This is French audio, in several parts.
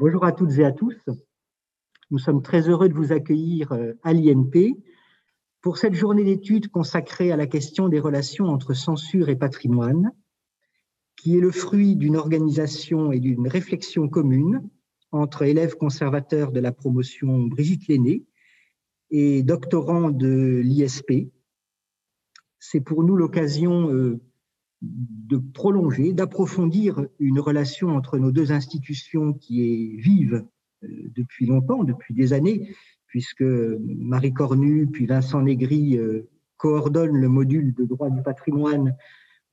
Bonjour à toutes et à tous. Nous sommes très heureux de vous accueillir euh, à l'INP pour cette journée d'études consacrée à la question des relations entre censure et patrimoine, qui est le fruit d'une organisation et d'une réflexion commune entre élèves conservateurs de la promotion Brigitte Lenné et doctorants de l'ISP. C'est pour nous l'occasion euh, de prolonger, d'approfondir une relation entre nos deux institutions qui est vive euh, depuis longtemps, depuis des années, puisque Marie Cornu puis Vincent Négri euh, coordonnent le module de droit du patrimoine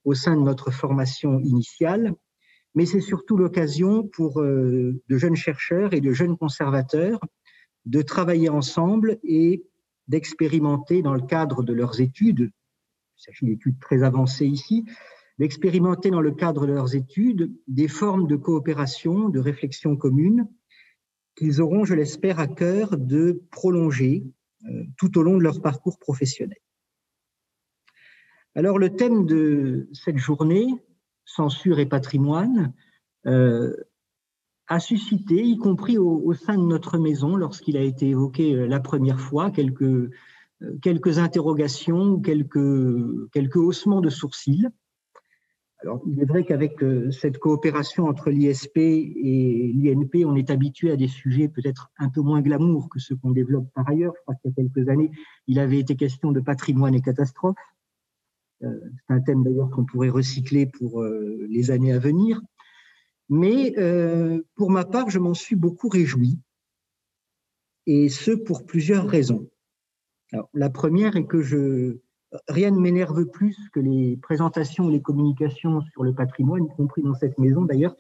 au sein de notre formation initiale, mais c'est surtout l'occasion pour euh, de jeunes chercheurs et de jeunes conservateurs de travailler ensemble et d'expérimenter dans le cadre de leurs études, il s'agit d'études très avancées ici, d'expérimenter dans le cadre de leurs études des formes de coopération, de réflexion commune qu'ils auront, je l'espère, à cœur de prolonger euh, tout au long de leur parcours professionnel. Alors le thème de cette journée, censure et patrimoine, euh, a suscité, y compris au, sein de notre maison, lorsqu'il a été évoqué euh, la première fois, quelques, quelques interrogations, quelques, quelques haussements de sourcils. Alors, il est vrai qu'avec euh, cette coopération entre l'ISP et l'INP, on est habitué à des sujets peut-être un peu moins glamour que ceux qu'on développe par ailleurs. Je crois qu'il y a quelques années, il avait été question de patrimoine et catastrophe. Euh, c'est un thème d'ailleurs qu'on pourrait recycler pour euh, les années à venir. Mais pour ma part, je m'en suis beaucoup réjoui, et ce pour plusieurs raisons. Alors, la première est que je, rien ne m'énerve plus que les présentations, les communications sur le patrimoine, y compris dans cette maison d'ailleurs,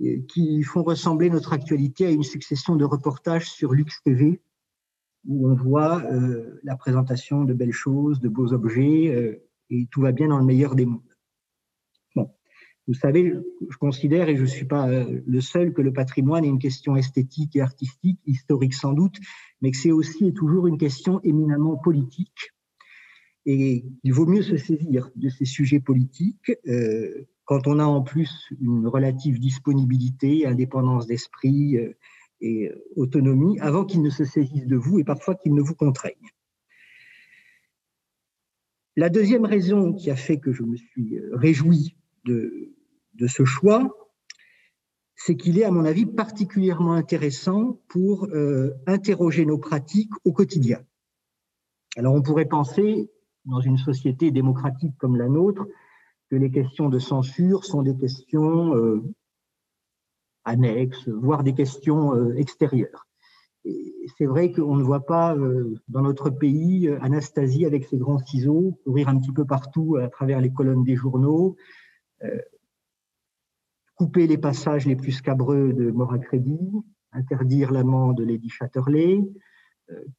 euh, qui font ressembler notre actualité à une succession de reportages sur Lux TV, où on voit euh, la présentation de belles choses, de beaux objets, euh, et tout va bien dans le meilleur des mondes. Bon, vous savez, je considère, et je ne suis pas le seul, que le patrimoine est une question esthétique et artistique, historique sans doute, mais que c'est aussi et toujours une question éminemment politique et il vaut mieux se saisir de ces sujets politiques euh, quand on a en plus une relative disponibilité, indépendance d'esprit euh, et autonomie, avant qu'ils ne se saisissent de vous et parfois qu'ils ne vous contraignent. La deuxième raison qui a fait que je me suis réjoui de, de ce choix, c'est qu'il est, à mon avis, particulièrement intéressant pour euh, interroger nos pratiques au quotidien. Alors, on pourrait penser dans une société démocratique comme la nôtre que les questions de censure sont des questions euh, annexes, voire des questions euh, extérieures. C'est vrai qu'on ne voit pas euh, dans notre pays Anastasie avec ses grands ciseaux courir un petit peu partout à travers les colonnes des journaux, couper les passages les plus scabreux de Mort à interdire l'amant de Lady Chatterley,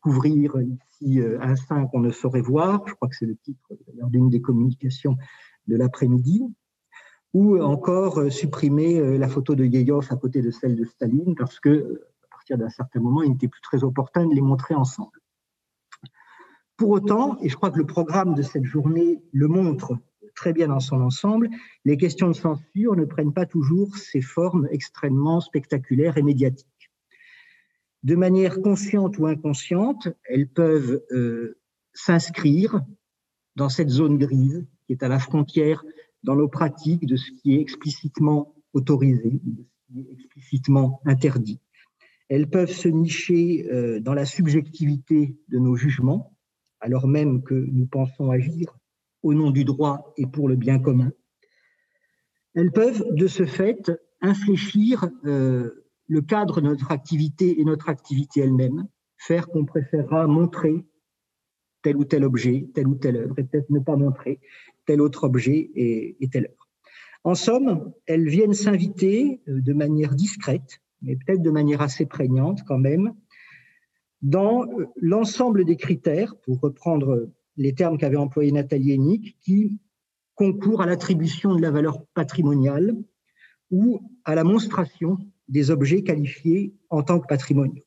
couvrir ici euh, un sein qu'on ne saurait voir, je crois que c'est le titre d'une des communications de l'après-midi, ou encore euh, supprimer euh, la photo de Yeyov à côté de celle de Staline, parce que à partir d'un certain moment, il n'était plus très opportun de les montrer ensemble. Pour autant, et je crois que le programme de cette journée le montre très bien dans son ensemble, les questions de censure ne prennent pas toujours ces formes extrêmement spectaculaires et médiatiques de manière consciente ou inconsciente, elles peuvent euh, s'inscrire dans cette zone grise qui est à la frontière dans nos pratiques de ce qui est explicitement autorisé, de ce qui est explicitement interdit. Elles peuvent se nicher euh, dans la subjectivité de nos jugements, alors même que nous pensons agir au nom du droit et pour le bien commun. Elles peuvent, de ce fait, infléchir euh, le cadre de notre activité et notre activité elle-même, faire qu'on préférera montrer tel ou tel objet, telle ou telle œuvre, et peut-être ne pas montrer tel autre objet et, et telle œuvre. En somme, elles viennent s'inviter euh, de manière discrète, mais peut-être de manière assez prégnante quand même, dans euh, l'ensemble des critères, pour reprendre les termes qu'avait employé Nathalie Hennick, qui concourent à l'attribution de la valeur patrimoniale ou à la monstration des objets qualifiés en tant que patrimoniaux.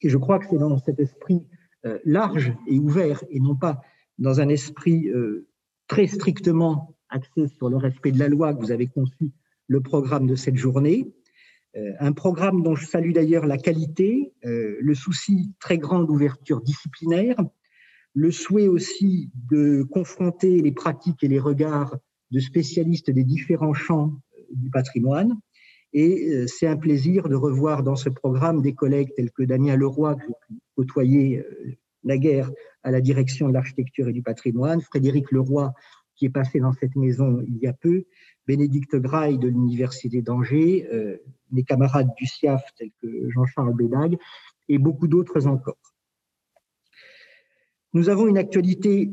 Et je crois que c'est dans cet esprit euh, large et ouvert, et non pas dans un esprit euh, très strictement axé sur le respect de la loi que vous avez conçu le programme de cette journée, un programme dont je salue d'ailleurs la qualité, le souci très grand d'ouverture disciplinaire, le souhait aussi de confronter les pratiques et les regards de spécialistes des différents champs du patrimoine. Et c'est un plaisir de revoir dans ce programme des collègues tels que Damien Leroy, que j'ai côtoyé la guerre à la direction de l'architecture et du patrimoine, Frédéric Leroy, qui est passé dans cette maison il y a peu, Bénédicte Graille de l'Université d'Angers, euh, mes camarades du SIAF tels que Jean-Charles Bédag et beaucoup d'autres encore. Nous avons une actualité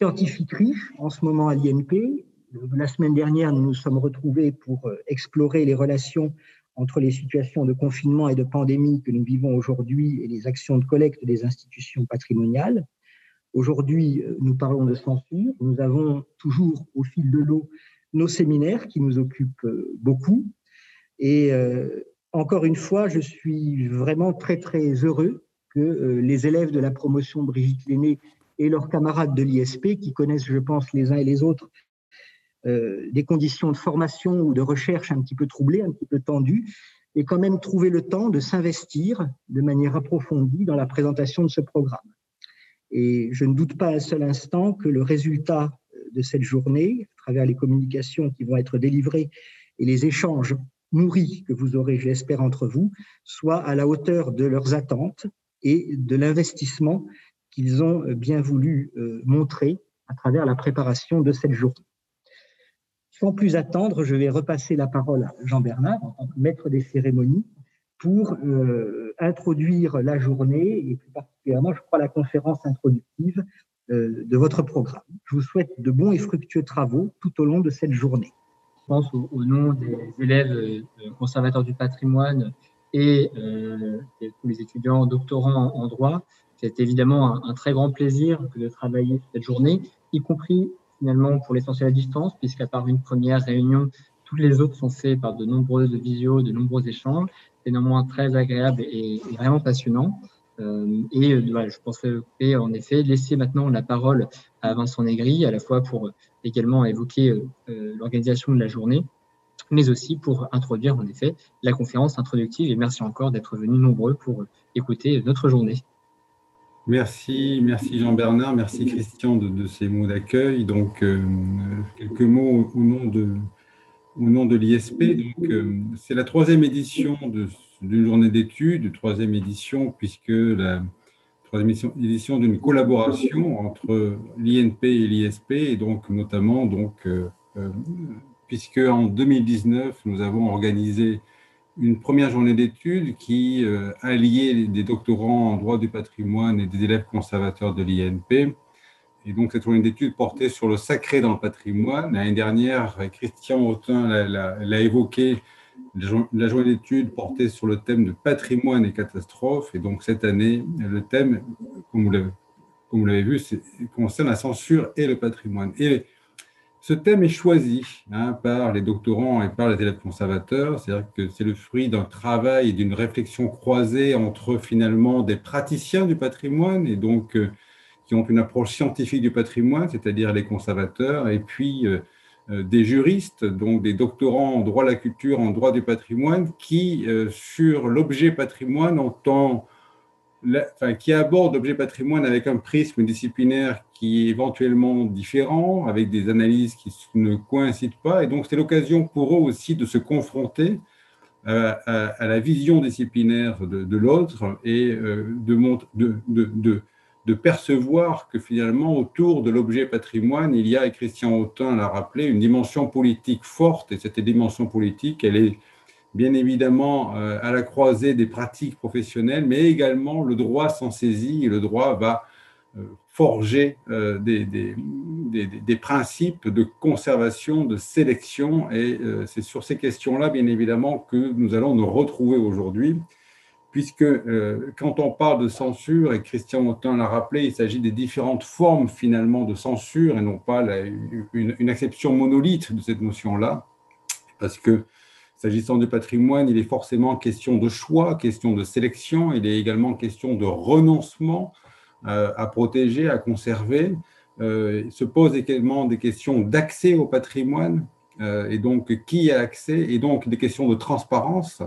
scientifique riche en ce moment à l'INP. La semaine dernière, nous nous sommes retrouvés pour euh, explorer les relations entre les situations de confinement et de pandémie que nous vivons aujourd'hui et les actions de collecte des institutions patrimoniales. Aujourd'hui, euh, nous parlons de censure. Nous avons toujours au fil de l'eau nos séminaires qui nous occupent euh, beaucoup. Et encore une fois, je suis vraiment très, très heureux que les élèves de la promotion Brigitte Lenné et leurs camarades de l'ISP, qui connaissent, je pense, les uns et les autres, des conditions de formation ou de recherche un petit peu troublées, un petit peu tendues, aient quand même trouvé le temps de s'investir de manière approfondie dans la présentation de ce programme. Et je ne doute pas un seul instant que le résultat de cette journée, à travers les communications qui vont être délivrées et les échanges nourris que vous aurez, j'espère, entre vous, soit à la hauteur de leurs attentes et de l'investissement qu'ils ont bien voulu euh, montrer à travers la préparation de cette journée. Sans plus attendre, je vais repasser la parole à Jean Bernard maître des cérémonies pour euh, introduire la journée et plus particulièrement, je crois, la conférence introductive euh, de votre programme. Je vous souhaite de bons et fructueux travaux tout au long de cette journée. Je pense au, nom des élèves euh, conservateurs du patrimoine et, tous les étudiants doctorants en, droit. C'est évidemment un, très grand plaisir de travailler cette journée, y compris finalement pour l'essentiel à distance, puisqu'à part une première réunion, toutes les autres sont faites par de nombreuses visios, de nombreux échanges c'est néanmoins très agréable et, vraiment passionnant. Euh, et euh, je pensais en effet laisser maintenant la parole à Vincent Négri, à la fois pour également évoquer euh, l'organisation de la journée, mais aussi pour introduire en effet la conférence introductive. Et merci encore d'être venus nombreux pour écouter notre journée. Merci, merci Jean-Bernard, merci Christian de, ces mots d'accueil. Donc, quelques mots au nom de, l'ISP. Euh, c'est la troisième édition d'une journée d'études, troisième édition, puisque la troisième édition d'une collaboration entre l'INP et l'ISP, et donc notamment, donc, euh, euh, puisque en 2019, nous avons organisé une première journée d'études qui alliait des doctorants en droit du patrimoine et des élèves conservateurs de l'INP et donc, cette journée d'études portait sur le sacré dans le patrimoine. L'année dernière, Christian Autin l'a évoqué, la journée d'études portait sur le thème de patrimoine et catastrophes. Et donc, cette année, le thème, comme vous l'avez vu, concerne la censure et le patrimoine. Et ce thème est choisi hein, par les doctorants et par les élèves conservateurs, c'est-à-dire que c'est le fruit d'un travail et d'une réflexion croisée entre finalement des praticiens du patrimoine et donc euh, qui ont une approche scientifique du patrimoine, c'est-à-dire les conservateurs, et puis euh, euh, des juristes, donc des doctorants en droit de la culture, en droit du patrimoine, qui, sur l'objet patrimoine, qui abordent l'objet patrimoine avec un prisme disciplinaire qui est éventuellement différent, avec des analyses qui ne coïncident pas. Et donc, c'est l'occasion pour eux aussi de se confronter à, la vision disciplinaire de, l'autre et de, de, percevoir que finalement, autour de l'objet patrimoine, il y a, et Christian Autin l'a rappelé, une dimension politique forte. Et cette dimension politique, elle est bien évidemment euh, à la croisée des pratiques professionnelles, mais également le droit s'en saisit et le droit va euh, forger euh, des, des, des, principes de conservation, de sélection. Et c'est sur ces questions-là, bien évidemment, que nous allons nous retrouver aujourd'hui puisque quand on parle de censure, et Christian Autin l'a rappelé, il s'agit des différentes formes finalement de censure et non pas une, acception monolithe de cette notion-là, parce que s'agissant du patrimoine, il est forcément question de choix, question de sélection, il est également question de renoncement euh, à protéger, à conserver. Euh, il se pose également des questions d'accès au patrimoine, et donc qui a accès, et donc des questions de transparence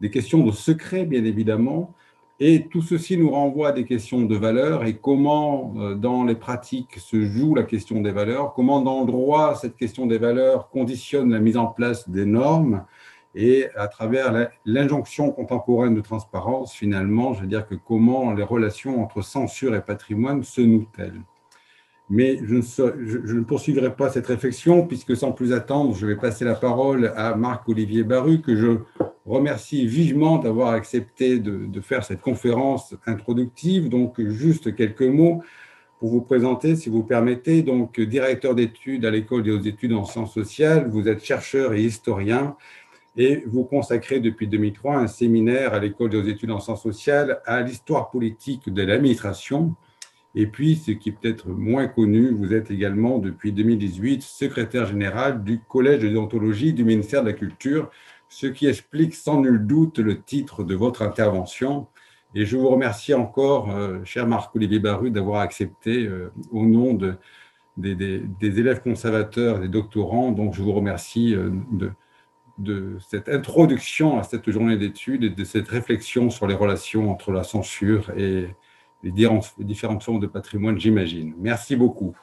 des questions de secret, bien évidemment, et tout ceci nous renvoie à des questions de valeurs et comment euh, dans les pratiques se joue la question des valeurs, comment dans le droit cette question des valeurs conditionne la mise en place des normes et à travers l'injonction contemporaine de transparence, finalement, je veux dire que comment les relations entre censure et patrimoine se nouent-elles. Mais je ne, je ne, poursuivrai pas cette réflexion puisque sans plus attendre, je vais passer la parole à Marc-Olivier Baru que je remercie vivement d'avoir accepté de, faire cette conférence introductive. Donc, juste quelques mots pour vous présenter, si vous permettez. Donc, directeur d'études à l'École des études en sciences sociales, vous êtes chercheur et historien et vous consacrez depuis 2003 un séminaire à l'École des études en sciences sociales à l'histoire politique de l'administration. Et puis, ce qui est peut-être moins connu, vous êtes également depuis 2018 secrétaire général du Collège de déontologie du ministère de la Culture, ce qui explique sans nul doute le titre de votre intervention. Et je vous remercie encore, euh, cher Marc-Olivier Baru, d'avoir accepté euh, au nom de, des, élèves conservateurs, des doctorants. Donc, je vous remercie euh, de, de cette introduction à cette journée d'études et de cette réflexion sur les relations entre la censure et les différentes formes de patrimoine, j'imagine. Merci beaucoup.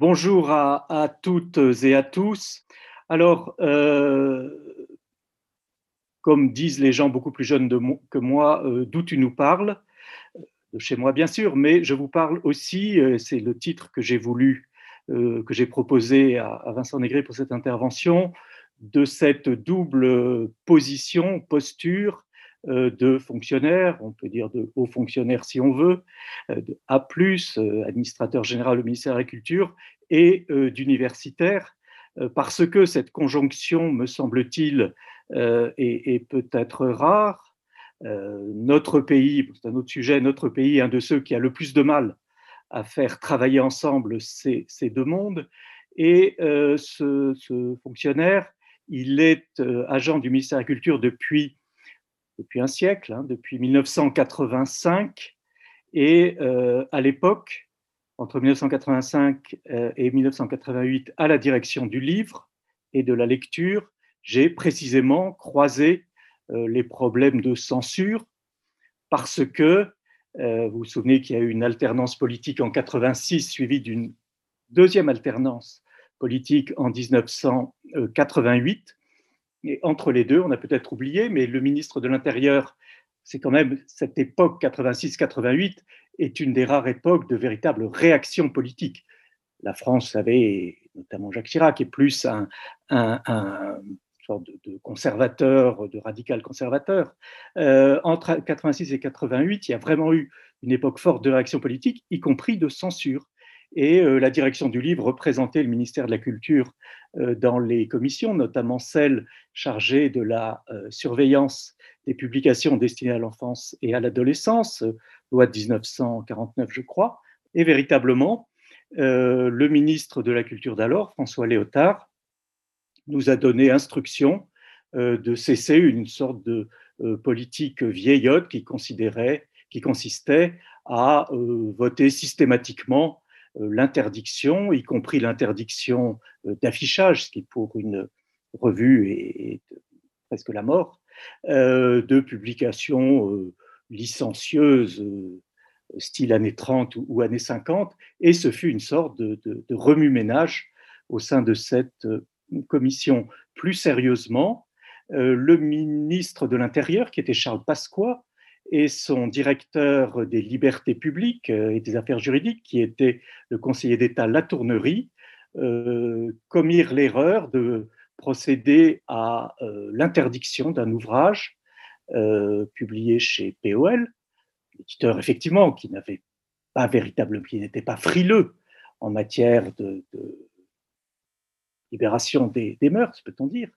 Bonjour à, à, toutes et à tous. Alors, comme disent les gens beaucoup plus jeunes que moi, euh, d'où tu nous parles, de chez moi bien sûr, mais je vous parle aussi, euh, c'est le titre que j'ai voulu, euh, que j'ai proposé à, Vincent Négré pour cette intervention, de cette double position, posture de fonctionnaire, on peut dire de haut fonctionnaire si on veut, de A+, administrateur général au ministère de la Culture, et d'universitaire, parce que cette conjonction, me semble-t-il, euh, est, peut-être rare. Euh, notre pays, c'est un autre sujet, notre pays est un de ceux qui a le plus de mal à faire travailler ensemble ces, deux mondes. Et euh, ce, fonctionnaire, il est agent du ministère de la Culture depuis, depuis un siècle, hein, depuis 1985. Et à l'époque, entre 1985 et 1988, à la direction du livre et de la lecture, j'ai précisément croisé euh, les problèmes de censure parce que euh, vous vous souvenez qu'il y a eu une alternance politique en 86 suivie d'une deuxième alternance politique en 1988. Et entre les deux, on a peut-être oublié, mais le ministre de l'Intérieur, c'est quand même cette époque 86-88 est une des rares époques de véritable réaction politique. La France avait, notamment Jacques Chirac, est plus un sorte de, conservateur, de radical conservateur. Euh, entre 86 et 88, il y a vraiment eu une époque forte de réaction politique, y compris de censure. Et euh, la direction du livre représentait le ministère de la Culture euh, dans les commissions, notamment celle chargée de la surveillance des publications destinées à l'enfance et à l'adolescence, loi de 1949, je crois. Et véritablement, le ministre de la Culture d'alors, François Léotard, nous a donné instruction euh, de cesser une sorte de euh, politique vieillotte qui, considérait, qui consistait à euh, voter systématiquement l'interdiction, y compris l'interdiction d'affichage, ce qui pour une revue est, presque la mort, de publications licencieuses, style années 30 ou, années 50, et ce fut une sorte de, de remue-ménage au sein de cette commission plus sérieusement, euh, le ministre de l'Intérieur, qui était Charles Pasqua, et son directeur des libertés publiques euh, et des affaires juridiques, qui était le conseiller d'État Latournerie, euh, commirent l'erreur de procéder à l'interdiction d'un ouvrage publié chez POL, l'éditeur effectivement qui n'avait pas véritablement, qui n'était pas frileux en matière de libération des, mœurs, peut-on dire,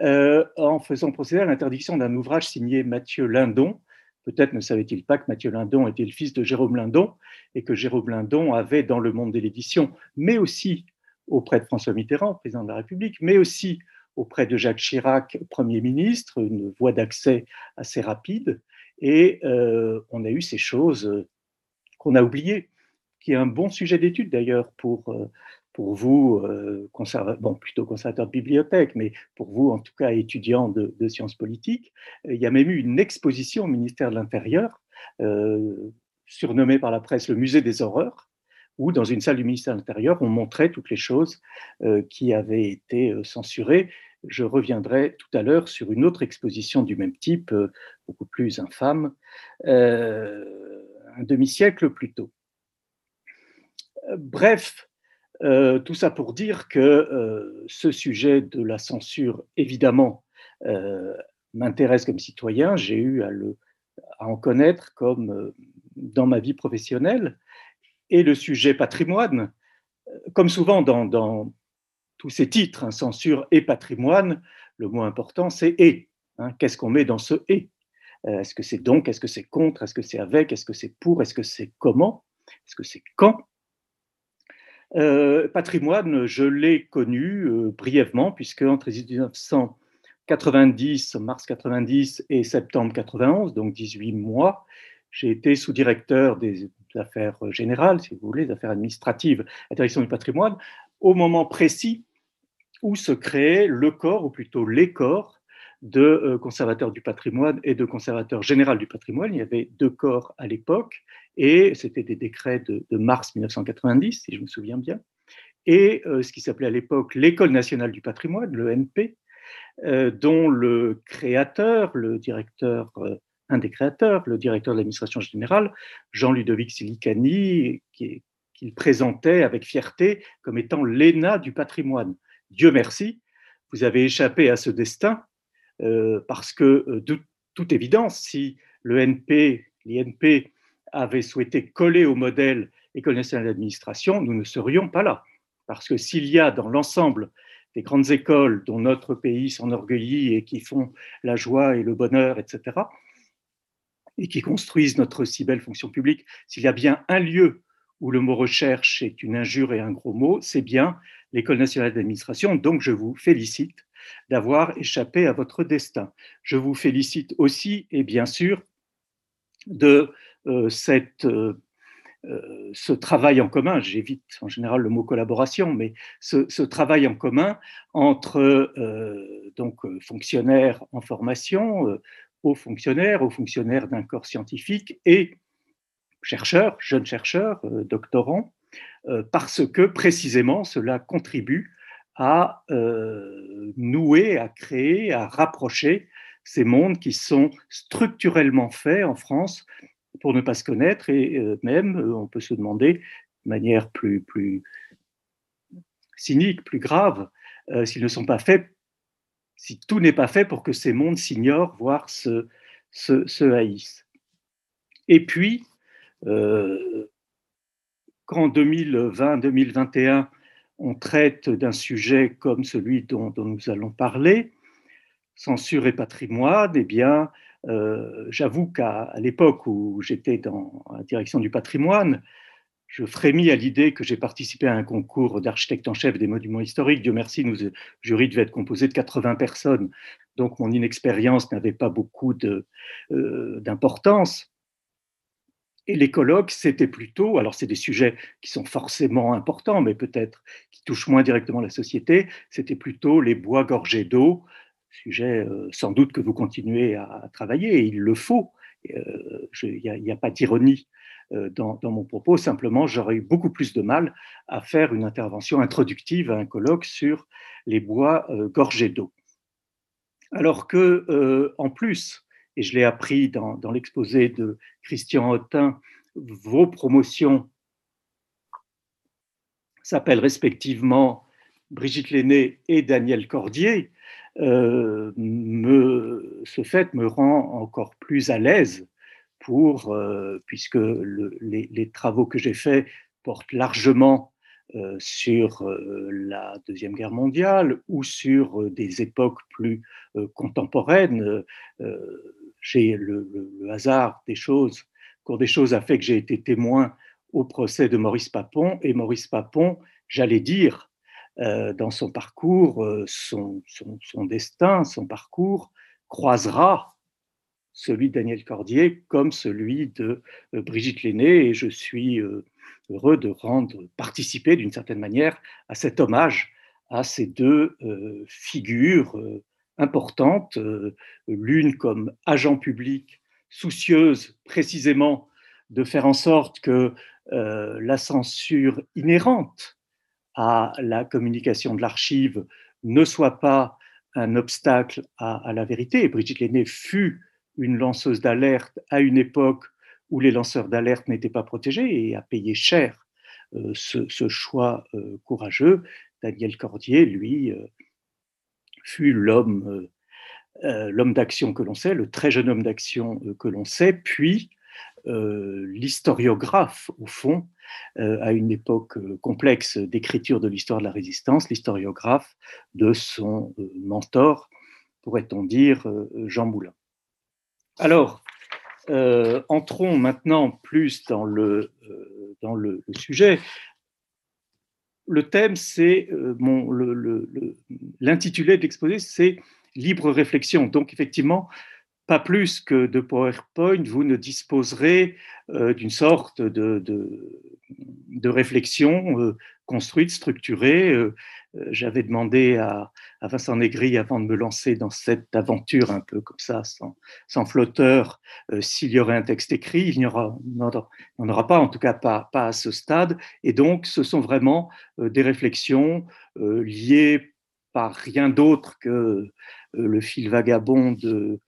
euh, en faisant procéder à l'interdiction d'un ouvrage signé Mathieu Lindon. Peut-être ne savait-il pas que Mathieu Lindon était le fils de Jérôme Lindon et que Jérôme Lindon avait dans le monde de l'édition, mais aussi auprès de François Mitterrand, président de la République, mais aussi auprès de Jacques Chirac, Premier ministre, une voie d'accès assez rapide. Et euh, on a eu ces choses qu'on a oubliées, qui est un bon sujet d'étude d'ailleurs pour, euh, pour vous, bon, plutôt conservateur de bibliothèque, mais pour vous, en tout cas, étudiant de, sciences politiques, il y a même eu une exposition au ministère de l'Intérieur, surnommée par la presse le Musée des Horreurs, où dans une salle du ministère de l'Intérieur, on montrait toutes les choses qui avaient été censurées. Je reviendrai tout à l'heure sur une autre exposition du même type, beaucoup plus infâme, un demi-siècle plus tôt. Bref, euh, tout ça pour dire que euh, ce sujet de la censure, évidemment, euh, m'intéresse comme citoyen. J'ai eu à, en connaître comme dans ma vie professionnelle. Et le sujet patrimoine, comme souvent dans, tous ces titres, hein, censure et patrimoine, le mot important, c'est et. Hein. Qu'est-ce qu'on met dans ce et Est-ce que c'est donc? Est-ce que c'est contre? Est-ce que c'est avec? Est-ce que c'est pour? Est-ce que c'est comment? Est-ce que c'est quand? Euh, patrimoine, je l'ai connu euh, brièvement, puisque entre 1990, mars 90 et septembre 91, donc 18 mois, j'ai été sous-directeur des affaires générales, si vous voulez, des affaires administratives, à la direction du patrimoine, au moment précis où se créait le corps, ou plutôt les corps, de euh, conservateurs du patrimoine et de conservateurs général du patrimoine. Il y avait deux corps à l'époque, et c'était des décrets de, mars 1990, si je me souviens bien, et euh, ce qui s'appelait à l'époque l'École nationale du patrimoine, l'ENP, euh, dont le créateur, le directeur, un des créateurs, le directeur de l'administration générale, Jean-Ludovic Silicani, qu'il présentait avec fierté comme étant l'ENA du patrimoine. Dieu merci, vous avez échappé à ce destin, euh, parce que euh, de toute évidence, si l'ENP, l'INP avait souhaité coller au modèle École nationale d'administration, nous ne serions pas là. Parce que s'il y a dans l'ensemble des grandes écoles dont notre pays s'enorgueillit et qui font la joie et le bonheur, etc., et qui construisent notre si belle fonction publique, s'il y a bien un lieu où le mot recherche est une injure et un gros mot, c'est bien l'École nationale d'administration. Donc je vous félicite d'avoir échappé à votre destin. Je vous félicite aussi, et bien sûr, de cette, euh, euh, ce travail en commun, j'évite en général le mot collaboration, mais ce, travail en commun entre donc, fonctionnaires en formation, hauts fonctionnaires, hauts fonctionnaires d'un corps scientifique et chercheurs, jeunes chercheurs, doctorants, parce que précisément cela contribue à euh, nouer, à créer, à rapprocher ces mondes qui sont structurellement faits en France pour ne pas se connaître et euh, même, euh, on peut se demander de manière plus, plus cynique, plus grave, s'ils ne sont pas faits, si tout n'est pas fait pour que ces mondes s'ignorent, voire se, se, se, haïssent. Et puis, qu'en 2020-2021, on traite d'un sujet comme celui dont, nous allons parler, censure et patrimoine, eh bien, euh, j'avoue qu'à l'époque où j'étais dans la direction du patrimoine, je frémis à l'idée que j'ai participé à un concours d'architecte en chef des monuments historiques. Dieu merci, nous, le jury devait être composé de 80 personnes, donc mon inexpérience n'avait pas beaucoup euh, d'importance. Et les colloques, c'était plutôt, alors c'est des sujets qui sont forcément importants, mais peut-être qui touchent moins directement la société, c'était plutôt les bois gorgés d'eau, sujet euh, sans doute que vous continuez à, travailler, et il le faut. Euh, il n'y a, pas d'ironie euh, dans, mon propos, simplement j'aurais eu beaucoup plus de mal à faire une intervention introductive à un colloque sur les bois gorgés d'eau. Alors que, en plus, et je l'ai appris dans, l'exposé de Christian Autin, vos promotions s'appellent respectivement Brigitte Lenné et Daniel Cordier, euh, ce fait me rend encore plus à l'aise pour, euh, puisque les, travaux que j'ai faits portent largement euh, sur la Deuxième Guerre mondiale ou sur des époques plus contemporaines. J'ai le, hasard des choses, cours des choses a fait que j'ai été témoin au procès de Maurice Papon et Maurice Papon, j'allais dire, dans son parcours, son, son, destin, son parcours croisera celui de Daniel Cordier comme celui de Brigitte Lenné. Et je suis heureux de rendre participer d'une certaine manière à cet hommage à ces deux figures importantes, l'une comme agent public soucieuse précisément de faire en sorte que la censure inhérente à la communication de l'archive ne soit pas un obstacle à, la vérité. Brigitte Lenné fut une lanceuse d'alerte à une époque où les lanceurs d'alerte n'étaient pas protégés et a payé cher euh, ce, choix euh, courageux. Daniel Cordier, lui, euh, fut l'homme l'homme d'action que l'on sait, le très jeune homme d'action que l'on sait, puis l'historiographe, au fond, à une époque complexe d'écriture de l'histoire de la résistance, l'historiographe de son mentor, pourrait-on dire, Jean Moulin. Alors, euh, entrons maintenant plus dans le, euh, sujet. Le thème, c'est euh, l'intitulé de l'exposé, c'est libre réflexion. Donc, effectivement, pas plus que de PowerPoint, vous ne disposerez d'une sorte de, de, réflexion construite, structurée. J'avais demandé à, Vincent Négri, avant de me lancer dans cette aventure un peu comme ça, sans, flotteur, s'il y aurait un texte écrit. Il n'y aura, en aura pas, en tout cas pas, pas à ce stade. Et donc, ce sont vraiment des réflexions liées par rien d'autre que le fil vagabond de,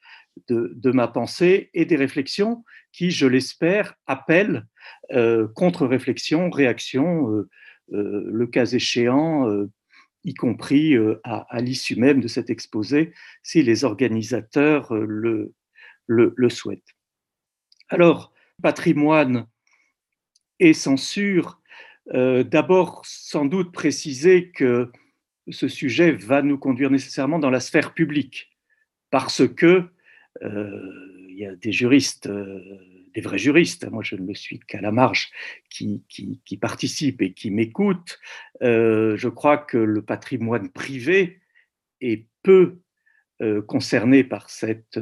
de, ma pensée et des réflexions qui, je l'espère, appellent euh, contre-réflexion, réaction, euh, euh, le cas échéant, y compris à, l'issue même de cet exposé, si les organisateurs le, le, souhaitent. Alors, patrimoine et censure, d'abord sans doute préciser que ce sujet va nous conduire nécessairement dans la sphère publique, parce que il y a des juristes, euh, des vrais juristes, moi je ne le suis qu'à la marge, qui, qui, participent et qui m'écoutent. Euh, je crois que le patrimoine privé est peu concerné par cette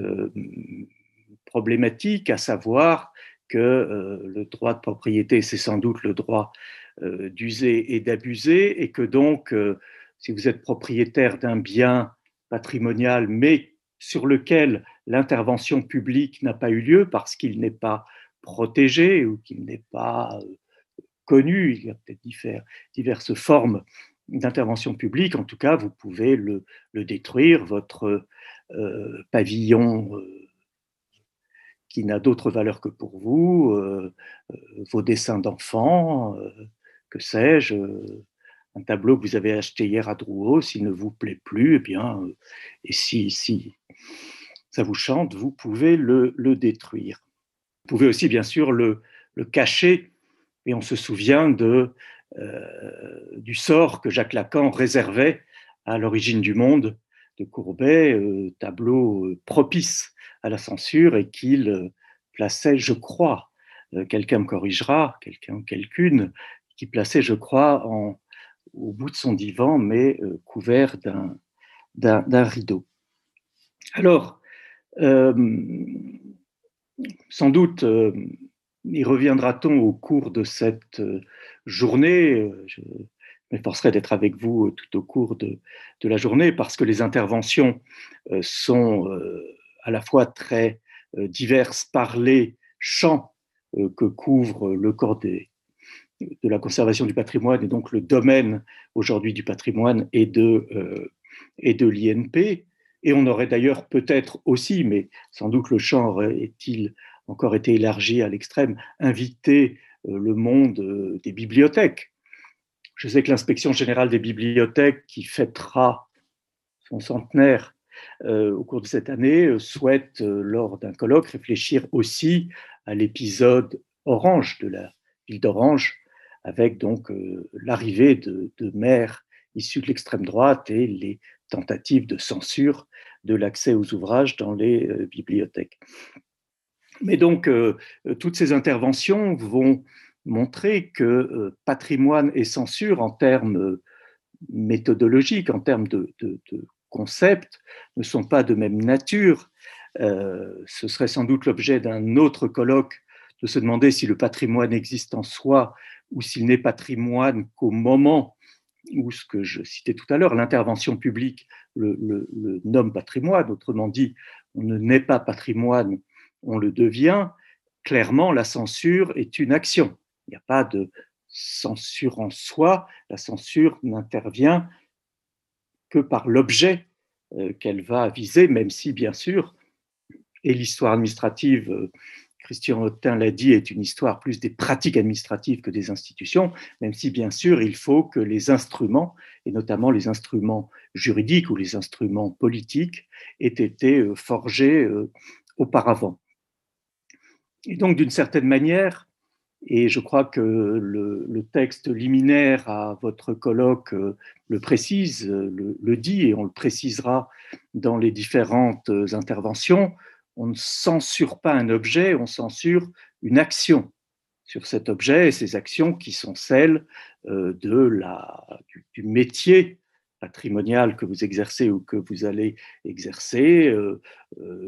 problématique, à savoir que le droit de propriété, c'est sans doute le droit d'user et d'abuser, et que donc, si vous êtes propriétaire d'un bien patrimonial, mais sur lequel l'intervention publique n'a pas eu lieu parce qu'il n'est pas protégé ou qu'il n'est pas euh, connu. Il y a peut-être diverses formes d'intervention publique. En tout cas, vous pouvez le, détruire, votre euh, pavillon euh, qui n'a d'autre valeur que pour vous, vos dessins d'enfants, que sais-je, un tableau que vous avez acheté hier à Drouot, s'il ne vous plaît plus, eh bien, et si, si, ça vous chante, vous pouvez le, détruire. Vous pouvez aussi, bien sûr, le, cacher, et on se souvient de, euh, du sort que Jacques Lacan réservait à l'origine du monde de Courbet, euh, tableau euh, propice à la censure, et qu'il plaçait, je crois, quelqu'un me corrigera, quelqu'un, quelqu'une, qui plaçait, je crois, au bout de son divan, mais couvert d'un rideau. Alors, sans doute euh, y reviendra-t-on au cours de cette euh, journée. Je m'efforcerai d'être avec vous tout au cours de, la journée parce que les interventions sont à la fois très diverses par les champs que couvre le corps de la conservation du patrimoine et donc le domaine aujourd'hui du patrimoine et de, et de l'INP, et on aurait d'ailleurs peut-être aussi, mais sans doute le champ aurait-il encore été élargi à l'extrême, invité euh, le monde euh, des bibliothèques. Je sais que l'inspection générale des bibliothèques, qui fêtera son centenaire euh, au cours de cette année, souhaite, lors d'un colloque, réfléchir aussi à l'épisode Orange de la ville d'Orange, avec donc l'arrivée de maires issus de l'extrême droite et les tentatives de censure de l'accès aux ouvrages dans les euh, bibliothèques. Mais donc, euh, toutes ces interventions vont montrer que euh, patrimoine et censure, en termes méthodologiques, en termes de, concepts, ne sont pas de même nature. ce serait sans doute l'objet d'un autre colloque de se demander si le patrimoine existe en soi ou s'il n'est patrimoine qu'au moment où ce que je citais tout à l'heure, l'intervention publique le, le, nomme patrimoine, autrement dit, on ne naît pas patrimoine, on le devient, clairement, la censure est une action. Il n'y a pas de censure en soi, la censure n'intervient que par l'objet euh, qu'elle va viser, même si, bien sûr, et l'histoire administrative, euh, Christian Autin l'a dit, est une histoire plus des pratiques administratives que des institutions, même si, bien sûr, il faut que les instruments, et notamment les instruments juridiques ou les instruments politiques, aient été euh, forgés auparavant. Et donc, d'une certaine manière, et je crois que le, texte liminaire à votre colloque euh, le précise, le, dit, et on le précisera dans les différentes interventions. On ne censure pas un objet, on censure une action sur cet objet et ces actions qui sont celles euh, de la, du, métier patrimonial que vous exercez ou que vous allez exercer, euh,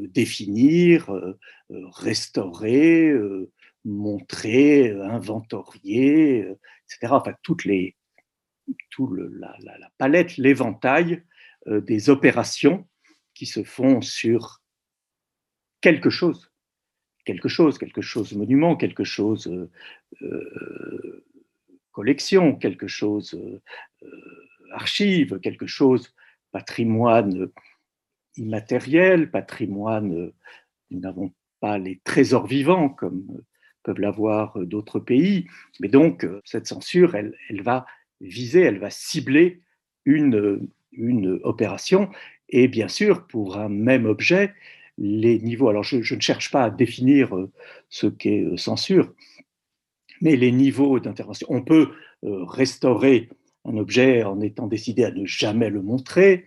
définir, restaurer, montrer, inventorier, etc. Enfin, toutes les, tout la, palette, l'éventail euh, des opérations qui se font sur quelque chose, quelque chose, quelque chose monument, quelque chose euh, euh, collection, quelque chose archive, quelque chose patrimoine immatériel, patrimoine, nous n'avons pas les trésors vivants comme peuvent l'avoir euh, d'autres pays. Mais donc, euh, cette censure, elle, elle, va viser, elle va cibler une, une opération. Et bien sûr, pour un même objet, les niveaux, alors je, ne cherche pas à définir euh, ce qu'est censure, mais les niveaux d'intervention. On peut restaurer un objet en étant décidé à ne jamais le montrer.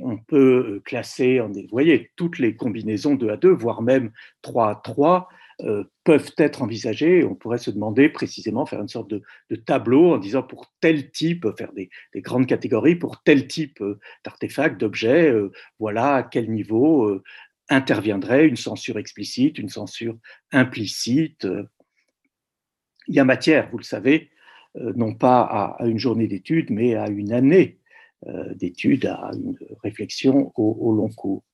On peut classer, vous voyez, toutes les combinaisons 2 à 2, voire même 3 à 3, euh, peuvent être envisagées. On pourrait se demander précisément, faire une sorte de, tableau en disant pour tel type, faire des, grandes catégories, pour tel type euh, d'artefact, d'objet, euh, voilà à quel niveau interviendrait une censure explicite, une censure implicite. Il y a matière, vous le savez, non pas à, une journée d'études, mais à une année d'études, à une réflexion au long cours.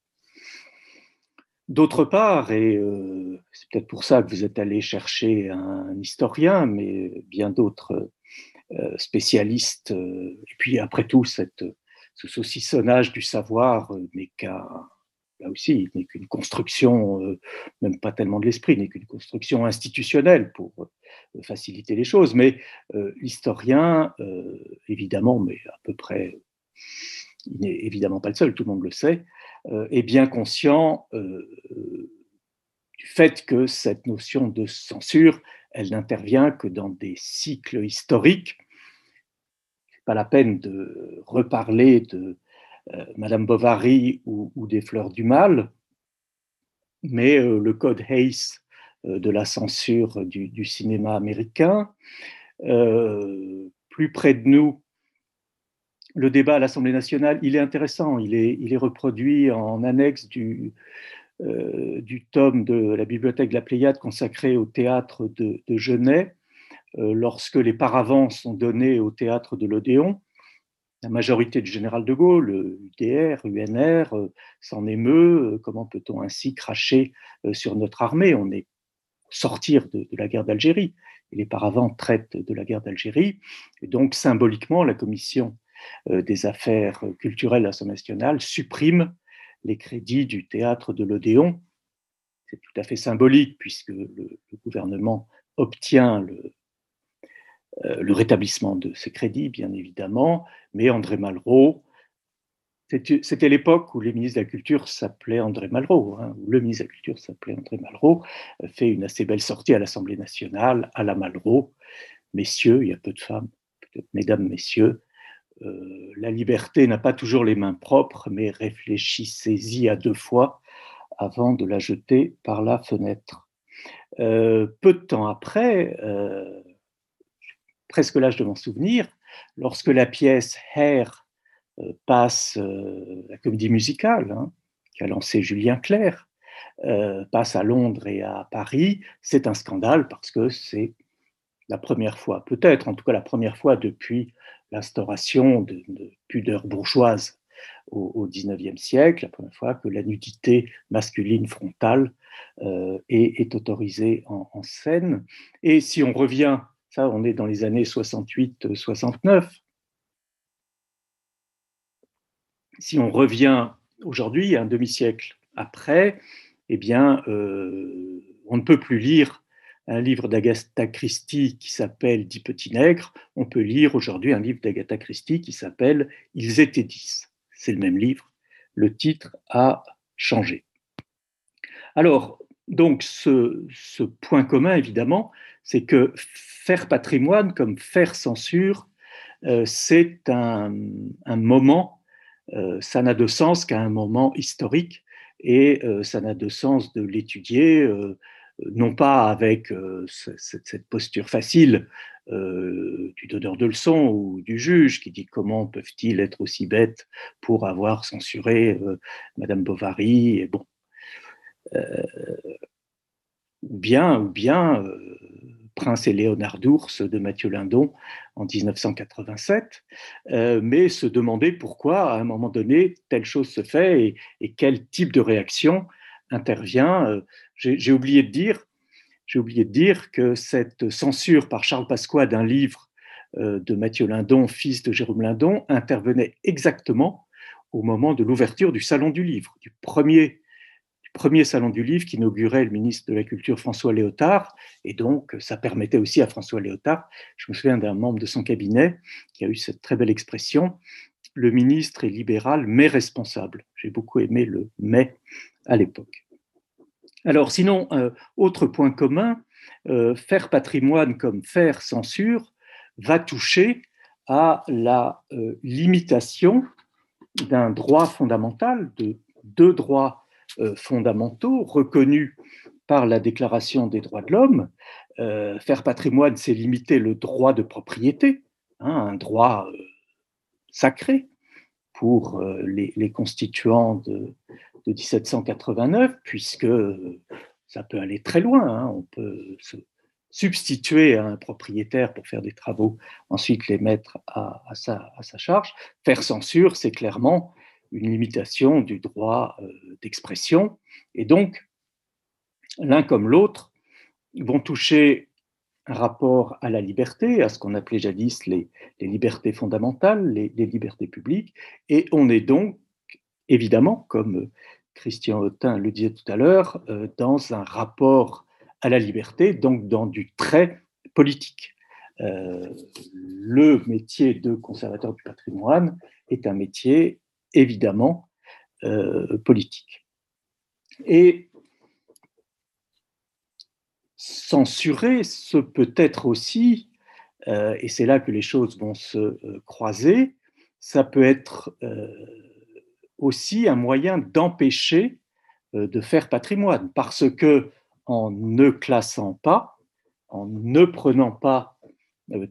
D'autre part, et euh, c'est peut-être pour ça que vous êtes allé chercher un historien, mais bien d'autres euh, spécialistes, euh, et puis après tout, ce saucissonnage du savoir n'est qu'un, là aussi, n'est qu'une construction, même pas tellement de l'esprit, n'est qu'une construction institutionnelle pour faciliter les choses. Mais l'historien, évidemment, mais à peu près, il n'est évidemment pas le seul, tout le monde le sait, euh, est bien conscient euh, du fait que cette notion de censure, elle n'intervient que dans des cycles historiques. Pas la peine de reparler de euh, Madame Bovary ou, des Fleurs du Mal, mais le code Hayes de la censure du, cinéma américain, plus près de nous, le débat à l'Assemblée nationale, il est intéressant, il est, reproduit en annexe du, euh, tome de la bibliothèque de la Pléiade consacré au théâtre de, de euh, lorsque les paravents sont donnés au théâtre de l'Odéon. La majorité du général de Gaulle, UDR, UNR, euh, s'en émeut. Comment peut-on ainsi cracher sur notre armée? On est sortir de, la guerre d'Algérie. Et les paravents traitent de la guerre d'Algérie. Et donc, symboliquement, la commission euh, des affaires culturelles de l'Assemblée nationale supprime les crédits du théâtre de l'Odéon. C'est tout à fait symbolique puisque le, gouvernement obtient le, euh, le, rétablissement de ces crédits, bien évidemment, mais André Malraux, c'était l'époque où les ministres de la Culture s'appelaient André Malraux, hein, où le ministre de la Culture s'appelait André Malraux, fait une assez belle sortie à l'Assemblée nationale, à la Malraux. Messieurs, il y a peu de femmes, mesdames, messieurs, euh, la liberté n'a pas toujours les mains propres, mais réfléchissez-y à deux fois avant de la jeter par la fenêtre. Euh, peu de temps après, euh, presque l'âge de m'en souvenir, lorsque la pièce Hair passe, la comédie musicale, hein, qui a lancé Julien Clerc, passe à Londres et à Paris, c'est un scandale parce que c'est la première fois, peut-être en tout cas la première fois depuis l'instauration de, pudeur bourgeoise au, XIXe siècle, la première fois que la nudité masculine frontale euh, est, autorisée en, scène. Et si on revient, ça on est dans les années 68-69, si on revient aujourd'hui, un demi-siècle après, eh bien, euh, on ne peut plus lire un livre d'Agatha Christie qui s'appelle Dix petits nègres, on peut lire aujourd'hui un livre d'Agatha Christie qui s'appelle Ils étaient dix. C'est le même livre, le titre a changé. Alors, donc, ce, point commun, évidemment, c'est que faire patrimoine comme faire censure, euh, c'est un, moment euh, ça n'a de sens qu'à un moment historique et euh, ça n'a de sens de l'étudier, non pas avec cette, posture facile du donneur de leçons ou du juge qui dit comment peuvent-ils être aussi bêtes pour avoir censuré Madame Bovary et bon. ou bien, ou bien Prince et Léonard d'Ours de Mathieu Lindon en 1987, euh, mais se demander pourquoi, à un moment donné, telle chose se fait et, quel type de réaction intervient. Euh, j'ai oublié de dire, j'ai oublié de dire que cette censure par Charles Pasqua d'un livre euh, de Mathieu Lindon, fils de Jérôme Lindon, intervenait exactement au moment de l'ouverture du Salon du Livre, du premier premier salon du livre qu'inaugurait le ministre de la Culture François Léotard, et donc ça permettait aussi à François Léotard, je me souviens d'un membre de son cabinet qui a eu cette très belle expression, le ministre est libéral mais responsable. J'ai beaucoup aimé le mais à l'époque. Alors sinon, euh, autre point commun, euh, faire patrimoine comme faire censure va toucher à la euh, limitation d'un droit fondamental, de deux droits fondamentaux reconnus par la Déclaration des droits de l'homme. Euh, faire patrimoine, c'est limiter le droit de propriété, hein, un droit euh, sacré pour les, constituants de, 1789, puisque ça peut aller très loin. Hein. on peut se substituer à un propriétaire pour faire des travaux, ensuite les mettre à sa, charge. Faire censure, c'est clairement une limitation du droit euh, d'expression. Et donc, l'un comme l'autre vont toucher un rapport à la liberté, à ce qu'on appelait jadis les, libertés fondamentales, les, libertés publiques. Et on est donc, évidemment, comme Christian Autin le disait tout à l'heure, euh, dans un rapport à la liberté, donc dans du trait politique. Euh, le métier de conservateur du patrimoine est un métier évidemment euh, politique. Et censurer, ce peut être aussi, euh, et c'est là que les choses vont se euh, croiser, ça peut être aussi un moyen d'empêcher de faire patrimoine, parce que en ne classant pas, en ne prenant pas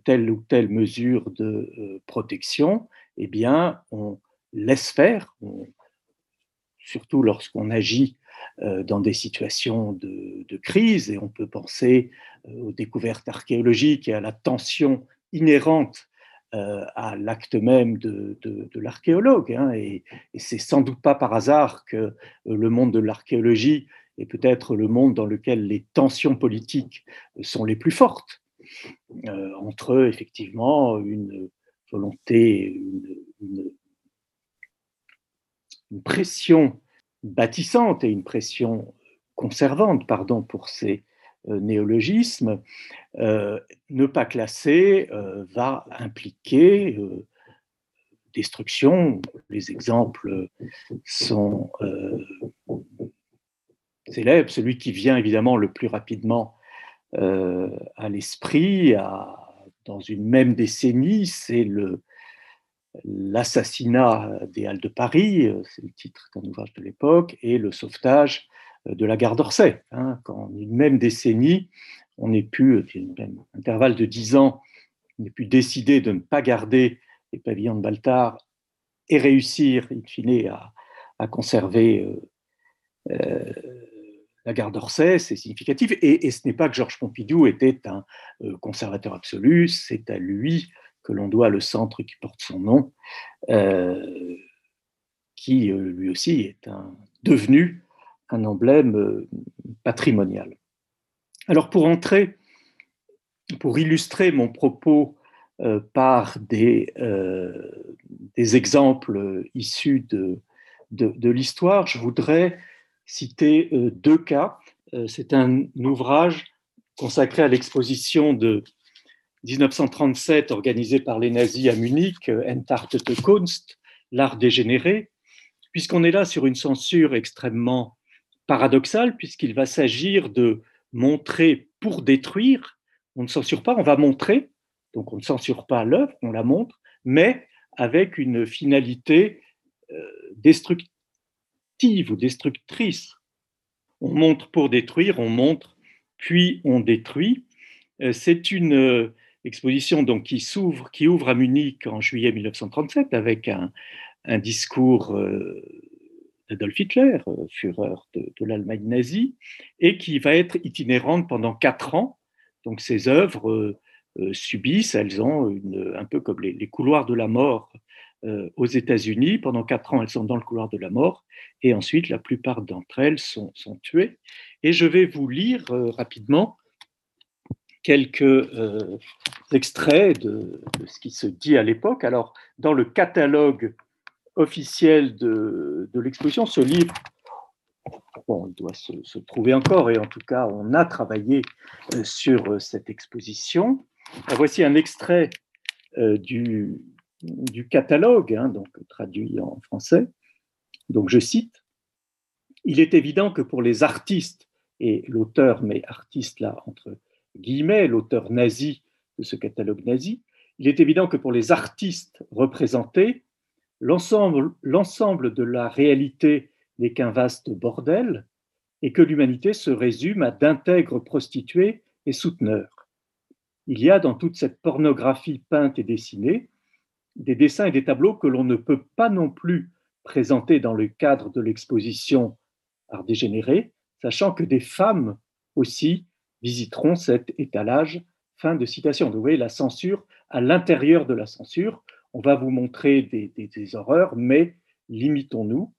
telle ou telle mesure de protection, eh bien, on, laisse faire, surtout lorsqu'on agit euh, dans des situations de, crise, et on peut penser euh, aux découvertes archéologiques et à la tension inhérente euh, à l'acte même de, l'archéologue. Hein, et, c'est sans doute pas par hasard que le monde de l'archéologie est peut-être le monde dans lequel les tensions politiques sont les plus fortes, entre effectivement une volonté, une pression bâtissante et une pression conservante, pardon pour ces euh, néologismes, euh, ne pas classer euh, va impliquer destruction. Les exemples sont célèbres. Celui qui vient évidemment le plus rapidement à l'esprit, dans une même décennie, c'est le L'assassinat des Halles de Paris, euh, c'est le titre d'un ouvrage de l'époque, et le sauvetage euh, de la gare d'Orsay. Hein, quand en une même décennie, on ait pu, un intervalle de dix ans, on ait pu décider de ne pas garder les pavillons de Baltard et réussir, in fine, à, conserver euh, la gare d'Orsay, c'est significatif. Et, ce n'est pas que Georges Pompidou était un euh, conservateur absolu, c'est à lui que l'on doit le centre qui porte son nom, euh, qui euh, lui aussi est devenu un emblème patrimonial. Alors pour entrer, pour illustrer mon propos par des, exemples issus de, l'histoire, je voudrais citer euh, deux cas. Euh, c'est un ouvrage consacré à l'exposition de 1937 organisée par les nazis à Munich, euh, Entartete Kunst, l'art dégénéré, puisqu'on est là sur une censure extrêmement paradoxale, puisqu'il va s'agir de montrer pour détruire. On ne censure pas, on va montrer, donc on ne censure pas l'œuvre, on la montre, mais avec une finalité destructive ou destructrice. On montre pour détruire, on montre, puis on détruit. Euh, c'est une euh, exposition donc, qui s'ouvre, qui ouvre à Munich en juillet 1937 avec un, discours euh, d'Adolf Hitler, Führer de, l'Allemagne nazie, et qui va être itinérante pendant quatre ans. Donc ces œuvres subissent, elles ont un peu comme les, couloirs de la mort euh, aux États-Unis. Pendant quatre ans, elles sont dans le couloir de la mort. Et ensuite, la plupart d'entre elles sont, tuées. Et je vais vous lire euh, rapidement quelques euh, extraits de, ce qui se dit à l'époque. Alors, dans le catalogue officiel de, l'exposition, ce livre, bon, il doit se, trouver encore, et en tout cas, on a travaillé sur cette exposition. voici un extrait du, du catalogue, hein, donc traduit en français. Donc je cite Il est évident que pour les artistes, et l'auteur met artiste là entre guillemets, l'auteur nazi de ce catalogue nazi, il est évident que pour les artistes représentés, l'ensemble de la réalité n'est qu'un vaste bordel et que l'humanité se résume à d'intègres prostituées et souteneurs. Il y a dans toute cette pornographie peinte et dessinée des dessins et des tableaux que l'on ne peut pas non plus présenter dans le cadre de l'exposition Art dégénéré, sachant que des femmes aussi visiteront cet étalage. Fin de citation. Vous voyez la censure à l'intérieur de la censure. On va vous montrer des, horreurs, mais limitons-nous.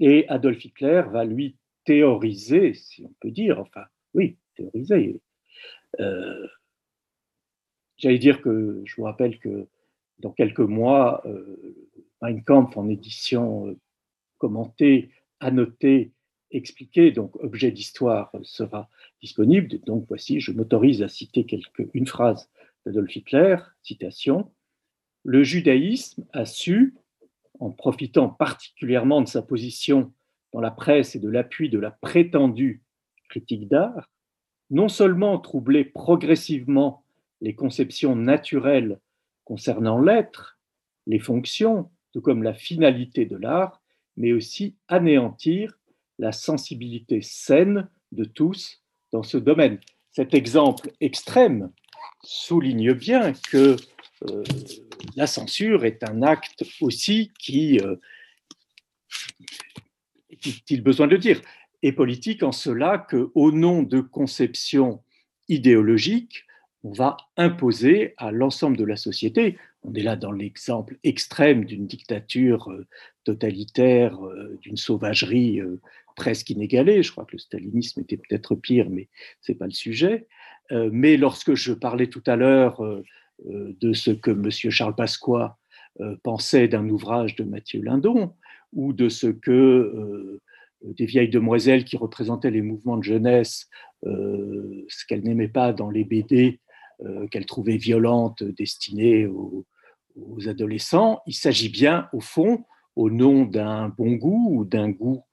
Et Adolf Hitler va lui théoriser, si on peut dire, enfin, oui, théoriser. Euh, j'allais dire que je vous rappelle que dans quelques mois, euh, Mein Kampf en édition euh, commentée, annotée, expliquée, donc objet d'histoire sera disponible. Donc voici, je m'autorise à citer une phrase d'Adolf Hitler, citation, Le judaïsme a su, en profitant particulièrement de sa position dans la presse et de l'appui de la prétendue critique d'art, non seulement troubler progressivement les conceptions naturelles concernant l'être, les fonctions, tout comme la finalité de l'art, mais aussi anéantir la sensibilité saine de tous dans ce domaine. Cet exemple extrême souligne bien que euh, la censure est un acte aussi qui, euh, est-il besoin de le dire, est politique en cela qu'au nom de conceptions idéologiques, on va imposer à l'ensemble de la société. On est là dans l'exemple extrême d'une dictature euh, totalitaire, euh, d'une sauvagerie presque inégalée. Je crois que le stalinisme était peut-être pire, mais ce n'est pas le sujet. Mais lorsque je parlais tout à l'heure de ce que M. Charles Pasqua pensait d'un ouvrage de Mathieu Lindon, ou de ce que des vieilles demoiselles qui représentaient les mouvements de jeunesse, ce qu'elles n'aimaient pas dans les BD, euh, qu'elle trouvait violente destinée aux, adolescents. Il s'agit bien, au fond, au nom d'un bon goût ou d'un goût euh,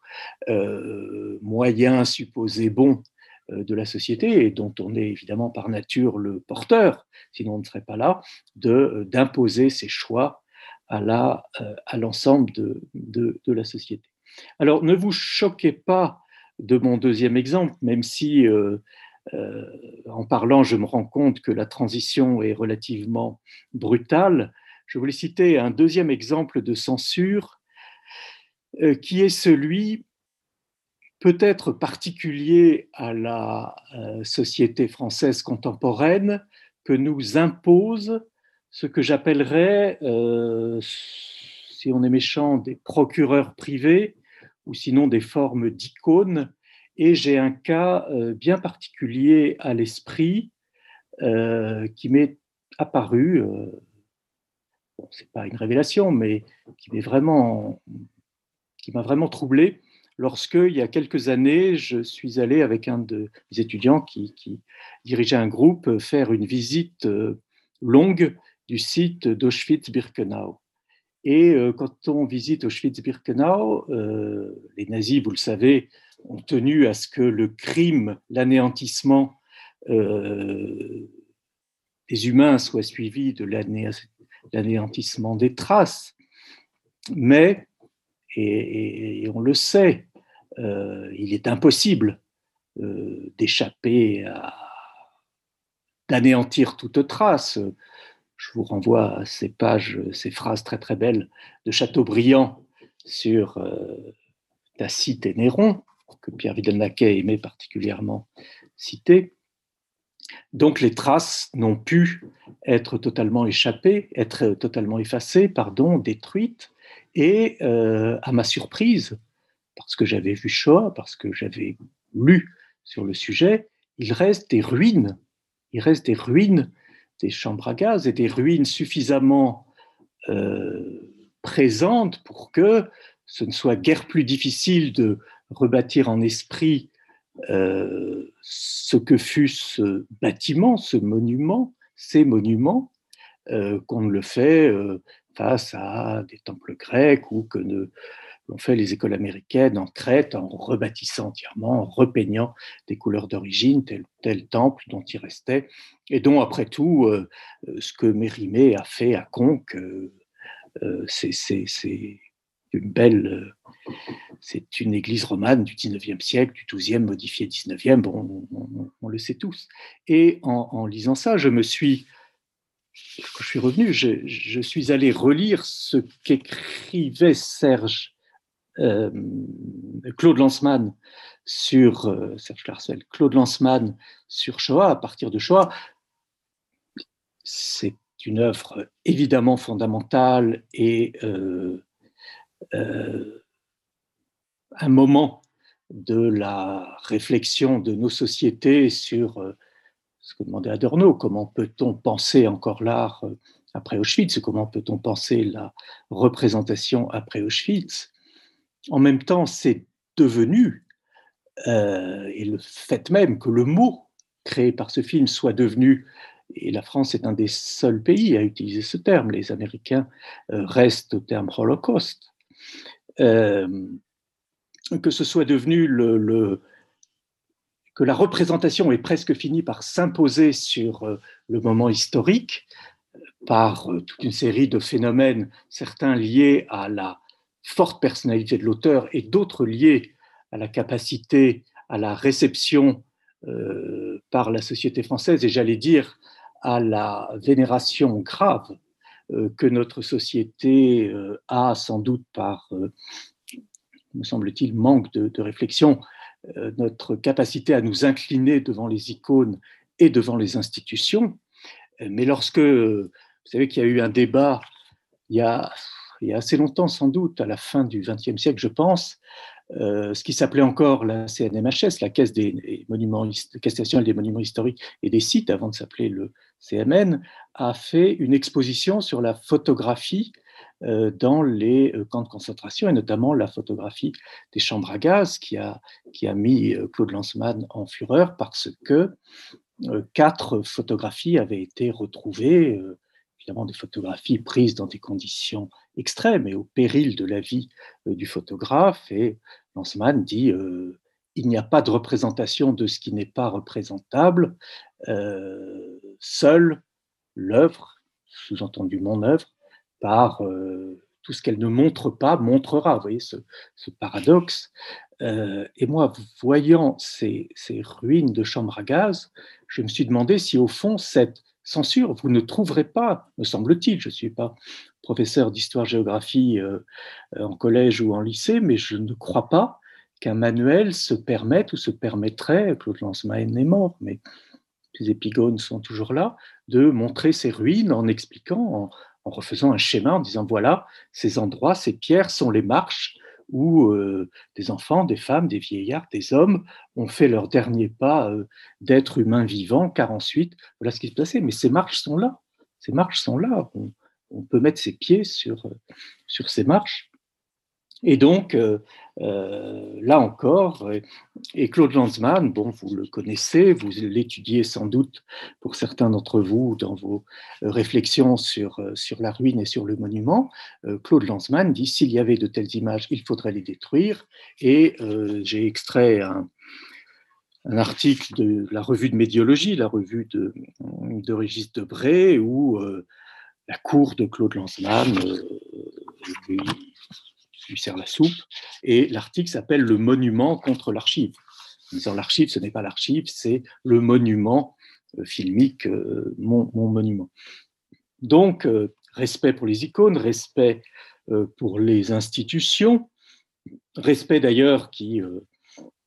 moyen supposé bon euh, de la société et dont on est évidemment par nature le porteur, sinon on ne serait pas là, d'imposer ses choix à l'ensemble de, de, la société. Alors ne vous choquez pas de mon deuxième exemple, même si euh, en parlant, je me rends compte que la transition est relativement brutale. Je voulais citer un deuxième exemple de censure euh, qui est celui peut-être particulier à la société française contemporaine que nous impose ce que j'appellerais, si on est méchant, des procureurs privés ou sinon des formes d'icônes. Et j'ai un cas bien particulier à l'esprit qui m'est apparu, bon, c'est pas une révélation, mais qui m'est vraiment, qui m'a vraiment troublé lorsque, il y a quelques années, je suis allé avec un de mes étudiants qui, dirigeait un groupe faire une visite euh, longue du site d'Auschwitz-Birkenau. Et euh, quand on visite Auschwitz-Birkenau, euh, les nazis, vous le savez, ont tenu à ce que le crime, l'anéantissement des humains soit suivi de l'anéantissement des traces. Mais et, on le sait, euh, il est impossible euh, d'échapper à d'anéantir toute trace. Je vous renvoie à ces pages, ces phrases très très belles de Chateaubriand sur euh, Tacite et Néron, que Pierre Vidal-Naquet aimait particulièrement citer. Donc les traces n'ont pu être totalement échappées, être totalement effacées, pardon, détruites. Et euh, à ma surprise, parce que j'avais vu Shoah, parce que j'avais lu sur le sujet, il reste des ruines. Il reste des ruines des chambres à gaz et des ruines suffisamment euh, présentes pour que ce ne soit guère plus difficile de rebâtir en esprit euh, ce que fut ce bâtiment, ce monument, ces monuments, qu'on ne le fait face à des temples grecs ou que l'ont fait les écoles américaines en Crète en rebâtissant entièrement, en repeignant des couleurs d'origine, tel tel temple dont il restait, et dont après tout, euh, euh, ce que Mérimée a fait à Conques, euh, c'est une belle, c'est une église romane du 19e siècle, du 12e, modifiée 19e, bon, on, le sait tous. Et en lisant ça, je me suis quand je suis revenu, je, suis allé relire ce qu'écrivait Serge euh, Claude Lanzmann sur euh, Serge Claude Lanzmann sur Shoah, à partir de Shoah. C'est une œuvre évidemment fondamentale et euh, un moment de la réflexion de nos sociétés sur ce que demandait Adorno, comment peut-on penser encore l'art euh, après Auschwitz, comment peut-on penser la représentation après Auschwitz? En même temps, c'est devenu, euh, et le fait même que le mot créé par ce film soit devenu, et la France est un des seuls pays à utiliser ce terme, les Américains euh, restent au terme Holocauste, que ce soit devenu le que la représentation est presque finie par s'imposer sur euh, le moment historique par euh, toute une série de phénomènes, certains liés à la forte personnalité de l'auteur et d'autres liés à la capacité, à la réception euh, par la société française et j'allais dire à la vénération grave que notre société a sans doute par, me semble-t-il, manque de, réflexion euh, notre capacité à nous incliner devant les icônes et devant les institutions. Euh, mais lorsque, vous savez qu'il y a eu un débat il y a, assez longtemps sans doute, à la fin du XXe siècle, je pense, euh, ce qui s'appelait encore la CNMHS, la Caisse des monuments, Caisse nationale des monuments historiques et des sites, avant de s'appeler le CMN, a fait une exposition sur la photographie euh, dans les euh, camps de concentration, et notamment la photographie des chambres à gaz qui a, qui a mis euh, Claude Lanzmann en fureur parce que quatre photographies avaient été retrouvées, évidemment des photographies prises dans des conditions extrêmes et au péril de la vie du photographe. Et Lanzmann dit il n'y a pas de représentation de ce qui n'est pas représentable. seule l'œuvre, sous-entendu mon œuvre, par euh, tout ce qu'elle ne montre pas montrera. Vous voyez ce, paradoxe. Euh, et moi, voyant ces, ruines de chambres à gaz, je me suis demandé si au fond cette censure, vous ne trouverez pas, me semble-t-il, je ne suis pas professeur d'histoire-géographie euh, en collège ou en lycée, mais je ne crois pas qu'un manuel se permette ou se permettrait, Claude Lanzmann est mort, mais les épigones sont toujours là, de montrer ces ruines en expliquant, refaisant un schéma, en disant voilà, ces endroits, ces pierres sont les marches où euh, des enfants, des femmes, des vieillards, des hommes ont fait leur dernier pas euh, d'être humains vivants, car ensuite, voilà ce qui se passait. Mais ces marches sont là, ces marches sont là. On, peut mettre ses pieds sur, sur ces marches. Et donc, euh, euh, là encore, et Claude Lanzmann, bon, vous le connaissez, vous l'étudiez sans doute pour certains d'entre vous dans vos réflexions sur, sur la ruine et sur le monument. Euh, Claude Lanzmann dit s'il y avait de telles images, il faudrait les détruire. Et j'ai extrait un, article de la revue de médiologie, la revue de, de Régis Debray, où la cour de Claude Lanzmann lui, sert la soupe, et l'article s'appelle Le monument contre l'archive. En l'archive, ce n'est pas l'archive, c'est le monument euh, filmique, euh, mon, monument. Donc, euh, respect pour les icônes, respect pour les institutions, respect d'ailleurs qui,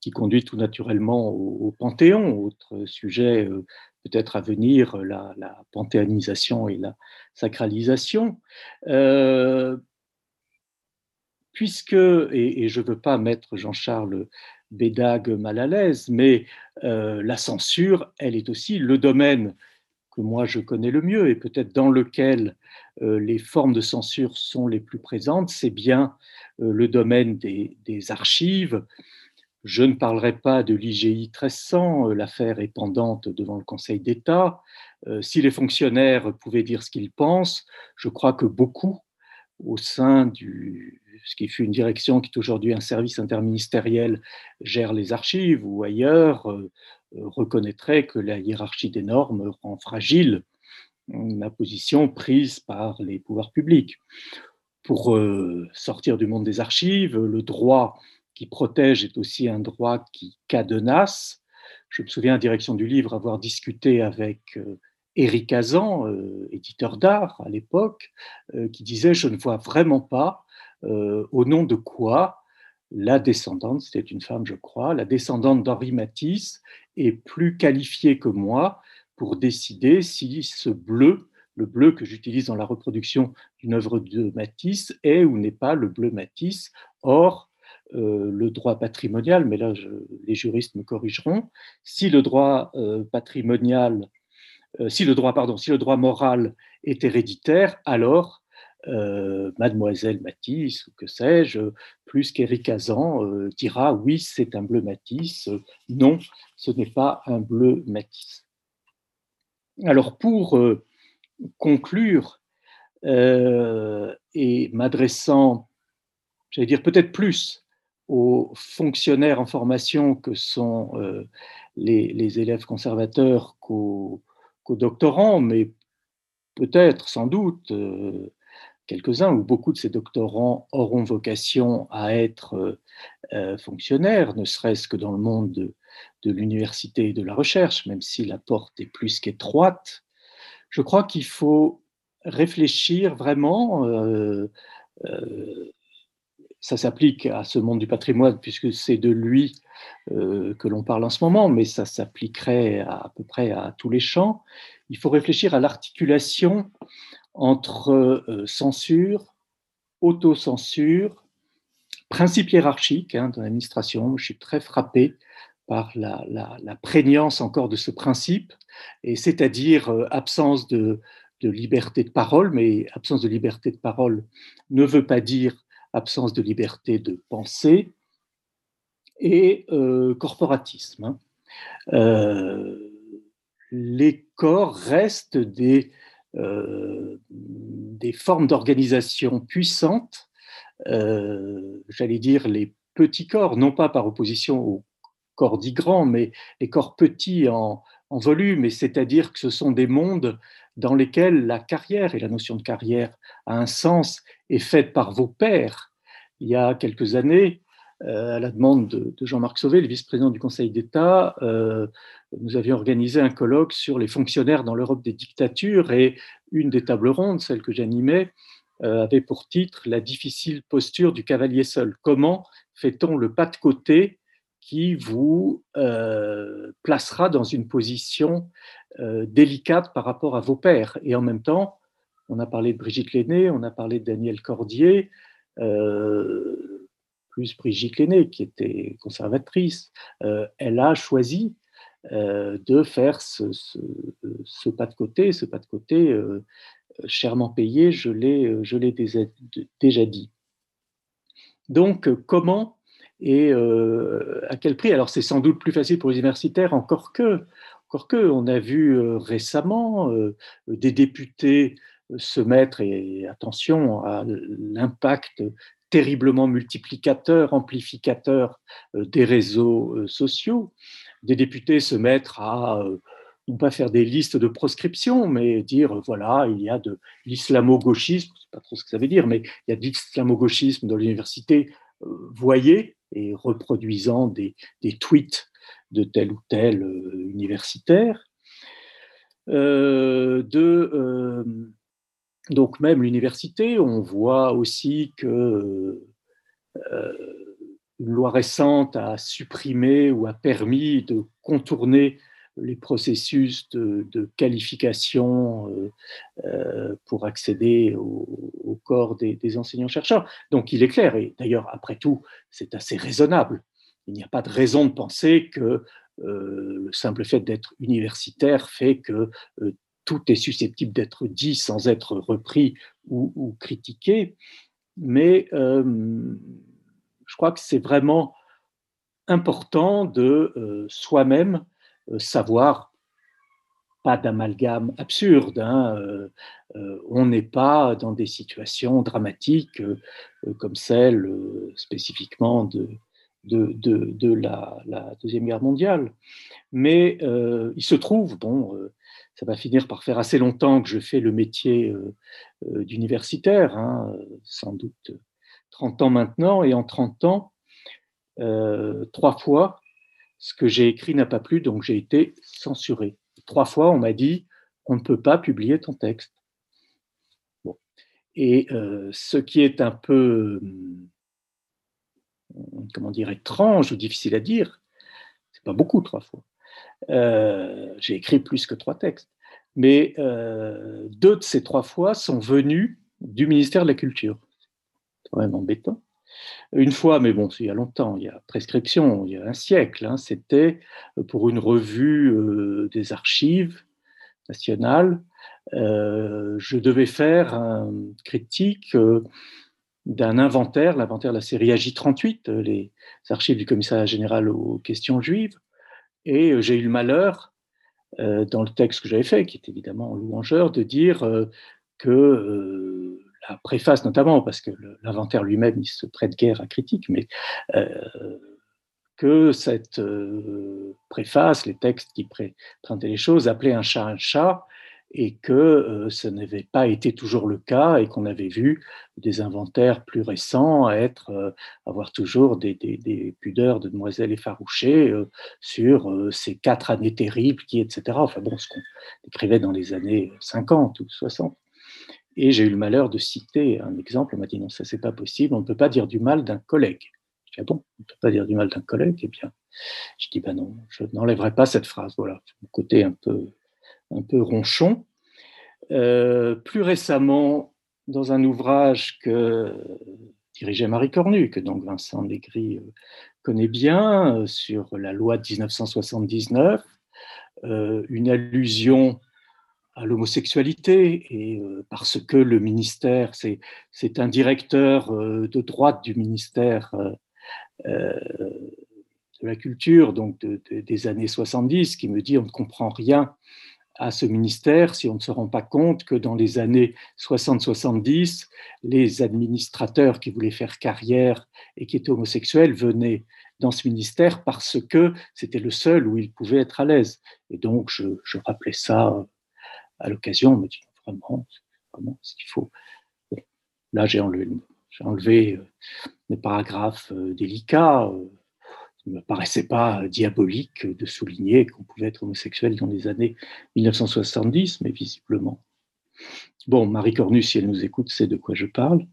qui conduit tout naturellement au, Panthéon, autre sujet peut-être à venir la, la, panthéonisation et la sacralisation. Puisque, et, je ne veux pas mettre Jean-Charles Bédag mal à l'aise, mais euh, la censure, elle est aussi le domaine que moi je connais le mieux et peut-être dans lequel euh, les formes de censure sont les plus présentes, c'est bien le domaine des, des archives, je ne parlerai pas de l'IGI 1300, euh, l'affaire est pendante devant le Conseil d'État. Euh, si les fonctionnaires pouvaient dire ce qu'ils pensent, je crois que beaucoup au sein du ce qui fut une direction qui est aujourd'hui un service interministériel gère les archives ou ailleurs euh, reconnaîtraient que la hiérarchie des normes rend fragile la position prise par les pouvoirs publics. Pour sortir du monde des archives, le droit qui protège est aussi un droit qui cadenasse. Je me souviens, en direction du livre, avoir discuté avec euh, Éric Azan, euh, éditeur d'art à l'époque, euh, qui disait Je ne vois vraiment pas au nom de quoi la descendante, c'était une femme, je crois, la descendante d'Henri Matisse est plus qualifiée que moi pour décider si ce bleu, le bleu que j'utilise dans la reproduction d'une œuvre de Matisse, est ou n'est pas le bleu Matisse. Or, euh, le droit patrimonial, mais là les juristes me corrigeront, si le droit euh, patrimonial, euh, si le droit, pardon, si le droit moral est héréditaire, alors Mademoiselle Matisse, ou que sais-je, plus qu'Éric Azan, dira oui, c'est un bleu Matisse, non, ce n'est pas un bleu Matisse. Alors pour conclure et m'adressant, j'allais dire peut-être plus aux fonctionnaires en formation que sont euh, les, élèves conservateurs qu'aux doctorants, mais peut-être, sans doute, euh, quelques-uns ou beaucoup de ces doctorants auront vocation à être euh, fonctionnaires, ne serait-ce que dans le monde de, de l'université et de la recherche, même si la porte est plus qu'étroite. Je crois qu'il faut réfléchir vraiment ça s'applique à ce monde du patrimoine puisque c'est de lui euh, que l'on parle en ce moment, mais ça s'appliquerait à, peu près à tous les champs. Il faut réfléchir à l'articulation entre euh, censure, autocensure, principe hiérarchique hein, dans l'administration. Je suis très frappé par la, prégnance encore de ce principe, et c'est-à-dire euh, absence de, de liberté de parole, mais absence de liberté de parole ne veut pas dire absence de liberté de pensée et euh, corporatisme. Hein. Euh, les corps restent des, euh, formes d'organisation puissantes, j'allais dire les petits corps, non pas par opposition aux corps dits grands, mais les corps petits en volume, c'est-à-dire que ce sont des mondes dans lesquels la carrière, et la notion de carrière a un sens, est faite par vos pairs. Il y a quelques années, euh, à la demande de, Jean-Marc Sauvé, le vice-président du Conseil d'État, euh, nous avions organisé un colloque sur les fonctionnaires dans l'Europe des dictatures et une des tables rondes, celle que j'animais, avait pour titre La difficile posture du cavalier seul. Comment fait-on le pas de côté qui vous placera dans une position délicate par rapport à vos pairs Et en même temps, on a parlé de Brigitte Lenné, on a parlé de Daniel Cordier, plus Brigitte Lenné, qui était conservatrice, elle a choisi euh, de faire ce, pas de côté, ce pas de côté euh, chèrement payé, euh, je l'ai déjà dit. Donc, comment et à quel prix? Alors, c'est sans doute plus facile pour les universitaires, encore que, encore que. On a vu récemment des députés se mettre, et attention à l'impact terriblement multiplicateur, amplificateur des réseaux sociaux, des députés se mettre à euh, non pas faire des listes de proscription, mais dire voilà, il y a de l'islamo-gauchisme, je sais pas trop ce que ça veut dire, mais il y a de l'islamo-gauchisme dans l'université, euh, voyez, et reproduisant des, tweets de tel ou tel euh, universitaire. de, donc même l'université, on voit aussi que une loi récente a supprimé ou a permis de contourner les processus de, qualification euh, euh, pour accéder au, corps des, enseignants-chercheurs. Donc il est clair, et d'ailleurs après tout, c'est assez raisonnable. Il n'y a pas de raison de penser que euh, le simple fait d'être universitaire fait que tout est susceptible d'être dit sans être repris ou, critiqué. Mais je crois que c'est vraiment important de soi-même savoir, pas d'amalgame absurde, hein, euh, on n'est pas dans des situations dramatiques comme celle spécifiquement de, de, la, Deuxième Guerre mondiale. Mais il se trouve, bon, ça va finir par faire assez longtemps que je fais le métier d'universitaire, hein, sans doute 30 ans maintenant, et en 30 ans, euh, trois fois, ce que j'ai écrit n'a pas plu, donc j'ai été censuré. Trois fois, on m'a dit, on ne peut pas publier ton texte. Et euh, ce qui est un peu, hum, comment dire, étrange ou difficile à dire, c'est pas beaucoup trois fois. Euh, j'ai écrit plus que trois textes. Mais deux de ces trois fois sont venus du ministère de la Culture quand même embêtant. Une fois, mais bon, il y a longtemps, il y a prescription, il y a un siècle, hein, c'était pour une revue euh, des archives nationales. Euh, je devais faire une critique euh, d'un inventaire, l'inventaire de la série AJ38, les archives du commissariat général aux questions juives. Et j'ai eu le malheur, dans le texte que j'avais fait, qui est évidemment louangeur, de dire que préface notamment, parce que l'inventaire lui-même, il se prête guère à critique, mais euh, que cette euh, préface, les textes qui présentaient les choses, appelaient un chat un chat, et que euh, ce n'avait pas été toujours le cas, et qu'on avait vu des inventaires plus récents être, avoir toujours des, des, pudeurs de demoiselles effarouchées sur ces quatre années terribles, qui, etc. Enfin bon, ce qu'on écrivait dans les années 50 ou 60. Et j'ai eu le malheur de citer un exemple. On m'a dit non, ça c'est pas possible. On ne peut pas dire du mal d'un collègue. Je dis ah bon, on ne peut pas dire du mal d'un collègue? Eh bien, je dis ben non, je n'enlèverai pas cette phrase. Voilà, côté un peu, un peu ronchon. Euh, plus récemment, dans un ouvrage que dirigeait Marie Cornu, que donc Vincent Legris euh, connaît bien, euh, sur la loi de 1979, une allusion à l'homosexualité et euh, parce que le ministère, c'est un directeur euh, de droite du ministère euh, de la culture, donc des années 70, qui me dit on ne comprend rien à ce ministère si on ne se rend pas compte que dans les années 60-70, les administrateurs qui voulaient faire carrière et qui étaient homosexuels venaient dans ce ministère parce que c'était le seul où ils pouvaient être à l'aise. Et donc, je, je rappelais ça à l'occasion, on me dit vraiment, vraiment ce qu'il faut. là, j'ai enlevé, j'ai enlevé euh, des paragraphes euh, délicats. Euh, il ne me paraissait pas diabolique de souligner qu'on pouvait être homosexuel dans les années 1970, mais visiblement. Bon, Marie Cornu, si elle nous écoute, sait de quoi je parle.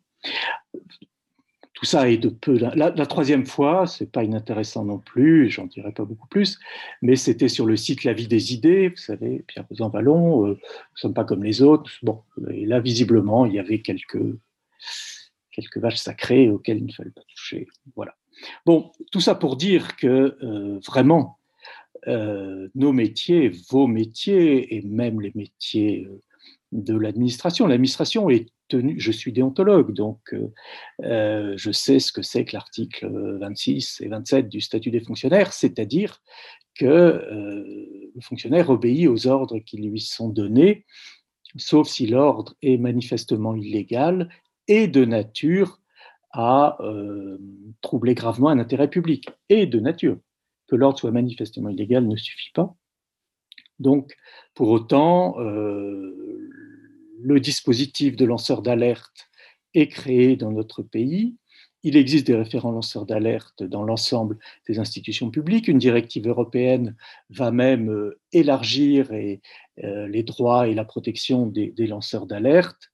Ça est de peu. La, troisième fois, c'est pas inintéressant non plus, j'en dirai pas beaucoup plus, mais c'était sur le site La vie des idées, vous savez, Pierre Rosan Vallon, euh, nous sommes pas comme les autres. Bon, et là, visiblement, il y avait quelques, quelques vaches sacrées auxquelles il ne fallait pas toucher. Voilà. Bon, tout ça pour dire que euh, vraiment, euh, nos métiers, vos métiers et même les métiers de l'administration. L'administration est je suis déontologue, donc euh, euh, je sais ce que c'est que l'article 26 et 27 du statut des fonctionnaires, c'est-à-dire que euh, le fonctionnaire obéit aux ordres qui lui sont donnés, sauf si l'ordre est manifestement illégal et de nature à troubler gravement un intérêt public, et de nature. Que l'ordre soit manifestement illégal ne suffit pas. Donc, pour autant, le dispositif de lanceur d'alerte est créé dans notre pays. Il existe des référents lanceurs d'alerte dans l'ensemble des institutions publiques. Une directive européenne va même euh, élargir euh, les droits et la protection des, lanceurs d'alerte.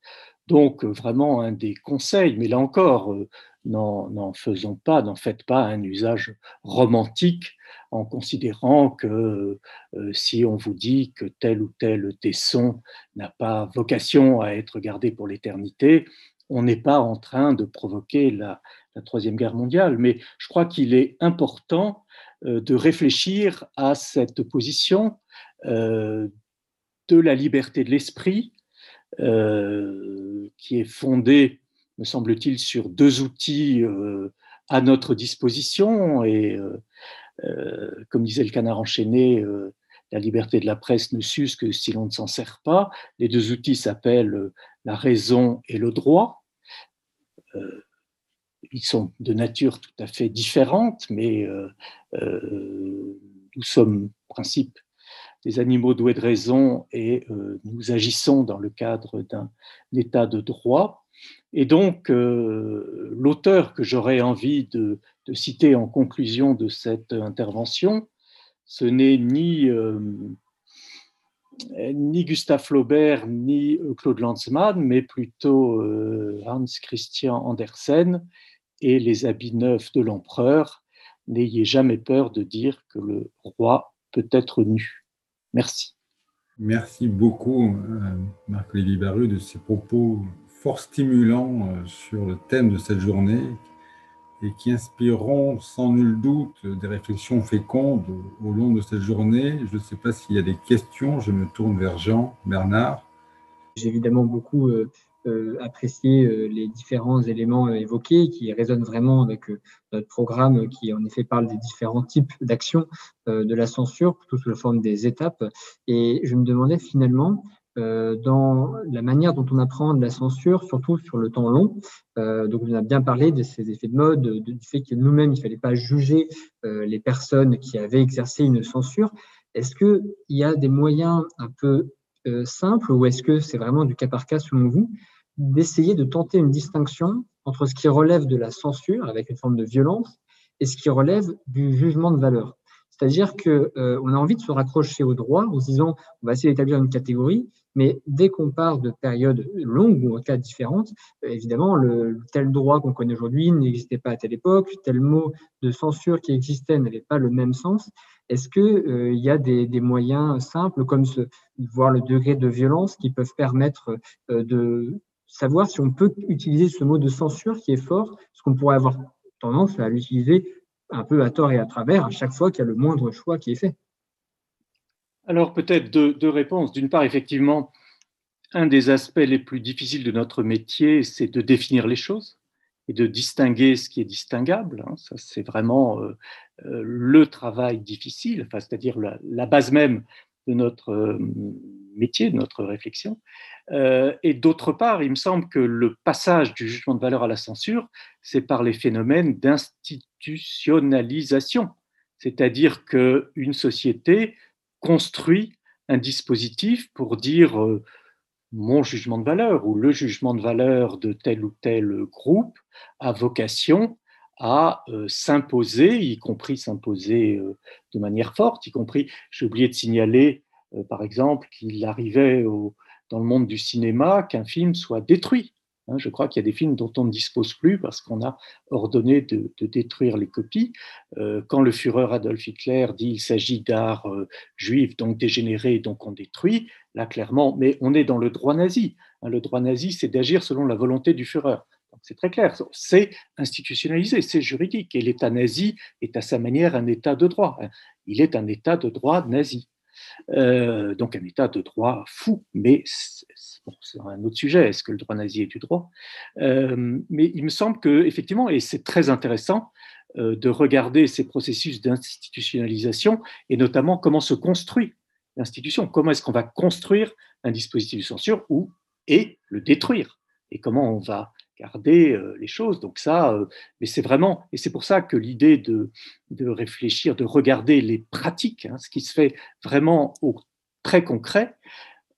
Donc, vraiment, un des conseils, mais là encore, euh, n'en faisons pas, n'en faites pas un usage romantique en considérant que euh, si on vous dit que tel ou tel tesson n'a pas vocation à être gardé pour l'éternité, on n'est pas en train de provoquer la, Troisième Guerre mondiale. Mais je crois qu'il est important euh, de réfléchir à cette position euh, de la liberté de l'esprit qui est fondée, me semble-t-il, sur deux outils à notre disposition et euh, comme disait le canard enchaîné, euh, la liberté de la presse ne s'use que si l'on ne s'en sert pas. Les deux outils s'appellent euh, la raison et le droit. ils sont de nature tout à fait différente, mais nous sommes, en principe, des animaux doués de raison et nous agissons dans le cadre d'un état de droit. Et donc, l'auteur que j'aurais envie de, citer en conclusion de cette intervention, ce n'est ni, euh, ni Gustave Flaubert ni euh, Claude Lanzmann, mais plutôt euh, Hans Christian Andersen et les habits neufs de l'empereur. N'ayez jamais peur de dire que le roi peut être nu. Merci. Merci beaucoup, Marc-Olivier Baru, de ces propos fort stimulants sur le thème de cette journée et qui inspireront sans nul doute des réflexions fécondes au long de cette journée. Je ne sais pas s'il y a des questions. Je me tourne vers Jean, Bernard. J'ai évidemment beaucoup euh, euh, apprécié euh, les différents éléments évoqués qui résonnent vraiment avec notre programme qui en effet parle des différents types d'actions de la censure, plutôt sous la forme des étapes. Et je me demandais finalement, euh, dans la manière dont on apprend de la censure, surtout sur le temps long. Euh, donc, on a bien parlé de ces effets de mode, du fait que nous-mêmes, il ne fallait pas juger euh, les personnes qui avaient exercé une censure. Est-ce qu'il y a des moyens un peu simples ou est-ce que c'est vraiment du cas par cas selon vous d'essayer de tenter une distinction entre ce qui relève de la censure avec une forme de violence et ce qui relève du jugement de valeur? C'est-à-dire qu'on a envie de se raccrocher au droit en se disant on va essayer d'établir une catégorie, mais dès qu'on parle de périodes longues ou en cas différentes, euh, évidemment, le, tel droit qu'on connaît aujourd'hui n'existait pas à telle époque, tel mot de censure qui existait n'avait pas le même sens. Est-ce qu'il euh, y a des, moyens simples comme voir le degré de violence qui peuvent permettre euh, de savoir si on peut utiliser ce mot de censure qui est fort, parce qu'on pourrait avoir tendance à l'utiliser un peu à tort et à travers à chaque fois qu'il y a le moindre choix qui est fait. Alors peut-être deux, réponses. D'une part, effectivement, un des aspects les plus difficiles de notre métier, c'est de définir les choses et de distinguer ce qui est distinguable. Hein. Ça, c'est vraiment euh, euh, le travail difficile, c'est-à-dire la, base même de notre euh, métier, de notre réflexion. et d'autre part, il me semble que le passage du jugement de valeur à la censure, c'est par les phénomènes d'institutionnalisation. C'est-à-dire qu'une société construit un dispositif pour dire mon jugement de valeur ou le jugement de valeur de tel ou tel groupe a vocation à euh, s'imposer, y compris s'imposer euh, de manière forte, y compris, j'ai oublié de signaler, par exemple, qu'il arrivait dans le monde du cinéma qu'un film soit détruit. Hein, je crois qu'il y a des films dont on ne dispose plus parce qu'on a ordonné de, détruire les copies. Euh, quand le Führer Adolf Hitler dit il s'agit d'art euh, juif, donc dégénéré, donc on détruit, là clairement, mais on est dans le droit nazi. Hein, le droit nazi, c'est d'agir selon la volonté du Führer. C'est très clair, c'est institutionnalisé, c'est juridique. Et l'État nazi est à sa manière un État de droit. Hein. Il est un État de droit nazi. Euh, donc un État de droit fou, mais c'est un autre sujet, est-ce que le droit nazi est du droit? Euh, Mais il me semble que effectivement, et c'est très intéressant euh, de regarder ces processus d'institutionnalisation et notamment comment se construit l'institution, comment est-ce qu'on va construire un dispositif de censure ou et le détruire, et comment on va euh, les choses. Donc ça, mais c'est vraiment, et c'est pour ça que l'idée de, de réfléchir, de regarder les pratiques, hein, ce qui se fait vraiment au très concret,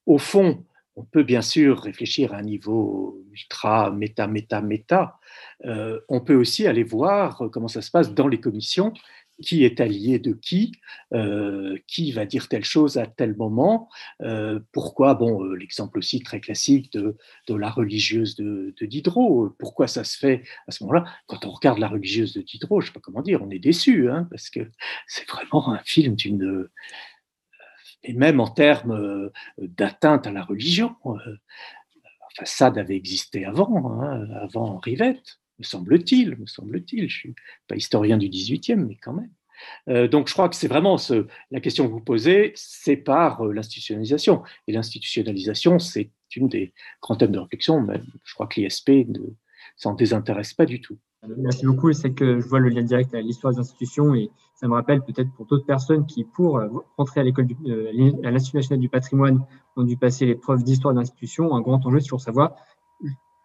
au fond, on peut bien sûr réfléchir à un niveau ultra méta, méta, méta. Euh, on peut aussi aller voir comment ça se passe dans les commissions, qui est allié de qui, euh, qui va dire telle chose à tel moment, euh, pourquoi, bon, l'exemple aussi très classique de, la religieuse de, Diderot, pourquoi ça se fait à ce moment-là? Quand on regarde la religieuse de Diderot, je ne sais pas comment dire, on est déçu, hein, parce que c'est vraiment un film d'une et même en termes euh, d'atteinte à la religion. Euh, enfin, Sade avait existé avant, hein, avant Rivette, me semble-t-il, me semble-t-il. Je suis pas historien du 18e, mais quand même. Euh, donc, je crois que c'est vraiment la question que vous posez, c'est par l'institutionnalisation. Et l'institutionnalisation, c'est une des grands thèmes de réflexion. Mais je crois que l'ISP ne s'en désintéresse pas du tout. Merci beaucoup. C'est que je vois le lien direct à l'histoire des institutions et ça me rappelle peut-être pour d'autres personnes qui, pour rentrer à l'école euh, à l'Institut national du patrimoine, ont dû passer l'épreuve d'histoire d'institution. Un grand enjeu, pour savoir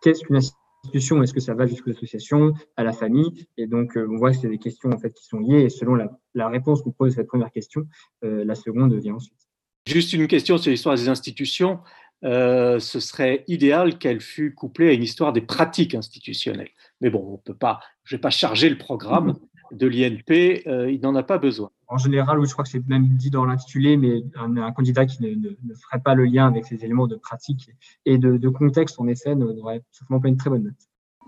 qu'est-ce qu'une institution, est-ce que ça va jusqu'à l'association, à la famille? Et donc, euh, on voit que c'est des questions en fait qui sont liées. Et selon la, réponse qu'on pose à cette première question, euh, la seconde vient ensuite. Juste une question sur l'histoire des institutions. ce serait idéal qu'elle fût couplée à une histoire des pratiques institutionnelles. Mais bon, on peut pas, je ne vais pas charger le programme de l'INP, euh, il n'en a pas besoin. En général, je crois que c'est même dit dans l'intitulé, mais un, candidat qui ne, ferait pas le lien avec ces éléments de pratique et de, contexte, en effet, n'aurait simplement pas une très bonne note.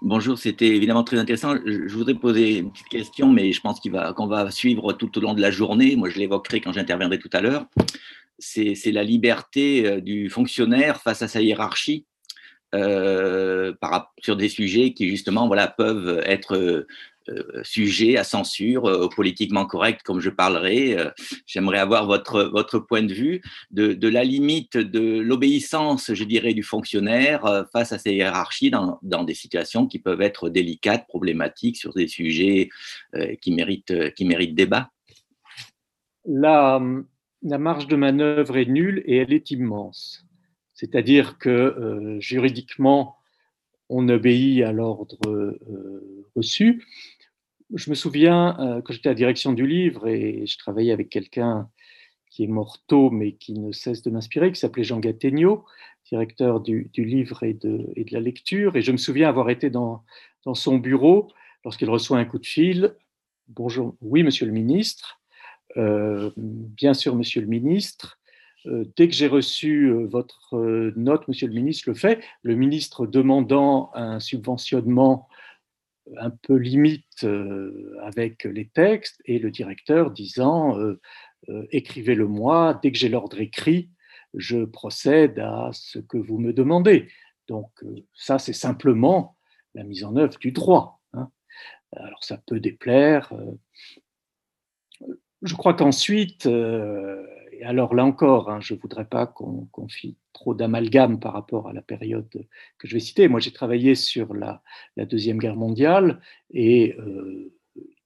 Bonjour, c'était évidemment très intéressant. Je voudrais poser une petite question, mais je pense qu'on va, va suivre tout au long de la journée. Moi, je l'évoquerai quand j'interviendrai tout à l'heure. C'est la liberté euh, du fonctionnaire face à sa hiérarchie euh, sur des sujets qui justement voilà, peuvent être euh, sujets à censure, euh, politiquement correct, comme je parlerai. J'aimerais avoir votre, votre point de vue de, de la limite de l'obéissance, je dirais, du fonctionnaire face à ces hiérarchies dans, dans, des situations qui peuvent être délicates, problématiques, sur des sujets qui, méritent, qui méritent débat. La, la marge de manœuvre est nulle et elle est immense. C'est-à-dire que euh, juridiquement, on obéit à l'ordre euh, reçu. Je me souviens, euh, quand j'étais à la direction du livre, et je travaillais avec quelqu'un qui est mort mais qui ne cesse de m'inspirer, qui s'appelait Jean Gattegno, directeur du, livre et de, la lecture. Et je me souviens avoir été dans, dans son bureau lorsqu'il reçoit un coup de fil. Bonjour, oui, monsieur le ministre. bien sûr, monsieur le ministre. Euh, dès que j'ai reçu euh, votre euh, note, Monsieur le ministre le fait, le ministre demandant un subventionnement un peu limite avec les textes et le directeur disant écrivez-le moi, dès que j'ai l'ordre écrit, je procède à ce que vous me demandez. Donc ça, c'est simplement la mise en œuvre du droit. Hein. Alors ça peut déplaire. Je crois qu'ensuite, et alors là encore, hein, je ne voudrais pas qu'on confie trop d'amalgame par rapport à la période que je vais citer. Moi, j'ai travaillé sur la, Deuxième Guerre mondiale, et euh,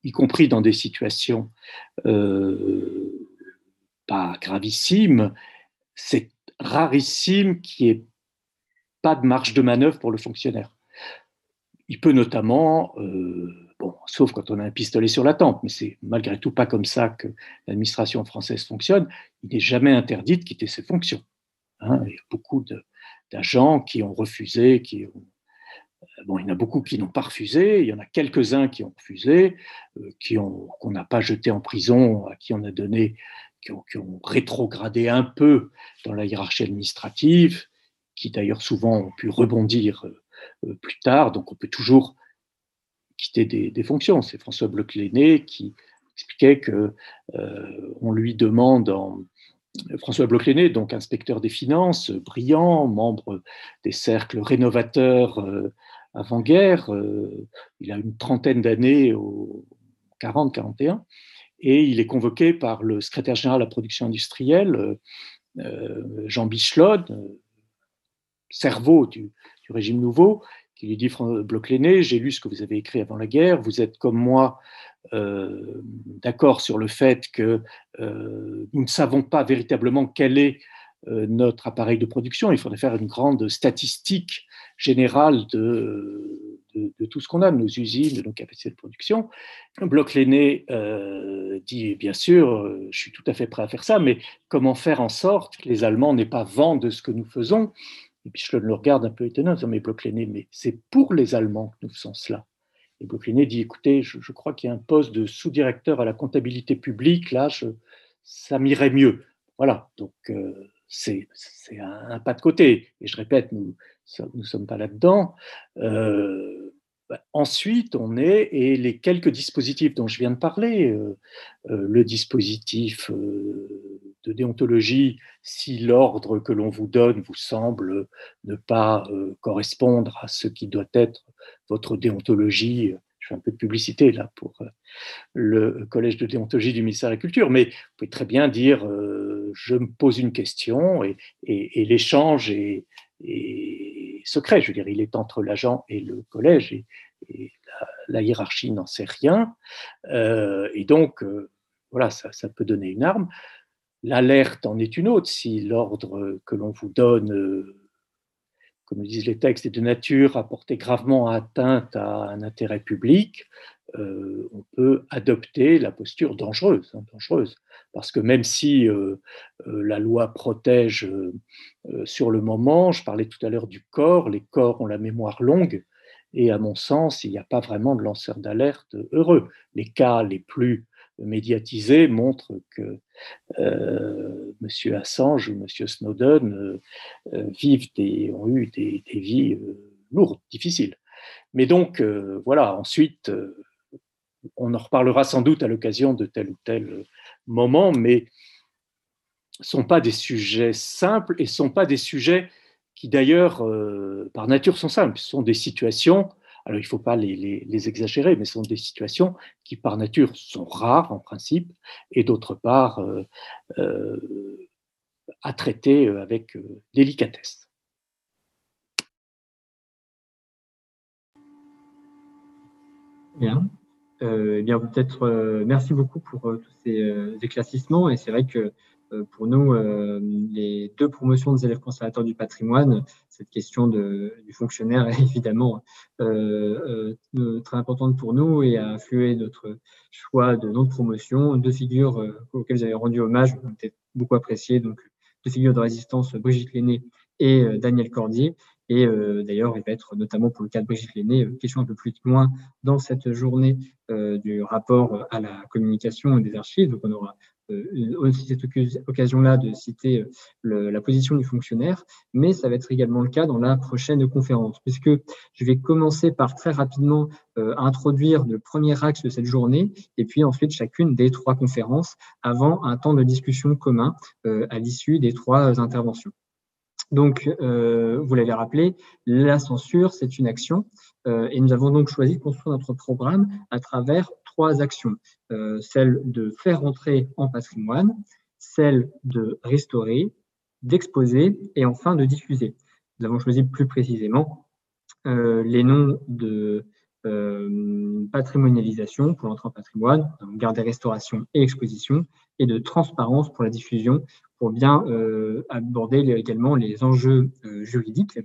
y compris dans des situations euh, pas gravissimes, c'est rarissime qu'il n'y ait pas de marge de manœuvre pour le fonctionnaire. Il peut notamment... Euh, sauf quand on a un pistolet sur la tempe, mais c'est malgré tout pas comme ça que l'administration française fonctionne. Il n'est jamais interdit de quitter ses fonctions. Hein. il y a beaucoup d'agents qui ont refusé, qui ont, euh, bon, il y en a beaucoup qui n'ont pas refusé, il y en a quelques-uns qui ont refusé, euh, qui ont qu'on n'a pas jeté en prison, à qui on a donné, qui ont, rétrogradé un peu dans la hiérarchie administrative. qui d'ailleurs souvent ont pu rebondir plus tard, donc on peut toujours des, fonctions. C'est François bloch qui expliquait que on lui demande en, François bloch donc inspecteur des finances, brillant, membre des cercles rénovateurs avant-guerre, il a une trentaine d'années, au 40-41, et il est convoqué par le secrétaire général de la production industrielle, Jean Bichelot, cerveau du, régime nouveau, qui lui dit bloch j'ai lu ce que vous avez écrit avant la guerre, vous êtes comme moi euh, d'accord sur le fait que euh, nous ne savons pas véritablement quel est euh, notre appareil de production. Il faudrait faire une grande statistique générale de, tout ce qu'on a, de nos usines, de nos capacités de production. Bloch l'aîné dit, bien sûr, je suis tout à fait prêt à faire ça, mais comment faire en sorte que les Allemands n'aient pas vent de ce que nous faisons? Et puis je le regarde un peu étonnant, mais Bloch l'aîné, mais c'est pour les Allemands que nous faisons cela. Et Boclinet dit, écoutez, je, crois qu'il y a un poste de sous-directeur à la comptabilité publique, là, ça m'irait mieux. Voilà, donc euh, c'est un, pas de côté. Et je répète, nous ne sommes pas là-dedans. Euh, bah, ensuite, on est, et les quelques dispositifs dont je viens de parler, euh, le dispositif de déontologie, si l'ordre que l'on vous donne vous semble ne pas correspondre à ce qui doit être votre déontologie. Je fais un peu de publicité là pour euh, le collège de déontologie du ministère de la Culture, mais vous pouvez très bien dire euh, je me pose une question et, l'échange est, secret. Je veux dire, il est entre l'agent et le collège et, la, hiérarchie n'en sait rien. Euh, et donc, voilà, ça, peut donner une arme. L'alerte en est une autre. Si l'ordre que l'on vous donne comme le disent les textes, est de nature à porter gravement atteinte à un intérêt public, euh, on peut adopter la posture dangereuse, hein, dangereuse, parce que même si euh, euh, la loi protège sur le moment, je parlais tout à l'heure du corps, les corps ont la mémoire longue, et à mon sens, il n'y a pas vraiment de lanceur d'alerte heureux. Les cas les plus médiatisés montrent que euh, M. Assange ou M. Snowden euh, euh, vivent des, ont eu des, vies lourdes, difficiles. Mais donc, voilà, ensuite, on en reparlera sans doute à l'occasion de tel ou tel moment, mais sont pas des sujets simples et sont pas des sujets qui d'ailleurs, par nature, sont simples. Ce sont des situations alors, il ne faut pas les, exagérer, mais ce sont des situations qui, par nature, sont rares en principe, et d'autre part, euh, euh, à traiter euh, avec délicatesse. Bien. Eh bien, peut-être, merci beaucoup pour tous ces éclaircissements. Et c'est vrai que pour nous, les deux promotions des élèves conservateurs du patrimoine, cette question du fonctionnaire est évidemment euh, très importante pour nous et a influé notre choix de nom de promotion. Deux figures auxquelles vous avez rendu hommage ont été beaucoup appréciées, donc deux figures de résistance, Brigitte Lenné et Daniel Cordier. Et d'ailleurs, il va être notamment pour le cas de Brigitte Lenné, question un peu plus loin dans cette journée du rapport à la communication et des archives. Donc, on aura euh, aussi cette occasion-là de citer euh, la position du fonctionnaire, mais ça va être également le cas dans la prochaine conférence, puisque je vais commencer par très rapidement euh, introduire le premier axe de cette journée, et puis ensuite chacune des trois conférences, avant un temps de discussion commun à l'issue des trois interventions. Donc, vous l'avez rappelé, la censure, c'est une action, et nous avons donc choisi de construire notre programme à travers actions. Euh, celle de faire entrer en patrimoine, celle de restaurer, d'exposer et enfin de diffuser. Nous avons choisi plus précisément euh, les noms de euh, patrimonialisation pour l'entrée en patrimoine, garder restauration et exposition, et de transparence pour la diffusion, pour bien aborder également les enjeux juridiques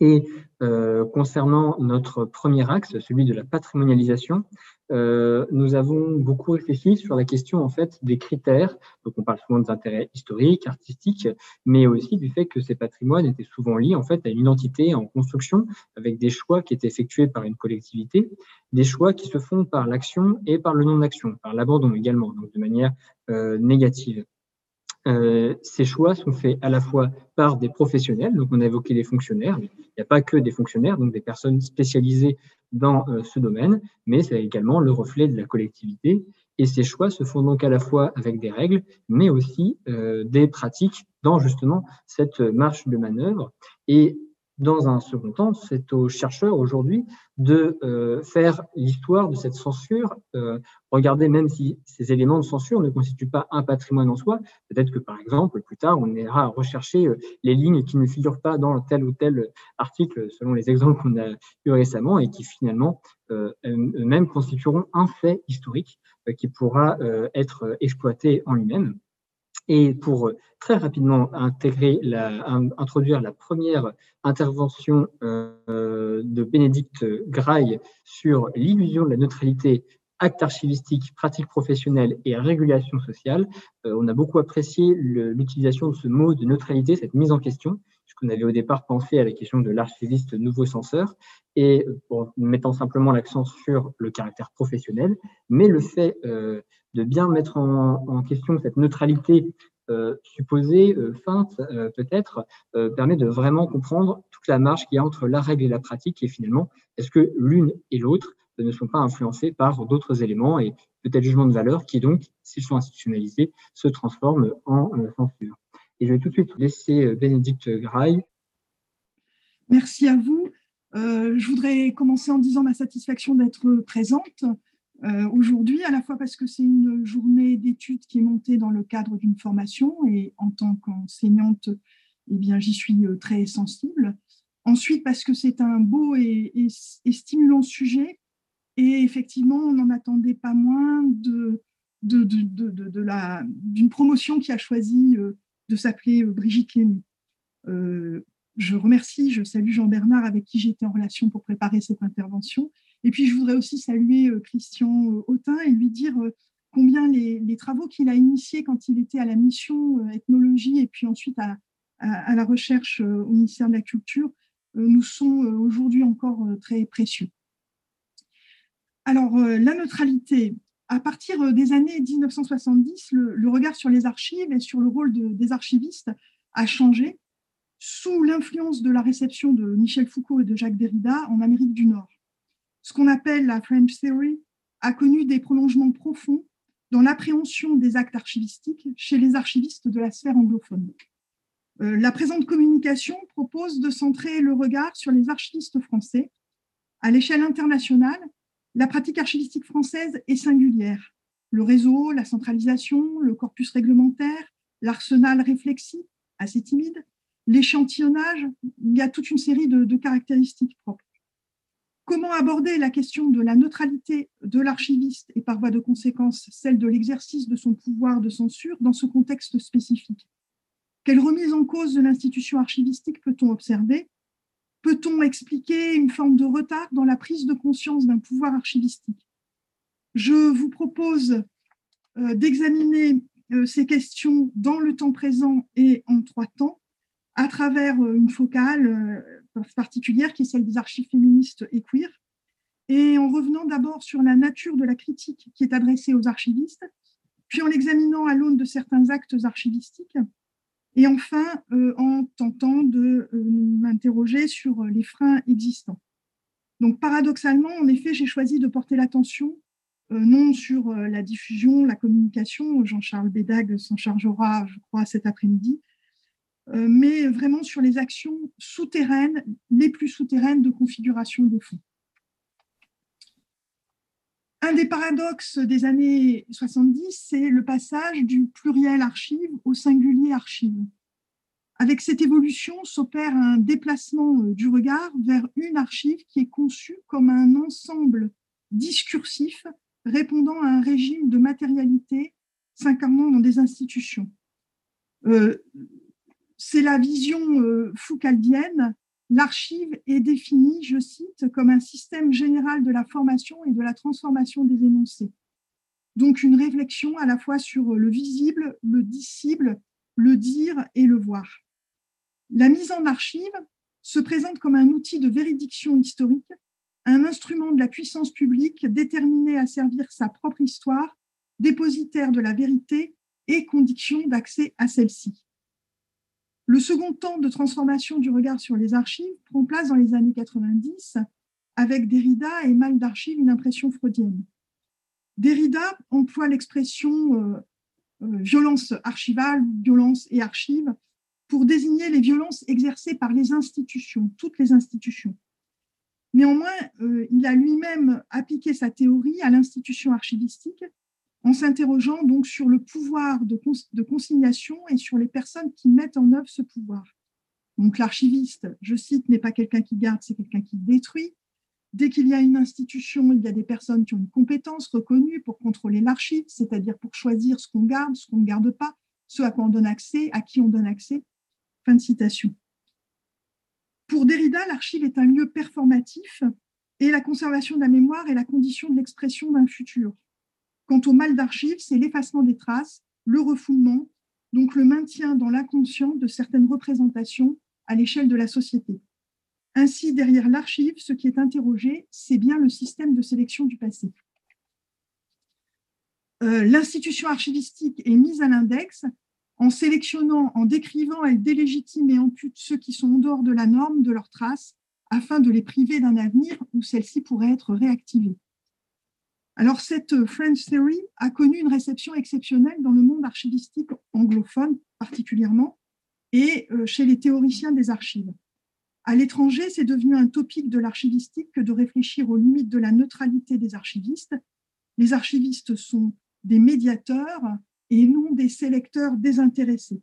et euh, concernant notre premier axe, celui de la patrimonialisation, euh, nous avons beaucoup réfléchi sur la question en fait des critères. Donc, on parle souvent des intérêts historiques, artistiques, mais aussi du fait que ces patrimoines étaient souvent liés en fait à une identité en construction, avec des choix qui étaient effectués par une collectivité, des choix qui se font par l'action et par le non-action, par l'abandon également, donc de manière euh, négative. Euh, ces choix sont faits à la fois par des professionnels, donc on a évoqué les fonctionnaires, il n'y a pas que des fonctionnaires, donc des personnes spécialisées dans euh, ce domaine, mais c'est également le reflet de la collectivité. Et ces choix se font donc à la fois avec des règles, mais aussi euh, des pratiques dans justement cette marche de manœuvre. Et dans un second temps, c'est aux chercheurs aujourd'hui de euh, faire l'histoire de cette censure. Euh, regardez, même si ces éléments de censure ne constituent pas un patrimoine en soi, peut-être que par exemple, plus tard, on ira rechercher euh, les lignes qui ne figurent pas dans tel ou tel article, selon les exemples qu'on a eu récemment, et qui finalement eux-mêmes constitueront un fait historique qui pourra être exploité en lui-même. Et pour euh, très rapidement intégrer introduire la première intervention euh, de Bénédicte Graille sur l'illusion de la neutralité acte archivistique, pratique professionnelle et régulation sociale. Euh, on a beaucoup apprécié l'utilisation de ce mot de neutralité, cette mise en question, puisqu'on avait au départ pensé à la question de l'archiviste nouveau censeur, et en mettant simplement l'accent sur le caractère professionnel, mais le fait de bien mettre en, question cette neutralité euh, supposée, euh, feinte euh, peut-être, permet de vraiment comprendre toute la marge qu'il y a entre la règle et la pratique et finalement, est-ce que l'une et l'autre ne sont pas influencées par d'autres éléments et peut-être jugement de valeur qui donc, s'ils sont institutionnalisés, se transforment en censure. Et je vais tout de suite laisser Bénédicte Graille. Merci à vous. je voudrais commencer en disant ma satisfaction d'être présente euh, aujourd'hui, à la fois parce que c'est une journée d'études qui est montée dans le cadre d'une formation et en tant qu'enseignante, eh bien, j'y suis euh, très sensible. Ensuite, parce que c'est un beau et, stimulant sujet et effectivement, on n'en attendait pas moins de, d'une promotion qui a choisi euh, de s'appeler Brigitte Lémy. je remercie, je salue Jean-Bernard avec qui j'étais en relation pour préparer cette intervention et puis, je voudrais aussi saluer euh, Christian euh, Autin et lui dire euh, combien les, travaux qu'il a initiés quand il était à la mission ethnologie et puis ensuite à, la recherche au ministère de la Culture nous sont aujourd'hui encore très précieux. Alors, la neutralité, à partir des années 1970, le, regard sur les archives et sur le rôle des archivistes a changé sous l'influence de la réception de Michel Foucault et de Jacques Derrida en Amérique du Nord ce qu'on appelle la French Theory, a connu des prolongements profonds dans l'appréhension des actes archivistiques chez les archivistes de la sphère anglophone. Euh, la présente communication propose de centrer le regard sur les archivistes français. À l'échelle internationale, la pratique archivistique française est singulière. Le réseau, la centralisation, le corpus réglementaire, l'arsenal réflexif, assez timide, l'échantillonnage, il y a toute une série de caractéristiques propres. Comment aborder la question de la neutralité de l'archiviste et par voie de conséquence celle de l'exercice de son pouvoir de censure dans ce contexte spécifique? Quelle remise en cause de l'institution archivistique peut-on observer? Peut-on expliquer une forme de retard dans la prise de conscience d'un pouvoir archivistique? Je vous propose euh, d'examiner euh, ces questions dans le temps présent et en trois temps à travers euh, une focale particulière qui est celle des archives féministes et queer, et en revenant d'abord sur la nature de la critique qui est adressée aux archivistes, puis en l'examinant à l'aune de certains actes archivistiques, et enfin euh, en tentant de euh, m'interroger sur les freins existants. Donc paradoxalement, en effet, j'ai choisi de porter l'attention euh, non sur la diffusion, la communication, Jean-Charles Bédag s'en chargera, je crois, cet après-midi, euh, mais vraiment sur les actions souterraines, les plus souterraines de configuration des fonds. Un des paradoxes des années 70, c'est le passage du pluriel archive au singulier archive. Avec cette évolution s'opère un déplacement euh, du regard vers une archive qui est conçue comme un ensemble discursif répondant à un régime de matérialité s'incarnant dans des institutions. Euh, c'est la vision euh, foucaldienne. L'archive est définie, je cite, comme un système général de la formation et de la transformation des énoncés. Donc une réflexion à la fois sur le visible, le dissible, le dire et le voir. La mise en archive se présente comme un outil de véridiction historique, un instrument de la puissance publique déterminé à servir sa propre histoire, dépositaire de la vérité et conditions d'accès à celles-ci. Le second temps de transformation du regard sur les archives prend place dans les années 90 avec Derrida et mal d'archives, une impression freudienne. Derrida emploie l'expression euh, euh, violence archivale, violence et archive pour désigner les violences exercées par les institutions, toutes les institutions. Néanmoins, euh, il a lui-même appliqué sa théorie à l'institution archivistique en s'interrogeant donc sur le pouvoir de, consignation et sur les personnes qui mettent en œuvre ce pouvoir. Donc l'archiviste, je cite, n'est pas quelqu'un qui garde, c'est quelqu'un qui détruit. Dès qu'il y a une institution, il y a des personnes qui ont une compétence reconnue pour contrôler l'archive, c'est-à-dire pour choisir ce qu'on garde, ce qu'on ne garde pas, ce à quoi on donne accès, à qui on donne accès. Fin de citation. Pour Derrida, l'archive est un lieu performatif et la conservation de la mémoire est la condition de l'expression d'un futur. Quant au mal d'archive, c'est l'effacement des traces, le refoulement, donc le maintien dans l'inconscient de certaines représentations à l'échelle de la société. Ainsi, derrière l'archive, ce qui est interrogé, c'est bien le système de sélection du passé. Euh, l'institution archivistique est mise à l'index en sélectionnant, en décrivant, elle délégitime et ampute ceux qui sont en dehors de la norme, de leurs traces, afin de les priver d'un avenir où celles-ci pourraient être réactivées. Alors, cette French Theory a connu une réception exceptionnelle dans le monde archivistique anglophone particulièrement et euh, chez les théoriciens des archives. À l'étranger, c'est devenu un topic de l'archivistique que de réfléchir aux limites de la neutralité des archivistes. Les archivistes sont des médiateurs et non des sélecteurs désintéressés.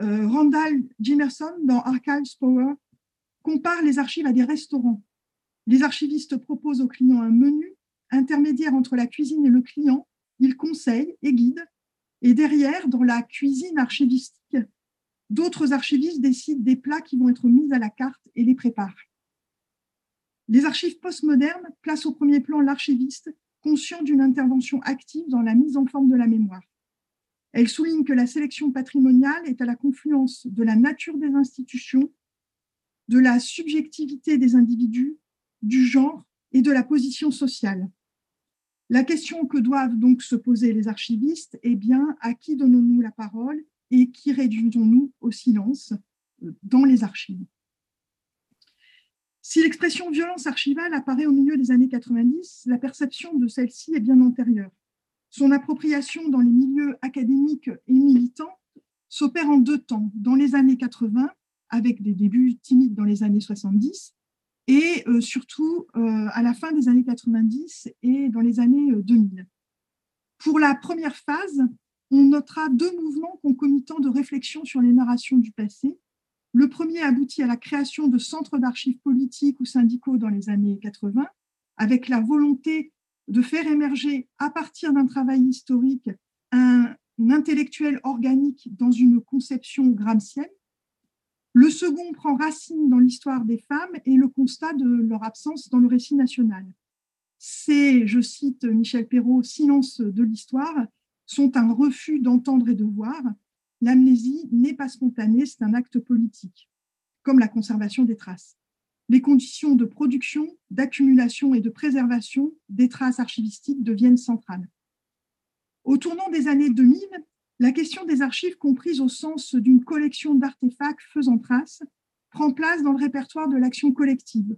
Euh, Randall Jimerson, dans Archives Power, compare les archives à des restaurants. Les archivistes proposent aux clients un menu, intermédiaire entre la cuisine et le client, ils conseillent et guident. Et derrière, dans la cuisine archivistique, d'autres archivistes décident des plats qui vont être mis à la carte et les préparent. Les archives postmodernes placent au premier plan l'archiviste conscient d'une intervention active dans la mise en forme de la mémoire. Elle souligne que la sélection patrimoniale est à la confluence de la nature des institutions, de la subjectivité des individus, du genre et de la position sociale. La question que doivent donc se poser les archivistes est bien à qui donnons-nous la parole et qui réduisons-nous au silence euh, dans les archives? Si l'expression violence archivale apparaît au milieu des années 90, la perception de celle-ci est bien antérieure. Son appropriation dans les milieux académiques et militants s'opère en deux temps, dans les années 80, avec des débuts timides dans les années 70, et euh, surtout euh, à la fin des années 90 et dans les années 2000. Euh, Pour la première phase, on notera deux mouvements concomitants de réflexion sur les narrations du passé, le premier aboutit à la création de centres d'archives politiques ou syndicaux dans les années 80, avec la volonté de faire émerger, à partir d'un travail historique, un, intellectuel organique dans une conception gramscienne. Le second prend racine dans l'histoire des femmes et le constat de leur absence dans le récit national. Ces, je cite Michel Perrault, silence de l'histoire sont un refus d'entendre et de voir, l'amnésie n'est pas spontanée, c'est un acte politique, comme la conservation des traces. Les conditions de production, d'accumulation et de préservation des traces archivistiques deviennent centrales. Au tournant des années 2000, la question des archives comprise au sens d'une collection d'artefacts faisant trace prend place dans le répertoire de l'action collective.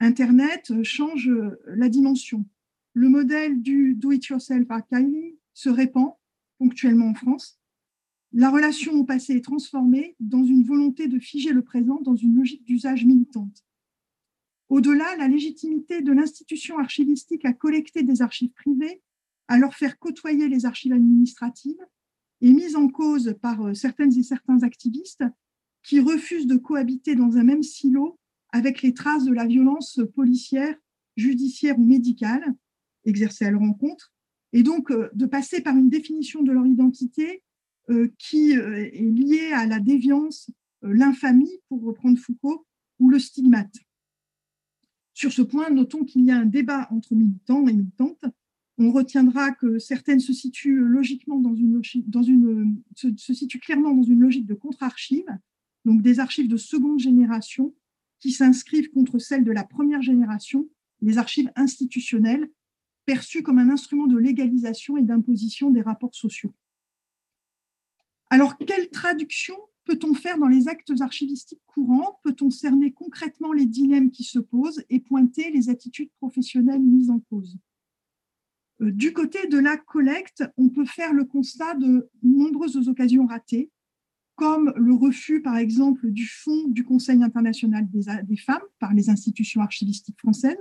Internet change la dimension. Le modèle du do-it-yourself archiving se répand ponctuellement en France la relation au passé est transformée dans une volonté de figer le présent dans une logique d'usage militante. Au-delà, la légitimité de l'institution archivistique à collecter des archives privées, à leur faire côtoyer les archives administratives, est mise en cause par euh, certaines et certains activistes qui refusent de cohabiter dans un même silo avec les traces de la violence policière, judiciaire ou médicale exercée à leur encontre, et donc euh, de passer par une définition de leur identité euh, qui est lié à la déviance, l'infamie, pour reprendre Foucault, ou le stigmate. Sur ce point, notons qu'il y a un débat entre militants et militantes. On retiendra que certaines se situent logiquement dans une, dans se, clairement dans une logique de contre-archive, donc des archives de seconde génération qui s'inscrivent contre celles de la première génération, les archives institutionnelles, perçues comme un instrument de légalisation et d'imposition des rapports sociaux. Alors, quelle traduction peut-on faire dans les actes archivistiques courants? Peut-on cerner concrètement les dilemmes qui se posent et pointer les attitudes professionnelles mises en cause? Du côté de la collecte, on peut faire le constat de nombreuses occasions ratées, comme le refus, par exemple, du fonds du Conseil international des, femmes par les institutions archivistiques françaises.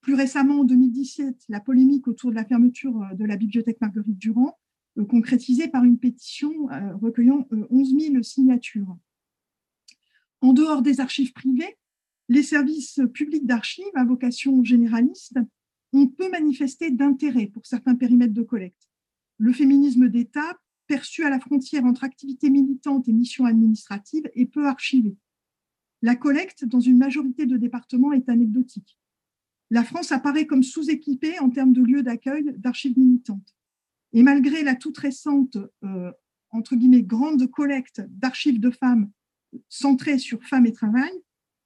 Plus récemment, en 2017, la polémique autour de la fermeture de la bibliothèque Marguerite Durand, euh, concrétisée par une pétition euh, recueillant 11 euh, 000 signatures. En dehors des archives privées, les services publics d'archives à vocation généraliste ont peu manifesté d'intérêt pour certains périmètres de collecte. Le féminisme d'État, perçu à la frontière entre activité militante et mission administrative, est peu archivé. La collecte, dans une majorité de départements, est anecdotique. La France apparaît comme sous-équipée en termes de lieux d'accueil d'archives militantes. Et malgré la toute récente, euh, entre guillemets, grande collecte d'archives de femmes centrées sur femmes et travail,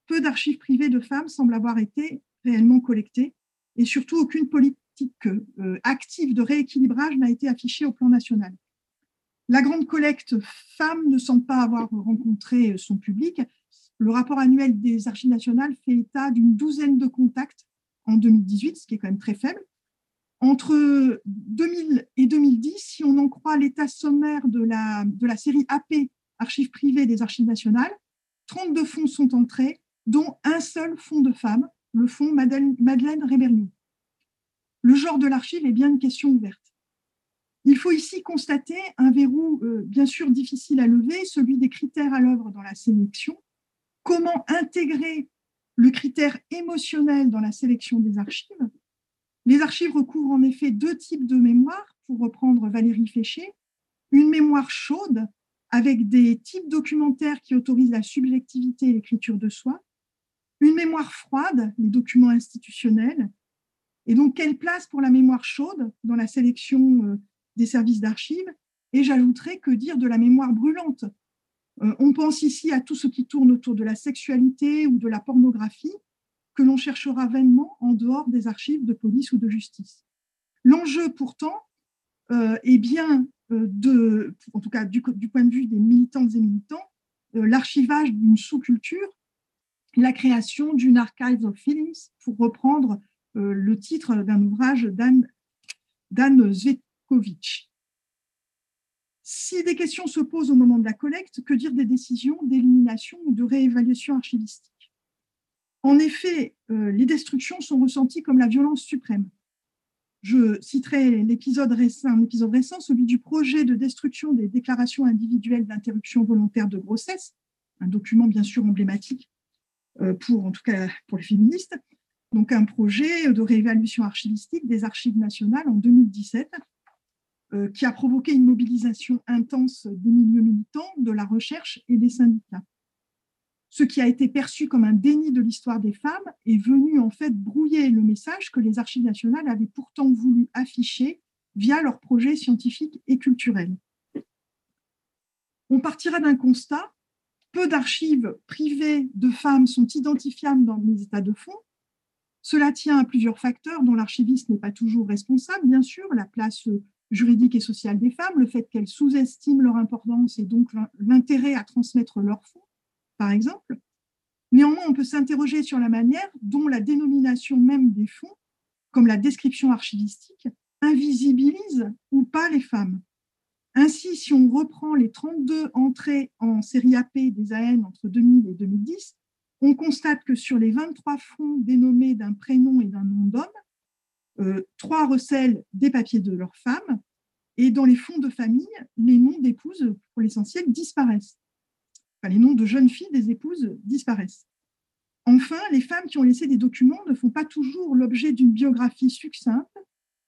peu d'archives privées de femmes semblent avoir été réellement collectées et surtout aucune politique euh, active de rééquilibrage n'a été affichée au plan national. La grande collecte femmes ne semble pas avoir rencontré son public. Le rapport annuel des archives nationales fait état d'une douzaine de contacts en 2018, ce qui est quand même très faible, entre 2000 et 2010, si on en croit l'état sommaire de la, de la série AP, Archives privées des Archives nationales, 32 fonds sont entrés, dont un seul fonds de femmes, le fonds Madeleine, Madeleine Le genre de l'archive est bien une question ouverte. Il faut ici constater un verrou euh, bien sûr difficile à lever, celui des critères à l'œuvre dans la sélection. Comment intégrer le critère émotionnel dans la sélection des archives? Les archives recouvrent en effet deux types de mémoire, pour reprendre Valérie Féché. Une mémoire chaude, avec des types documentaires qui autorisent la subjectivité et l'écriture de soi. Une mémoire froide, les documents institutionnels. Et donc, quelle place pour la mémoire chaude dans la sélection euh, des services d'archives? Et j'ajouterais que dire de la mémoire brûlante euh, On pense ici à tout ce qui tourne autour de la sexualité ou de la pornographie, que l'on cherchera vainement en dehors des archives de police ou de justice. L'enjeu, pourtant, euh, est bien de, en tout cas du, point de vue des militantes et militants, l'archivage d'une sous-culture, la création d'une archive of feelings, pour reprendre le titre d'un ouvrage d'Anne Zvetkovic. Si des questions se posent au moment de la collecte, que dire des décisions d'élimination ou de réévaluation archivistique en effet, euh, les destructions sont ressenties comme la violence suprême. Je citerai un épisode récent, celui du projet de destruction des déclarations individuelles d'interruption volontaire de grossesse, un document bien sûr emblématique euh, pour, en tout cas pour les féministes. Donc un projet de réévaluation archivistique des archives nationales en 2017, euh, qui a provoqué une mobilisation intense des milieux militants, de la recherche et des syndicats ce qui a été perçu comme un déni de l'histoire des femmes est venu en fait brouiller le message que les archives nationales avaient pourtant voulu afficher via leurs projets scientifiques et culturels. On partira d'un constat, peu d'archives privées de femmes sont identifiables dans les états de fonds. Cela tient à plusieurs facteurs dont l'archiviste n'est pas toujours responsable, bien sûr, la place juridique et sociale des femmes, le fait qu'elles sous-estiment leur importance et donc l'intérêt à transmettre leurs fonds, par exemple. Néanmoins, on peut s'interroger sur la manière dont la dénomination même des fonds, comme la description archivistique, invisibilise ou pas les femmes. Ainsi, si on reprend les 32 entrées en série AP des AN entre 2000 et 2010, on constate que sur les 23 fonds dénommés d'un prénom et d'un nom d'homme, euh, trois recèlent des papiers de leurs femmes, et dans les fonds de famille, les noms d'épouses, pour l'essentiel, disparaissent les noms de jeunes filles des épouses disparaissent. Enfin, les femmes qui ont laissé des documents ne font pas toujours l'objet d'une biographie succincte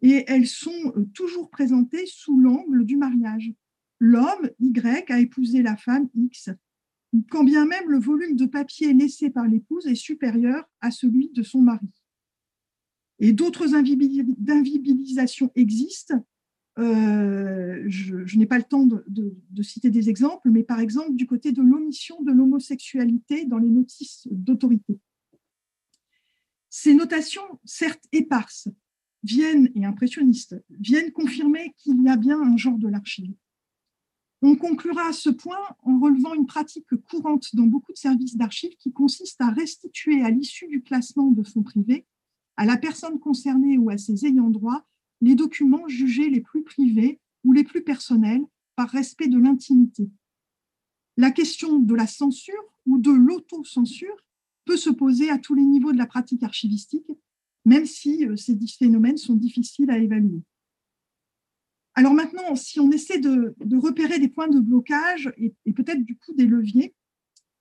et elles sont euh, toujours présentées sous l'angle du mariage. L'homme Y a épousé la femme X, quand bien même le volume de papier laissé par l'épouse est supérieur à celui de son mari. Et d'autres invisibilisations existent, euh, je, n'ai pas le temps de, citer des exemples, mais par exemple du côté de l'omission de l'homosexualité dans les notices d'autorité. Ces notations, certes éparses, viennent, et impressionnistes, viennent confirmer qu'il y a bien un genre de l'archive. On conclura à ce point en relevant une pratique courante dans beaucoup de services d'archives qui consiste à restituer à l'issue du classement de fonds privés à la personne concernée ou à ses ayants droit les documents jugés les plus privés ou les plus personnels par respect de l'intimité. La question de la censure ou de l'autocensure peut se poser à tous les niveaux de la pratique archivistique, même si euh, ces phénomènes sont difficiles à évaluer. Alors maintenant, si on essaie de, repérer des points de blocage et, peut-être du coup des leviers,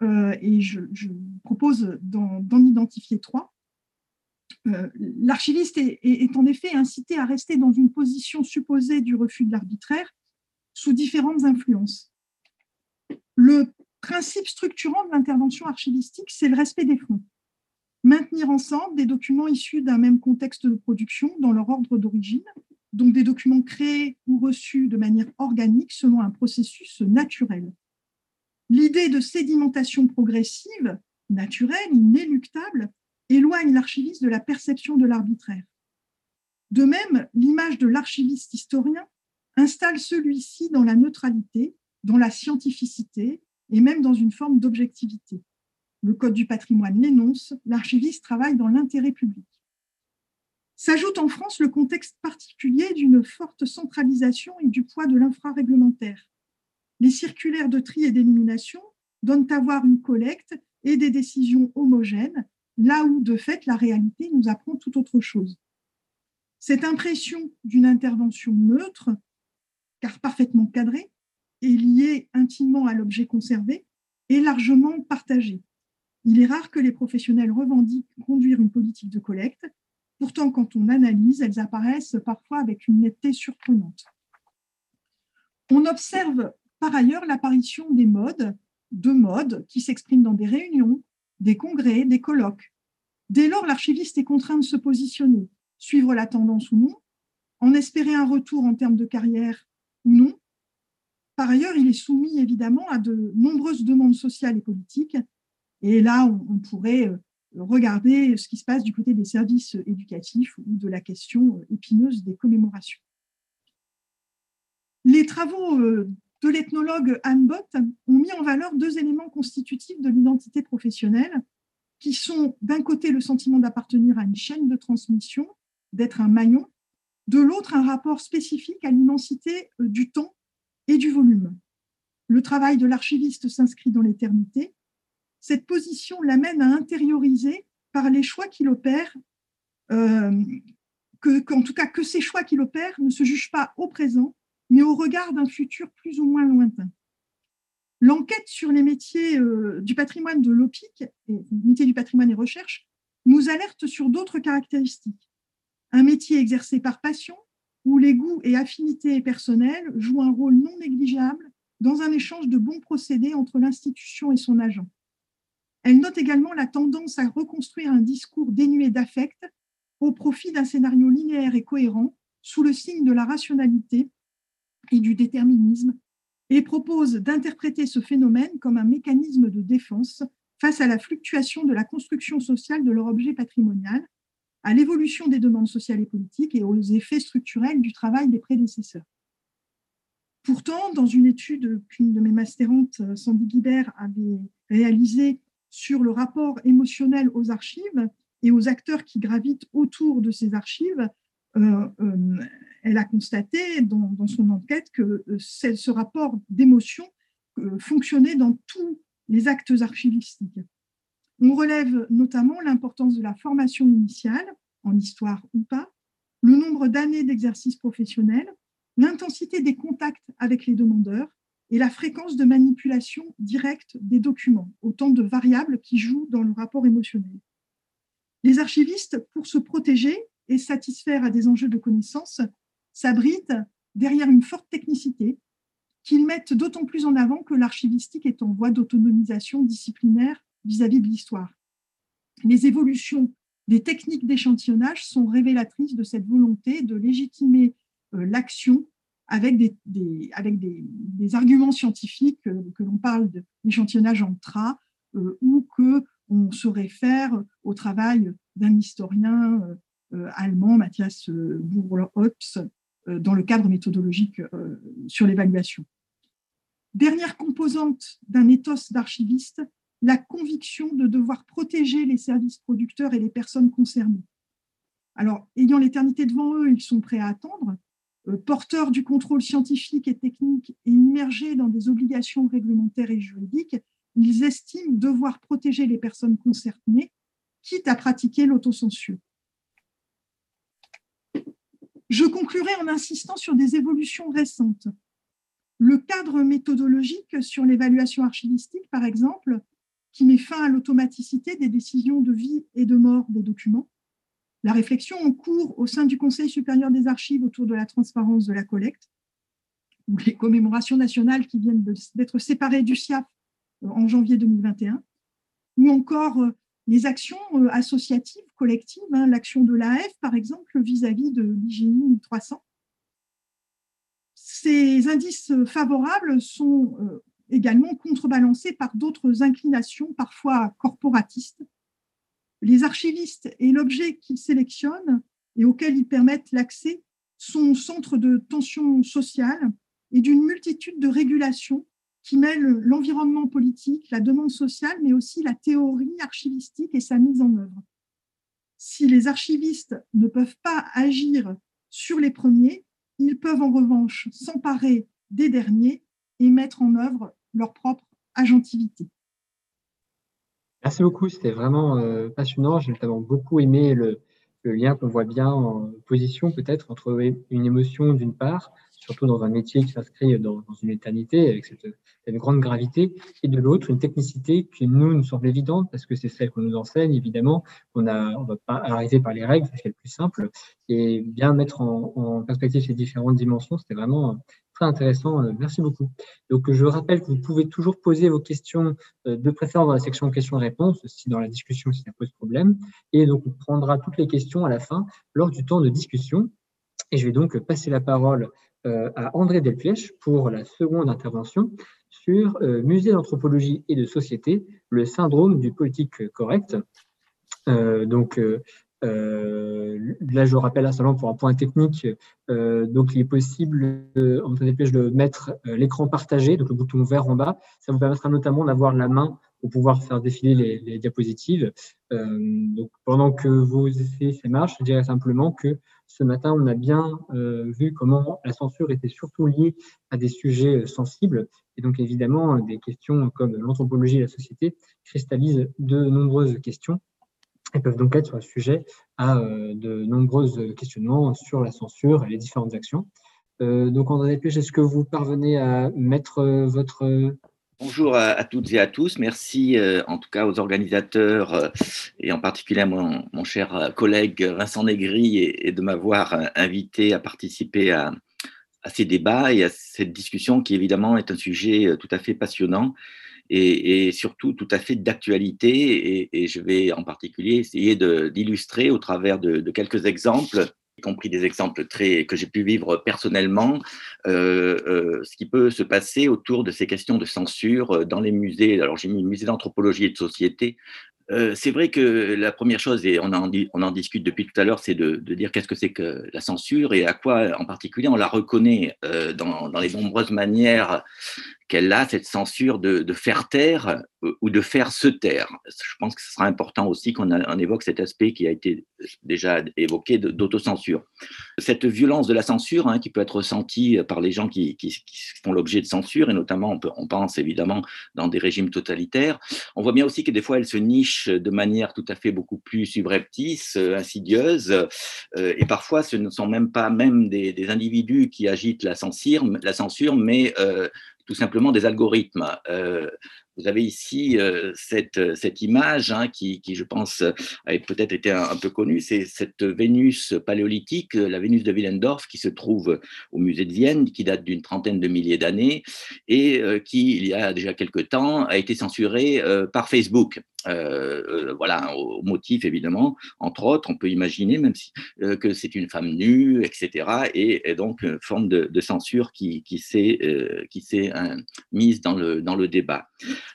euh, et je, propose d'en identifier trois, euh, l'archiviste est, en effet incité à rester dans une position supposée du refus de l'arbitraire sous différentes influences. Le principe structurant de l'intervention archivistique, c'est le respect des fonds. Maintenir ensemble des documents issus d'un même contexte de production dans leur ordre d'origine, donc des documents créés ou reçus de manière organique selon un processus naturel. L'idée de sédimentation progressive, naturelle, inéluctable, éloigne l'archiviste de la perception de l'arbitraire. De même, l'image de l'archiviste historien installe celui-ci dans la neutralité, dans la scientificité et même dans une forme d'objectivité. Le Code du patrimoine l'énonce, l'archiviste travaille dans l'intérêt public. S'ajoute en France le contexte particulier d'une forte centralisation et du poids de l'infraréglementaire. Les circulaires de tri et d'élimination donnent à voir une collecte et des décisions homogènes, là où de fait la réalité nous apprend tout autre chose. Cette impression d'une intervention neutre, car parfaitement cadrée, et liée intimement à l'objet conservé, est largement partagée. Il est rare que les professionnels revendiquent conduire une politique de collecte, Pourtant, quand on analyse, elles apparaissent parfois avec une netteté surprenante. On observe par ailleurs l'apparition des modes, de modes qui s'expriment dans des réunions, des congrès, des colloques. Dès lors, l'archiviste est contraint de se positionner, suivre la tendance ou non, en espérer un retour en termes de carrière ou non. Par ailleurs, il est soumis évidemment à de nombreuses demandes sociales et politiques. Et là, on pourrait euh, regarder ce qui se passe du côté des services éducatifs ou de la question épineuse des commémorations. Les travaux euh, de l'ethnologue Anne Bott ont mis en valeur deux éléments constitutifs de l'identité professionnelle, qui sont d'un côté le sentiment d'appartenir à une chaîne de transmission, d'être un maillon, de l'autre un rapport spécifique à l'immensité euh, du temps et du volume. Le travail de l'archiviste s'inscrit dans l'éternité, cette position l'amène à intérioriser par les choix qu'il opère, euh, que, en tout cas que ces choix qu'il opère ne se jugent pas au présent, mais au regard d'un futur plus ou moins lointain. L'enquête sur les métiers euh, du patrimoine de l'OPIC, métiers du patrimoine et recherche, nous alerte sur d'autres caractéristiques. Un métier exercé par passion, où les goûts et affinités personnelles jouent un rôle non négligeable dans un échange de bons procédés entre l'institution et son agent. Elle note également la tendance à reconstruire un discours dénué d'affect au profit d'un scénario linéaire et cohérent sous le signe de la rationalité et du déterminisme et propose d'interpréter ce phénomène comme un mécanisme de défense face à la fluctuation de la construction sociale de leur objet patrimonial, à l'évolution des demandes sociales et politiques et aux effets structurels du travail des prédécesseurs. Pourtant, dans une étude qu'une de mes masterantes, Sandy Guibert, avait réalisée sur le rapport émotionnel aux archives et aux acteurs qui gravitent autour de ces archives, euh, euh, elle a constaté dans, son enquête que euh, ce rapport d'émotion fonctionnait dans tous les actes archivistiques. On relève notamment l'importance de la formation initiale, en histoire ou pas, le nombre d'années d'exercice professionnel, l'intensité des contacts avec les demandeurs, et la fréquence de manipulation directe des documents, autant de variables qui jouent dans le rapport émotionnel. Les archivistes, pour se protéger et satisfaire à des enjeux de connaissance, s'abritent derrière une forte technicité qu'ils mettent d'autant plus en avant que l'archivistique est en voie d'autonomisation disciplinaire vis-à-vis de l'histoire. Les évolutions des techniques d'échantillonnage sont révélatrices de cette volonté de légitimer euh, l'action avec des, avec des, arguments scientifiques, euh, que l'on parle d'échantillonnage en tra, euh, ou qu'on se réfère au travail d'un historien euh, allemand, Matthias Burlhopf, dans le cadre méthodologique sur l'évaluation. Dernière composante d'un ethos d'archiviste, la conviction de devoir protéger les services producteurs et les personnes concernées. Alors, ayant l'éternité devant eux, ils sont prêts à attendre, porteurs du contrôle scientifique et technique et immergés dans des obligations réglementaires et juridiques, ils estiment devoir protéger les personnes concernées, quitte à pratiquer l'autocensure. Je conclurai en insistant sur des évolutions récentes. Le cadre méthodologique sur l'évaluation archivistique, par exemple, qui met fin à l'automaticité des décisions de vie et de mort des documents. La réflexion en cours au sein du Conseil supérieur des archives autour de la transparence de la collecte, ou les commémorations nationales qui viennent d'être séparées du SIAP euh, en janvier 2021, ou encore euh, les actions euh, associatives, collectives, hein, l'action de l'AF, par exemple, vis-à-vis de l'IGI 1300. Ces indices favorables sont également contrebalancés par d'autres inclinations, parfois corporatistes. Les archivistes et l'objet qu'ils sélectionnent et auxquels ils permettent l'accès sont au centre de tensions sociales et d'une multitude de régulations qui mêle l'environnement politique, la demande sociale, mais aussi la théorie archivistique et sa mise en œuvre. Si les archivistes ne peuvent pas agir sur les premiers, ils peuvent en revanche s'emparer des derniers et mettre en œuvre leur propre agentivité. Merci beaucoup, c'était vraiment euh, passionnant. J'ai notamment beaucoup aimé le, lien qu'on voit bien en position peut-être entre une émotion d'une part, surtout dans un métier qui s'inscrit dans, une éternité avec cette, une grande gravité, et de l'autre une technicité qui nous nous semble évidente parce que c'est celle qu'on nous enseigne évidemment, qu'on ne on va pas arriver par les règles, c'est ce le plus simple, et bien mettre en perspective ces différentes dimensions, c'était vraiment très intéressant. Euh, merci beaucoup. Donc, je rappelle que vous pouvez toujours poser vos questions euh, de préférence dans la section questions-réponses, si dans la discussion, si ça pose problème. Et donc, on prendra toutes les questions à la fin lors du temps de discussion. Et je vais donc passer la parole euh, à André Delpièche pour la seconde intervention sur Musée d'anthropologie et de société, le syndrome du politique correct. donc, là, je rappelle seulement pour un point technique, euh, donc il est possible euh, en de mettre l'écran partagé, donc le bouton vert en bas. Ça vous permettra notamment d'avoir la main pour pouvoir faire défiler les, diapositives. donc pendant que vous essayez ces marches, je dirais simplement que ce matin, on a bien vu comment la censure était surtout liée à des sujets sensibles. Et donc évidemment, des questions comme l'anthropologie et la société cristallisent de nombreuses questions et peuvent donc être sujet à euh, de nombreux questionnements sur la censure et les différentes actions. Euh, donc, André Dépêche, est-ce que vous parvenez à mettre euh, votre... Bonjour à, toutes et à tous. Merci en tout cas aux organisateurs et en particulier à mon, cher collègue Vincent Négri et, de m'avoir invité à participer à, ces débats et à cette discussion qui évidemment est un sujet tout à fait passionnant et, surtout tout à fait d'actualité. Et, je vais en particulier essayer d'illustrer au travers de, quelques exemples y compris des exemples très que j'ai pu vivre personnellement, euh, euh, ce qui peut se passer autour de ces questions de censure euh, dans les musées. Alors j'ai mis musée d'anthropologie et de société c'est vrai que la première chose, et on en, discute depuis tout à l'heure, c'est de, dire qu'est-ce que c'est que la censure et à quoi en particulier on la reconnaît dans, les nombreuses manières qu'elle a, cette censure de, faire taire euh, ou de faire se taire. Je pense que ce sera important aussi qu'on évoque cet aspect qui a été déjà évoqué d'autocensure. Cette violence de la censure hein, qui peut être ressentie par les gens qui, font l'objet de censure, et notamment on, pense évidemment dans des régimes totalitaires, on voit bien aussi que des fois elle se niche de manière tout à fait beaucoup plus subreptice, euh, insidieuse, euh, et parfois ce ne sont même pas même des, individus qui agitent la censure, la censure mais euh, tout simplement des algorithmes. Vous avez ici euh, cette, cette, image hein, qui, qui, je pense, a peut-être été un, peu connue. C'est cette Vénus paléolithique, la Vénus de Willendorf, qui se trouve au musée de Vienne, qui date d'une trentaine de milliers d'années et euh, qui, il y a déjà quelque temps, a été censurée euh, par Facebook. Voilà, au motif évidemment, entre autres, on peut imaginer même si, que c'est une femme nue, etc. Et, donc une forme de, censure qui, qui s'est mise dans le, dans le débat.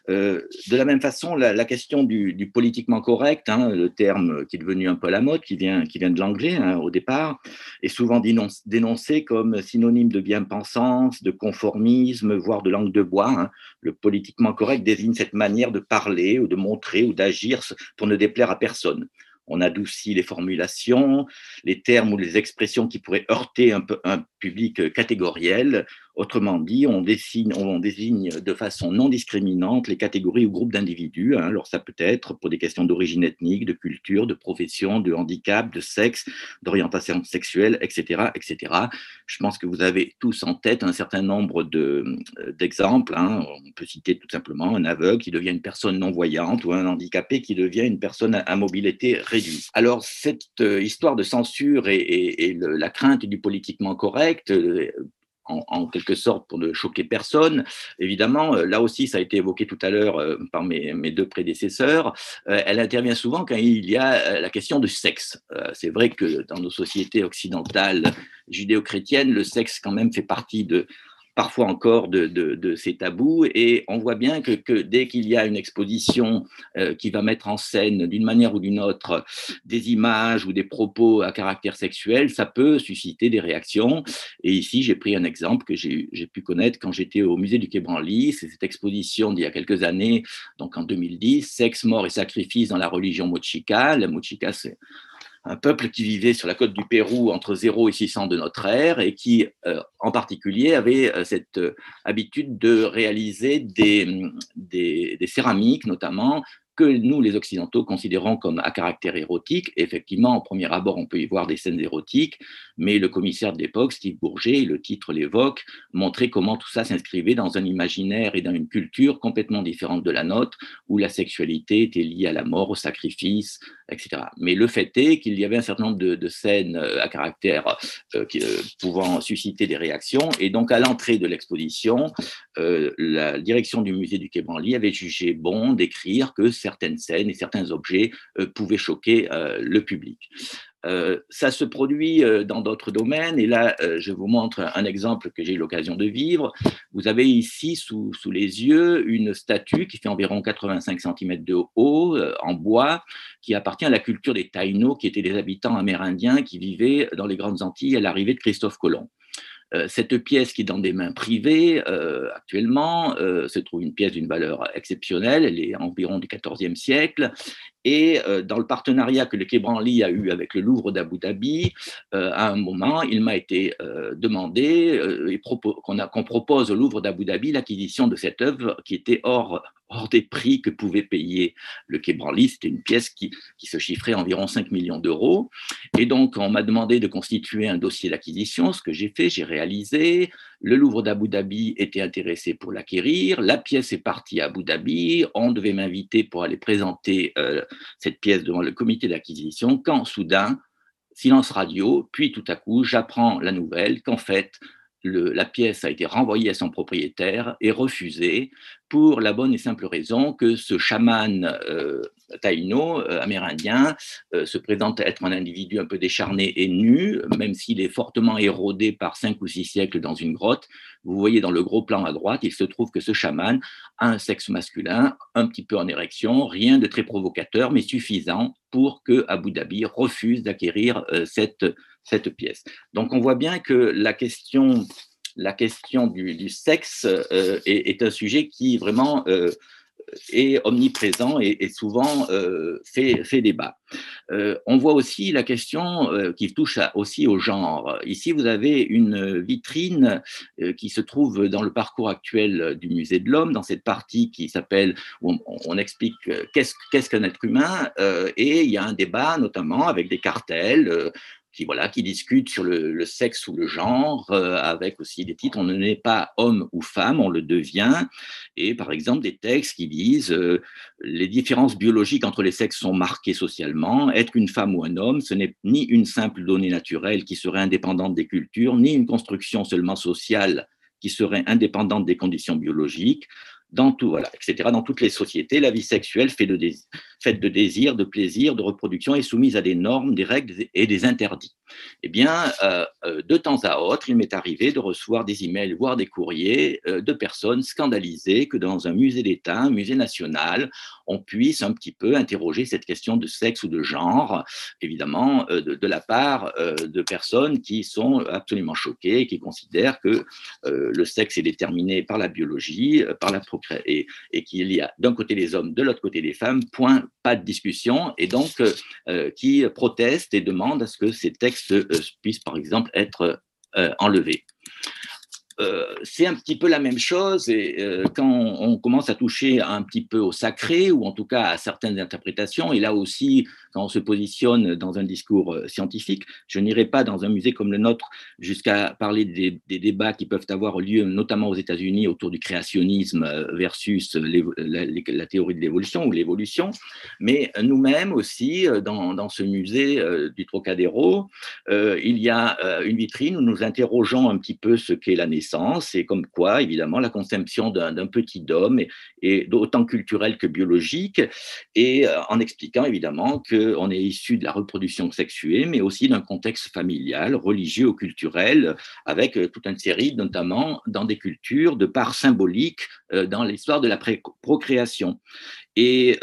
Euh, de la même façon, la, question du, politiquement correct, hein, le terme qui est devenu un peu à la mode, qui vient, qui vient de l'anglais hein, au départ, est souvent dénoncé comme synonyme de bien-pensance, de conformisme, voire de langue de bois. Hein. Le politiquement correct désigne cette manière de parler ou de montrer ou d'agir pour ne déplaire à personne on adoucit les formulations, les termes ou les expressions qui pourraient heurter un, public catégoriel. Autrement dit, on, on, désigne de façon non discriminante les catégories ou groupes d'individus. Hein. Alors ça peut être pour des questions d'origine ethnique, de culture, de profession, de handicap, de sexe, d'orientation sexuelle, etc., etc. Je pense que vous avez tous en tête un certain nombre d'exemples. Hein. On peut citer tout simplement un aveugle qui devient une personne non-voyante ou un handicapé qui devient une personne à, mobilité réduite. Alors cette euh, histoire de censure et, la crainte du politiquement correct en, quelque sorte pour ne choquer personne. Évidemment, euh, là aussi, ça a été évoqué tout à l'heure euh, par mes, deux prédécesseurs, euh, elle intervient souvent quand il y a la question du sexe. C'est vrai que dans nos sociétés occidentales judéo-chrétiennes, le sexe quand même fait partie de, parfois encore de, ces tabous. Et on voit bien que, dès qu'il y a une exposition euh, qui va mettre en scène d'une manière ou d'une autre des images ou des propos à caractère sexuel, ça peut susciter des réactions. Et ici, j'ai pris un exemple que j'ai pu connaître quand j'étais au musée du Quai Branly. C'est cette exposition d'il y a quelques années, donc en 2010, Sexe, mort et sacrifice dans la religion mochica. La mochica, c'est un peuple qui vivait sur la côte du Pérou entre 0 et 600 de notre ère et qui, euh, en particulier, avait euh, cette euh, habitude de réaliser des, des, céramiques, notamment, nous, les Occidentaux, considérons comme à caractère érotique. effectivement, en premier abord, on peut y voir des scènes érotiques, mais le commissaire de l'époque, Steve Bourget, le titre l'évoque, montrait comment tout ça s'inscrivait dans un imaginaire et dans une culture complètement différente de la nôtre, où la sexualité était liée à la mort, au sacrifice, etc. Mais le fait est qu'il y avait un certain nombre de, scènes euh, à caractère euh, euh, pouvant susciter des réactions, et donc à l'entrée de l'exposition, la direction du musée du Quai Branly avait jugé bon d'écrire que certaines scènes et certains objets euh, pouvaient choquer euh, le public. Euh, ça se produit dans d'autres domaines. Et là, je vous montre un exemple que j'ai eu l'occasion de vivre. Vous avez ici sous, les yeux une statue qui fait environ 85 cm de haut, en bois, qui appartient à la culture des Taïnos, qui étaient des habitants amérindiens qui vivaient dans les Grandes Antilles à l'arrivée de Christophe Colomb. Euh, cette pièce qui est dans des mains privées euh, actuellement euh, se trouve une pièce d'une valeur exceptionnelle, elle est environ du XIVe siècle, et dans le partenariat que le Quai Branly a eu avec le Louvre d'Abu Dhabi, à un moment, il m'a été demandé qu'on propose au Louvre d'Abu Dhabi l'acquisition de cette œuvre qui était hors, des prix que pouvait payer le Quai Branly. C'était une pièce qui, qui, se chiffrait environ 5 millions d'euros. Et donc, on m'a demandé de constituer un dossier d'acquisition, ce que j'ai fait, j'ai réalisé. Le Louvre d'Abu Dhabi était intéressé pour l'acquérir. La pièce est partie à Abu Dhabi. On devait m'inviter pour aller présenter euh, cette pièce devant le comité d'acquisition quand soudain, silence radio, puis tout à coup, j'apprends la nouvelle qu'en fait, la pièce a été renvoyée à son propriétaire et refusée pour la bonne et simple raison que ce chaman euh, taïno, euh, amérindien, euh, se présente être un individu un peu décharné et nu, même s'il est fortement érodé par cinq ou six siècles dans une grotte. Vous voyez dans le gros plan à droite, il se trouve que ce chaman a un sexe masculin, un petit peu en érection, rien de très provocateur, mais suffisant pour que Abu Dhabi refuse d'acquérir cette, cette pièce. Donc on voit bien que la question la question du, sexe euh, est, un sujet qui vraiment euh, est omniprésent et, souvent euh, fait, débat. on voit aussi la question qui touche aussi au genre. Ici, vous avez une vitrine qui se trouve dans le parcours actuel du Musée de l'Homme, dans cette partie qui s'appelle, où on, explique qu'est-ce qu'un être humain, et il y a un débat notamment avec des cartels qui voilà qui discutent sur le, sexe ou le genre, euh, avec aussi des titres. On ne n'est pas homme ou femme, on le devient, et par exemple des textes qui disent euh, les différences biologiques entre les sexes sont marquées socialement, être une femme ou un homme, ce n'est ni une simple donnée naturelle qui serait indépendante des cultures, ni une construction seulement sociale qui serait indépendante des conditions biologiques dans tout, voilà, etc. Dans toutes les sociétés, la vie sexuelle fait de, faite de désirs, de plaisirs, de reproduction et soumise à des normes, des règles et des interdits. Eh bien, euh, euh, de temps à autre, il m'est arrivé de recevoir des emails, voire des courriers euh, de personnes scandalisées que dans un musée d'État, un musée national, on puisse un petit peu interroger cette question de sexe ou de genre, évidemment, de, la part de personnes qui sont absolument choquées qui considèrent que le sexe est déterminé par la biologie, par la et, qu'il y a d'un côté les hommes, de l'autre côté les femmes, point, pas de discussion, et donc qui protestent et demandent à ce que ces textes euh, puisse par exemple être euh, enlevé. Euh, c'est un petit peu la même chose et euh, quand on, commence à toucher un petit peu au sacré ou en tout cas à certaines interprétations, et là aussi quand on se positionne dans un discours euh, scientifique, je n'irai pas dans un musée comme le nôtre jusqu'à parler des, débats qui peuvent avoir lieu notamment aux États-Unis autour du créationnisme versus la, théorie de l'évolution ou l'évolution, mais nous-mêmes aussi dans, dans, ce musée du Trocadéro, il y a une vitrine où nous interrogeons un petit peu ce qu'est la naissance et comme quoi, évidemment, la conception d'un petit homme est, d'autant culturelle que biologique, et euh, en expliquant évidemment qu'on est issu de la reproduction sexuée, mais aussi d'un contexte familial, religieux ou culturel, avec euh, toute une série, notamment dans des cultures, de parts symboliques euh, dans l'histoire de la procréation. Et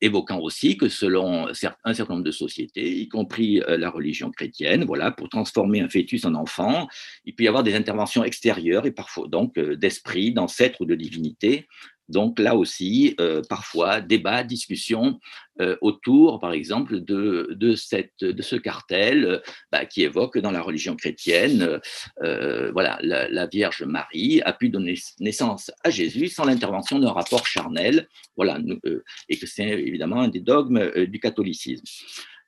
évoquant aussi que selon un certain nombre de sociétés, y compris euh, la religion chrétienne, voilà, pour transformer un fœtus en enfant, il peut y avoir des interventions extérieures et parfois donc euh, d'esprit, d'ancêtre ou de divinité donc là aussi, euh, parfois, débat, discussion euh, autour, par exemple, de, de, cette, de ce cartel euh, bah, qui évoque dans la religion chrétienne, voilà, la, Vierge Marie a pu donner naissance à Jésus sans l'intervention d'un rapport charnel, voilà, et que c'est évidemment un des dogmes du catholicisme.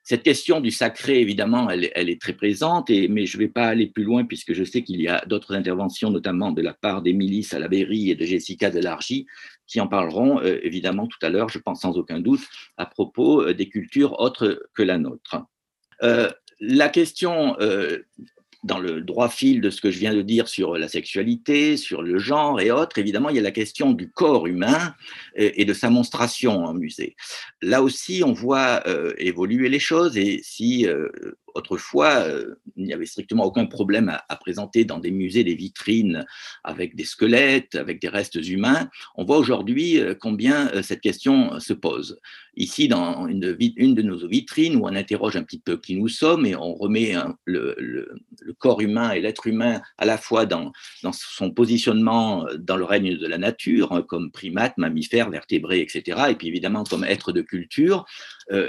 Cette question du sacré, évidemment, elle, est très présente, et, mais je ne vais pas aller plus loin puisque je sais qu'il y a d'autres interventions, notamment de la part d'Émilie Salaberry et de Jessica Delargy, qui en parleront euh, évidemment tout à l'heure, je pense sans aucun doute, à propos euh, des cultures autres que la nôtre. Euh, la question dans le droit fil de ce que je viens de dire sur la sexualité, sur le genre et autres, évidemment, il y a la question du corps humain et, de sa monstration en musée. Là aussi, on voit évoluer les choses et si autrefois, euh, il n'y avait strictement aucun problème à, présenter dans des musées des vitrines avec des squelettes, avec des restes humains. On voit aujourd'hui euh, combien euh, cette question se pose. Ici, dans une, de nos vitrines, où on interroge un petit peu qui nous sommes et on remet le, corps humain et l'être humain à la fois dans, son positionnement dans le règne de la nature, hein, comme primate, mammifère, vertébré, etc., et puis évidemment comme être de culture,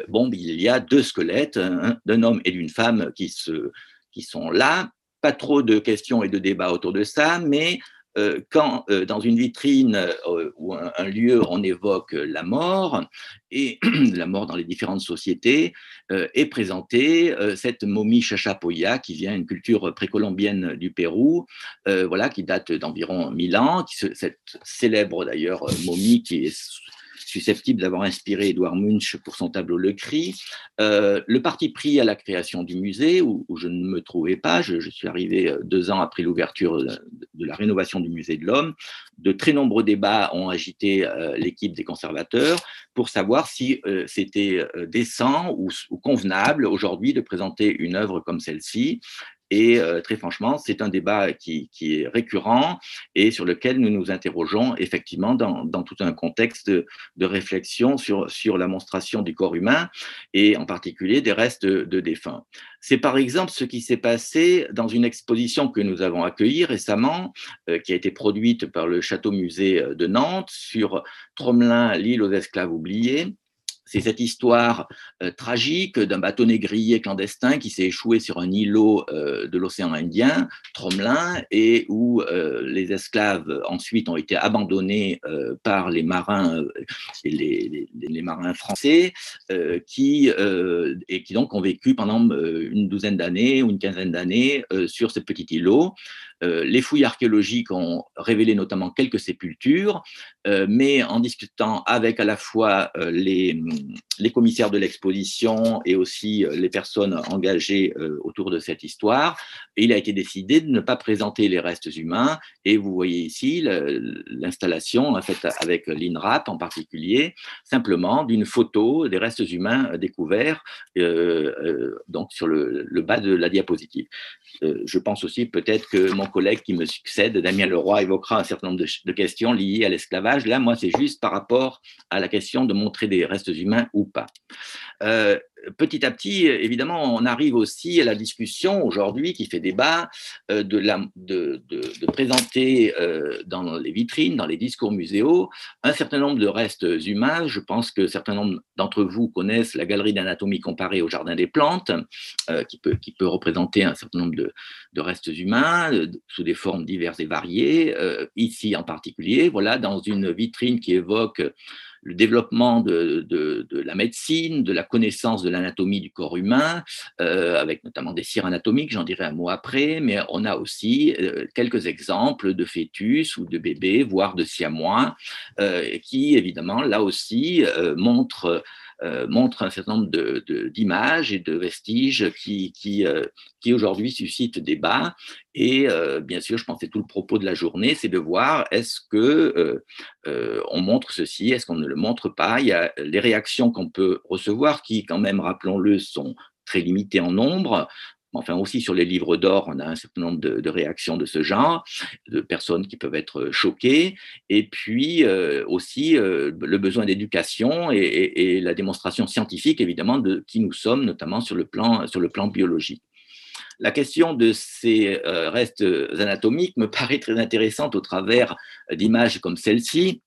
bon, il y a deux squelettes, d'un homme et d'une femmes qui, se, qui sont là. Pas trop de questions et de débats autour de ça, mais euh, quand euh, dans une vitrine euh, ou un, lieu on évoque la mort et la mort dans les différentes sociétés est présentée cette momie Chachapoya qui vient d'une culture précolombienne du Pérou, voilà qui date d'environ 1000 ans, cette célèbre d'ailleurs momie qui est susceptible d'avoir inspiré Edouard Munch pour son tableau Le Cri. Euh, le parti pris à la création du musée, où, je ne me trouvais pas, je, suis arrivé euh, deux ans après l'ouverture de, la rénovation du musée de l'homme, de très nombreux débats ont agité euh, l'équipe des conservateurs pour savoir si c'était décent ou convenable aujourd'hui de présenter une œuvre comme celle-ci. Et euh, très franchement, c'est un débat qui, est récurrent et sur lequel nous nous interrogeons effectivement dans, tout un contexte de, réflexion sur, la monstration du corps humain et en particulier des restes de, défunts. C'est par exemple ce qui s'est passé dans une exposition que nous avons accueillie récemment, euh, qui a été produite par le Château-Musée de Nantes sur Tromelin, l'île aux esclaves oubliés c'est cette histoire euh, tragique d'un bateau négrier clandestin qui s'est échoué sur un îlot euh, de l'océan Indien, Tromelin, et où euh, les esclaves ensuite ont été abandonnés par les marins, français, qui, et qui ont vécu pendant une douzaine d'années ou une quinzaine d'années sur ce petit îlot. Les fouilles archéologiques ont révélé notamment quelques sépultures, mais en discutant avec à la fois les, les commissaires de l'exposition et aussi les personnes engagées autour de cette histoire, il a été décidé de ne pas présenter les restes humains. Et vous voyez ici l'installation faite avec l'INRAP en particulier, simplement d'une photo des restes humains découverts donc sur le, le, bas de la diapositive. je pense aussi peut-être que mon collègue qui me succède, Damien Leroy, évoquera un certain nombre de, questions liées à l'esclavage. Là, moi, c'est juste par rapport à la question de montrer des restes humains ou pas. Euh, petit à petit, évidemment, on arrive aussi à la discussion aujourd'hui qui fait débat euh, de, présenter euh, dans les vitrines, dans les discours muséaux, un certain nombre de restes humains. Je pense que certains nombre d'entre vous connaissent la galerie d'anatomie comparée au Jardin des plantes, euh, qui, peut, qui peut représenter un certain nombre de, de restes humains sous des formes diverses et variées. ici en particulier, voilà, dans une vitrine qui évoque le développement de, la médecine, de la connaissance de l'anatomie du corps humain, euh, avec notamment des cires anatomiques, j'en dirai un mot après, mais on a aussi euh, quelques exemples de fœtus ou de bébés, voire de siamois, euh, qui évidemment, là aussi, montrent montre un certain nombre d'images et de vestiges qui, qui, euh, qui aujourd'hui suscitent débat. Et euh, bien sûr, je pensais tout le propos de la journée, c'est de voir est-ce que on montre ceci, est-ce qu'on ne le montre pas. Il y a les réactions qu'on peut recevoir qui, quand même, rappelons-le, sont très limitées en nombre enfin aussi sur les livres d'or, on a un certain nombre de, réactions de ce genre, de personnes qui peuvent être choquées, et puis euh, aussi euh, le besoin d'éducation et, la démonstration scientifique, évidemment, de qui nous sommes, notamment sur le plan, sur le plan biologique. La question de ces euh, restes anatomiques me paraît très intéressante au travers d'images comme celle-ci,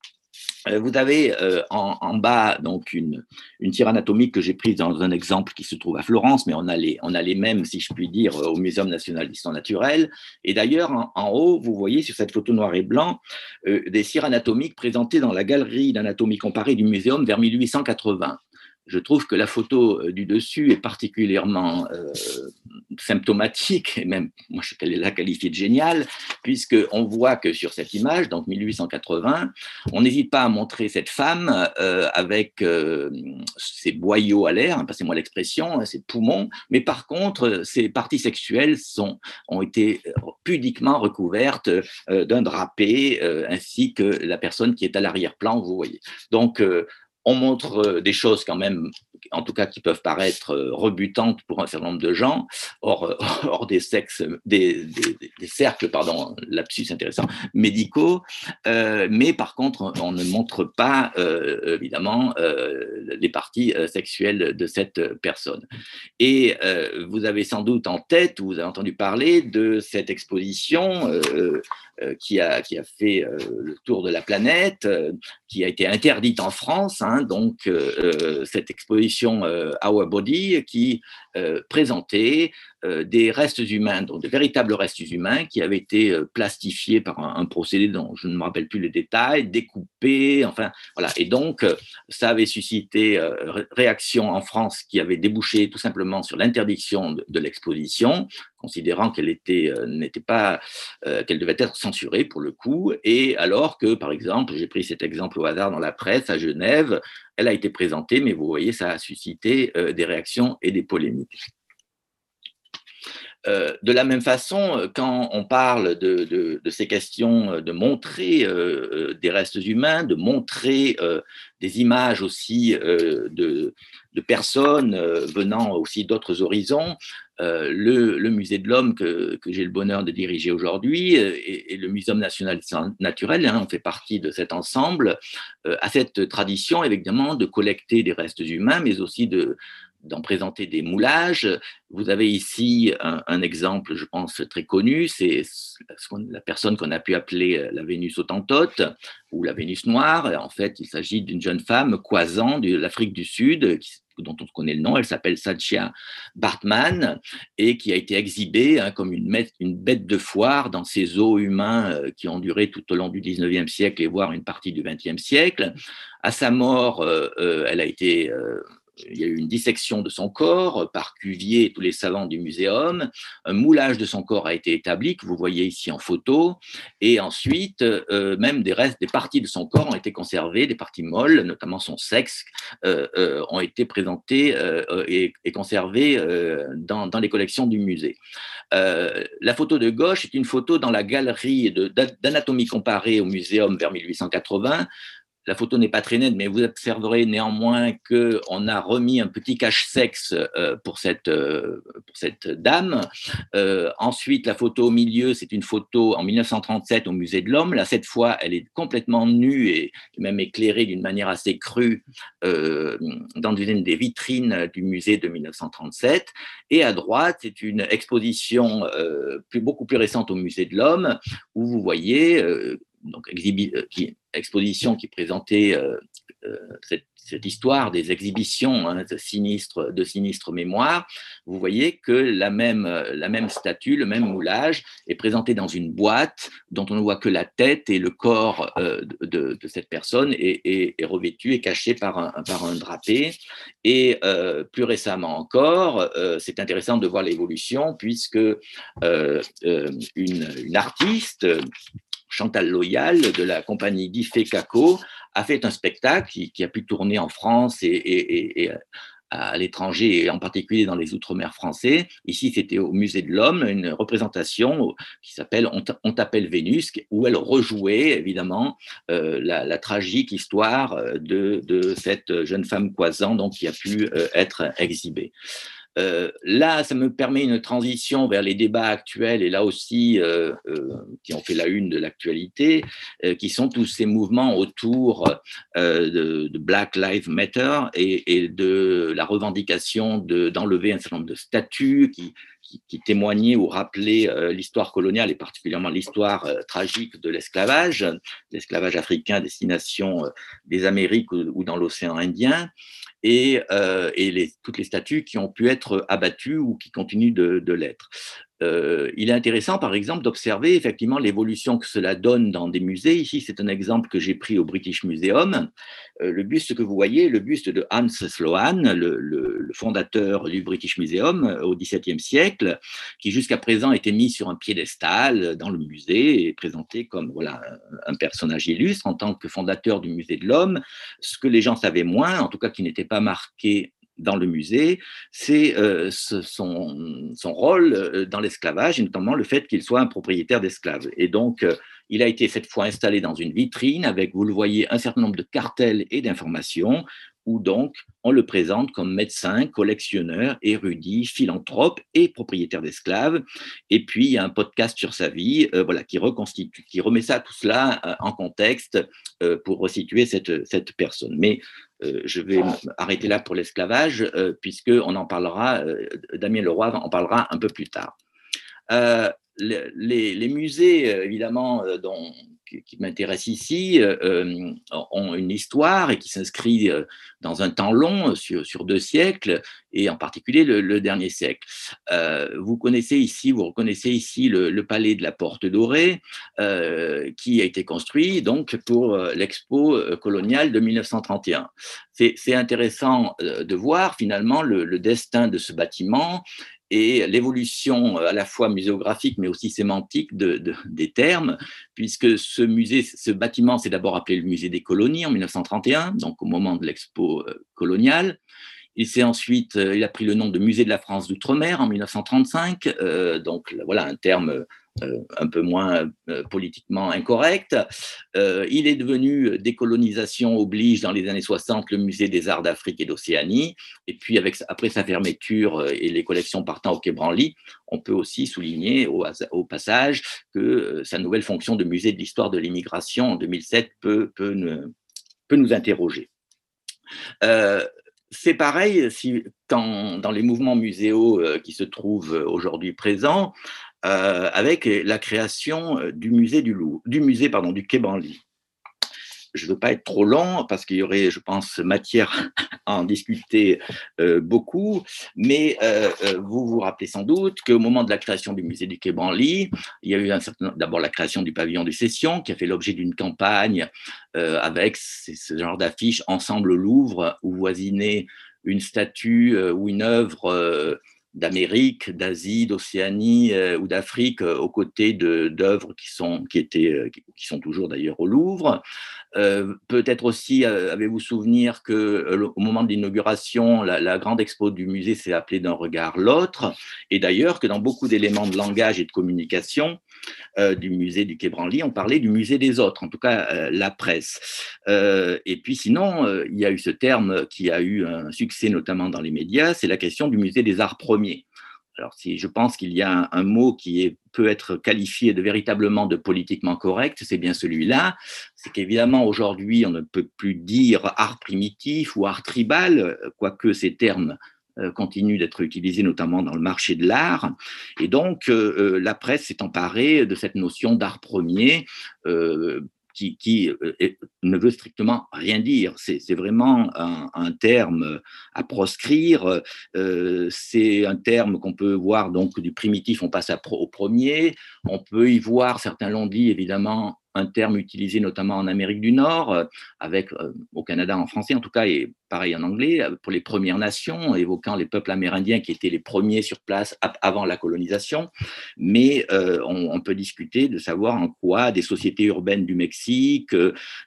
vous avez euh, en, bas donc une, une tire anatomique que j'ai prise dans un exemple qui se trouve à Florence, mais on a les, on a les mêmes, si je puis dire, au Muséum national d'histoire naturelle. Et d'ailleurs, en, haut, vous voyez sur cette photo noir et blanc euh, des cires anatomiques présentées dans la galerie d'anatomie comparée du Muséum vers 1880 je trouve que la photo euh, du dessus est particulièrement euh, symptomatique, et même moi je la qualifier de géniale, puisqu'on voit que sur cette image, donc 1880, on n'hésite pas à montrer cette femme euh, avec ses boyaux à l'air, hein, passez-moi l'expression, hein, ses poumons, mais par contre, ses parties sexuelles sont, ont été pudiquement recouvertes d'un drapé, ainsi que la personne qui est à l'arrière-plan, vous voyez. Donc, on montre euh, des choses quand même, en tout cas qui peuvent paraître euh, rebutantes pour un certain nombre de gens, hors, euh, des sexes, des, cercles, pardon, lapsus intéressant, médicaux, mais par contre, on ne montre pas évidemment les parties sexuelles de cette personne. Et vous avez sans doute en tête, ou vous avez entendu parler de cette exposition qui a, qui a fait le tour de la planète, qui a été interdite en France, hein, donc euh, cette exposition euh, Our Body qui euh, présentait des restes humains, donc de véritables restes humains qui avaient été plastifiés par un, procédé dont je ne me rappelle plus les détails, découpés, enfin voilà. Et donc ça avait suscité réaction en France qui avait débouché tout simplement sur l'interdiction de, l'exposition, considérant qu'elle était n'était pas qu'elle devait être censurée pour le coup. Et alors que par exemple, j'ai pris cet exemple au hasard dans la presse à Genève, elle a été présentée, mais vous voyez, ça a suscité euh, des réactions et des polémiques. Euh, de la même façon, euh, quand on parle de, ces questions de montrer des restes humains, de montrer des images aussi de, personnes venant aussi d'autres horizons, le, musée de l'homme que, j'ai le bonheur de diriger aujourd'hui et, le Muséum national naturel, hein, on fait partie de cet ensemble, a cette tradition évidemment de collecter des restes humains, mais aussi de, d'en présenter des moulages. Vous avez ici un, exemple, je pense, très connu, c'est la personne qu'on a pu appeler euh, la Vénus autantote ou la Vénus noire. En fait, il s'agit d'une jeune femme croisant de l'Afrique du Sud, dont on connaît le nom, elle s'appelle Satya Bartman, et qui a été exhibée hein, comme une, une, bête de foire dans ces eaux humains euh, qui ont duré tout au long du 19e siècle et voire une partie du 20e siècle. À sa mort, euh, elle a été il y a eu une dissection de son corps par Cuvier et tous les savants du muséum. Un moulage de son corps a été établi, que vous voyez ici en photo. Et ensuite, même des restes, des parties de son corps ont été conservées, des parties molles, notamment son sexe, ont été présentées et, conservées dans, dans, les collections du musée. la photo de gauche est une photo dans la galerie d'anatomie comparée au muséum vers 1880 la photo n'est pas très nette, mais vous observerez néanmoins qu'on a remis un petit cache-sexe euh, pour, cette, euh, pour cette dame. Euh, ensuite, la photo au milieu, c'est une photo en 1937 au Musée de l'Homme. Là, cette fois, elle est complètement nue et même éclairée d'une manière assez crue dans une des vitrines du musée de 1937. Et à droite, c'est une exposition beaucoup plus récente au Musée de l'Homme où vous voyez donc qui, exposition qui présentait euh, euh, cette, histoire des exhibitions hein, de, sinistres, de sinistres mémoires, vous voyez que la même, la même statue, le même moulage est présenté dans une boîte dont on ne voit que la tête et le corps euh, de, cette personne est, revêtu et caché par un, par un drapé. Et plus récemment encore, c'est intéressant de voir l'évolution puisque une, une artiste Chantal Loyal de la compagnie Diffé Caco a fait un spectacle qui, a pu tourner en France et, à l'étranger et en particulier dans les Outre-mer français. Ici, c'était au Musée de l'Homme, une représentation qui s'appelle On t'appelle Vénus, où elle rejouait évidemment euh, la, tragique histoire de, de, cette jeune femme Coisan donc, qui a pu euh, être exhibée. Euh, là, ça me permet une transition vers les débats actuels et là aussi euh, euh, qui ont fait la une de l'actualité, qui sont tous ces mouvements autour de, Black Lives Matter et, de la revendication d'enlever un certain nombre de statuts qui, témoignaient ou rappelaient l'histoire coloniale et particulièrement l'histoire tragique de l'esclavage, l'esclavage africain destination des Amériques ou dans l'océan Indien et, euh, et toutes les statues qui ont pu être abattues ou qui continuent de l'être. Euh, il est intéressant, par exemple, d'observer effectivement l'évolution que cela donne dans des musées. Ici, c'est un exemple que j'ai pris au British Museum. Euh, le buste que vous voyez, le buste de Hans Sloan, le, fondateur du British Museum euh, au XVIIe siècle, qui jusqu'à présent était mis sur un piédestal dans le musée et présenté comme voilà un personnage illustre en tant que fondateur du musée de l'homme. Ce que les gens savaient moins, en tout cas qui n'était pas marqué dans le musée, c'est euh, son, rôle euh, dans l'esclavage, et notamment le fait qu'il soit un propriétaire d'esclaves. Et donc, euh, il a été cette fois installé dans une vitrine avec, vous le voyez, un certain nombre de cartels et d'informations où donc on le présente comme médecin, collectionneur, érudit, philanthrope et propriétaire d'esclaves. Et puis il y a un podcast sur sa vie, voilà, qui reconstitue, qui remet ça tout cela en contexte pour resituer cette, cette personne. Mais je vais arrêter là pour l'esclavage, puisque on en parlera, Damien Leroy en parlera un peu plus tard. Les, les, musées, évidemment, dont, qui, m'intéresse ici euh, euh, ont une histoire et qui s'inscrit euh, dans un temps long, sur, sur, deux siècles, et en particulier le, dernier siècle. vous connaissez ici, vous reconnaissez ici le, palais de la Porte Dorée, qui a été construit donc pour l'expo coloniale de 1931. C'est intéressant de voir finalement le, le destin de ce bâtiment et l'évolution euh, à la fois muséographique mais aussi sémantique de, des termes, puisque ce musée, ce bâtiment s'est d'abord appelé le musée des colonies en 1931, donc au moment de l'expo euh, coloniale. Il s'est ensuite, euh, il a pris le nom de musée de la France d'outre-mer en 1935, donc voilà un terme un peu moins euh, politiquement incorrect. Euh, il est devenu décolonisation oblige dans les années 60 le musée des arts d'Afrique et d'Océanie. Et puis après sa fermeture et les collections partant au Quai Branly, on peut aussi souligner au, passage que sa nouvelle fonction de musée de l'histoire de l'immigration en 2007 peut, peut, peut nous interroger. c'est pareil si, dans les mouvements muséaux qui se trouvent aujourd'hui présents, euh, avec la création euh, du musée du Louvre, du musée pardon du Quai Branly. Je ne veux pas être trop long parce qu'il y aurait, je pense, matière à en discuter euh, beaucoup, mais vous vous rappelez sans doute qu'au moment de la création du musée du Quai Branly, il y a eu d'abord la création du pavillon de session qui a fait l'objet d'une campagne avec ce genre d'affiche Ensemble Louvre où voisinait une statue ou une œuvre d'Amérique, d'Asie, d'Océanie ou d'Afrique aux côtés d'œuvres qui sont qui étaient qui sont toujours d'ailleurs au Louvre. Euh, peut-être aussi, euh, avez-vous souvenir que euh, au moment de l'inauguration, la, grande expo du musée s'est appelée d'un regard l'autre, et d'ailleurs que dans beaucoup d'éléments de langage et de communication du musée du Quai Branly, on parlait du musée des autres, en tout cas la presse. et puis sinon, il y a eu ce terme qui a eu un succès notamment dans les médias, c'est la question du musée des arts premiers. Alors, si je pense qu'il y a un, mot qui peut être qualifié de véritablement de politiquement correct, c'est bien celui-là. C'est qu'évidemment, aujourd'hui, on ne peut plus dire art primitif ou art tribal, quoique ces termes euh, continuent d'être utilisés notamment dans le marché de l'art. Et donc, euh, euh, la presse s'est emparée de cette notion d'art premier qui, euh, ne veut strictement rien dire. C'est vraiment un, terme à proscrire. Euh, c'est un terme qu'on peut voir donc du primitif, on passe au premier. On peut y voir, certains l'ont dit évidemment, un terme utilisé notamment en Amérique du Nord, euh, avec euh, au Canada en français en tout cas, et pareil en anglais, euh, pour les Premières Nations, évoquant les peuples amérindiens qui étaient les premiers sur place avant la colonisation. Mais on, peut discuter de savoir en quoi des sociétés urbaines du Mexique,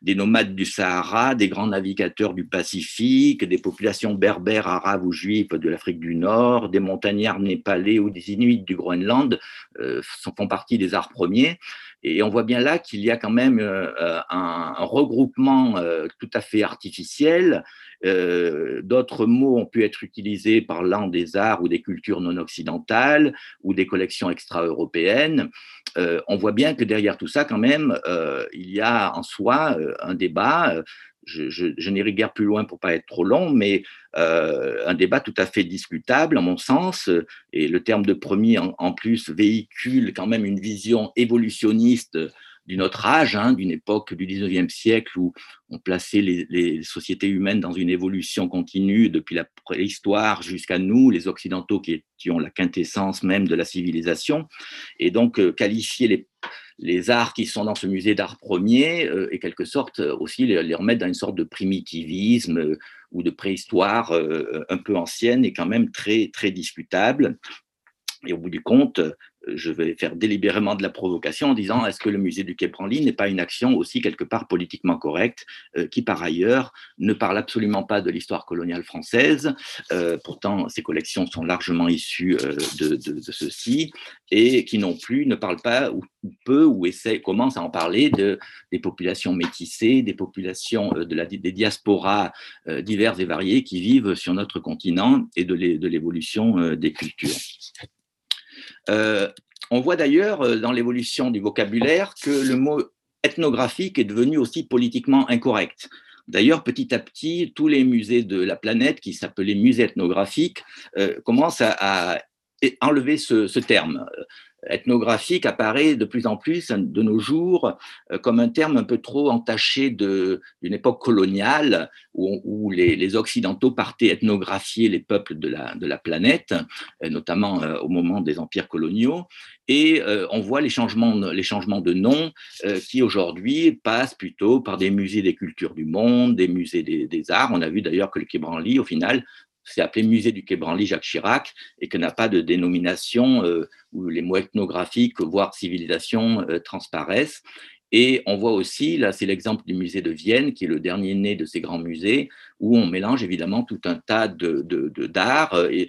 des nomades du Sahara, des grands navigateurs du Pacifique, des populations berbères, arabes ou juives de l'Afrique du Nord, des montagnards népalais ou des Inuits du Groenland font partie des arts premiers. Et on voit bien là qu'il y a quand même euh, euh, un, regroupement euh, tout à fait artificiel. D'autres mots ont pu être utilisés parlant des arts ou des cultures non occidentales ou des collections extra-européennes. on voit bien que derrière tout ça, quand même, il y a en soi un débat je, n'irai guère plus loin pour pas être trop long, mais euh, un débat tout à fait discutable, à mon sens, et le terme de premier, en, plus, véhicule quand même une vision évolutionniste d'une autre âge, hein, d'une époque du 19e siècle où on plaçait les, sociétés humaines dans une évolution continue depuis la préhistoire jusqu'à nous, les Occidentaux qui, ont la quintessence même de la civilisation, et donc euh, qualifier les, les arts qui sont dans ce musée d'art premier euh, et quelque sorte euh, aussi les, remettre dans une sorte de primitivisme euh, ou de préhistoire un peu ancienne et quand même très très discutable. Et au bout du compte, je vais faire délibérément de la provocation en disant est-ce que le musée du Quai Branly n'est pas une action aussi quelque part politiquement correcte, euh, qui par ailleurs ne parle absolument pas de l'histoire coloniale française, euh, pourtant ces collections sont largement issues euh, de, ceci, et qui non plus ne parle pas ou, peu ou essaie, commence à en parler de, des populations métissées, des populations de la, des diasporas diverses et variées qui vivent sur notre continent et de l'évolution des cultures. Euh, on voit d'ailleurs euh, dans l'évolution du vocabulaire que le mot ethnographique est devenu aussi politiquement incorrect. D'ailleurs, petit à petit, tous les musées de la planète, qui s'appelaient musées ethnographiques, euh, commencent à, enlever ce, terme ethnographique apparaît de plus en plus de nos jours euh, comme un terme un peu trop entaché d'une époque coloniale où, les, Occidentaux partaient ethnographier les peuples de la, planète, euh, notamment euh, au moment des empires coloniaux. Et on voit les changements, les changements de nom qui aujourd'hui passent plutôt par des musées des cultures du monde, des musées des, arts. On a vu d'ailleurs que le Quai Branly, au final, c'est appelé Musée du Quai Branly Jacques Chirac et que n'a pas de dénomination euh, où les mots ethnographiques, voire civilisation, euh, transparaissent. Et on voit aussi, là c'est l'exemple du musée de Vienne, qui est le dernier né de ces grands musées, où on mélange évidemment tout un tas. De, d'art euh, et,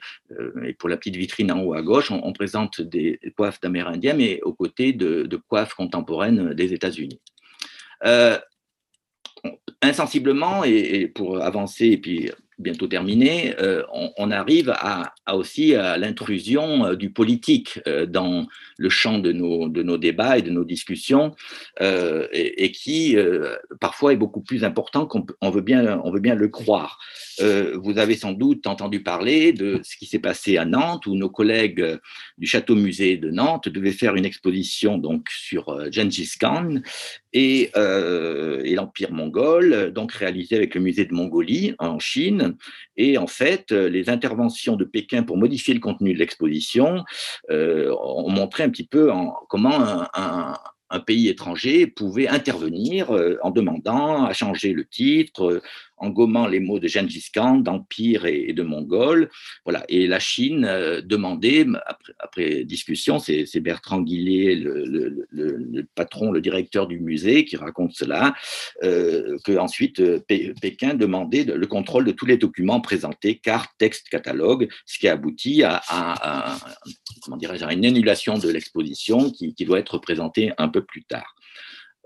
pour la petite vitrine en haut à gauche, on, présente des coiffes d'Amérindiens, mais aux côtés de, coiffes contemporaines des États-Unis. insensiblement, et, pour avancer et puis bientôt terminé, euh, on, arrive aussi à l'intrusion euh, du politique euh, dans le champ de nos, débats et de nos discussions, et, qui parfois est beaucoup plus important qu'on veut bien, le croire. vous avez sans doute entendu parler de ce qui s'est passé à Nantes, où nos collègues du Château Musée de Nantes devaient faire une exposition donc sur Gengis Khan et, et l'Empire mongol, donc réalisée avec le musée de Mongolie en Chine. Et en fait, euh, les interventions de Pékin pour modifier le contenu de l'exposition euh, ont montré un petit peu comment un, un pays étranger pouvait intervenir en demandant à changer le titre, en gommant les mots de Gengis Khan, d'Empire et, de Mongol. Voilà. Et la Chine euh, demandait, après, discussion, c'est Bertrand Guillet, le, patron, le directeur du musée, qui raconte cela, euh, que ensuite euh, Pékin demandait le contrôle de tous les documents présentés, cartes, textes, catalogues, ce qui a abouti à, comment à une annulation de l'exposition qui doit être présentée un peu plus tard.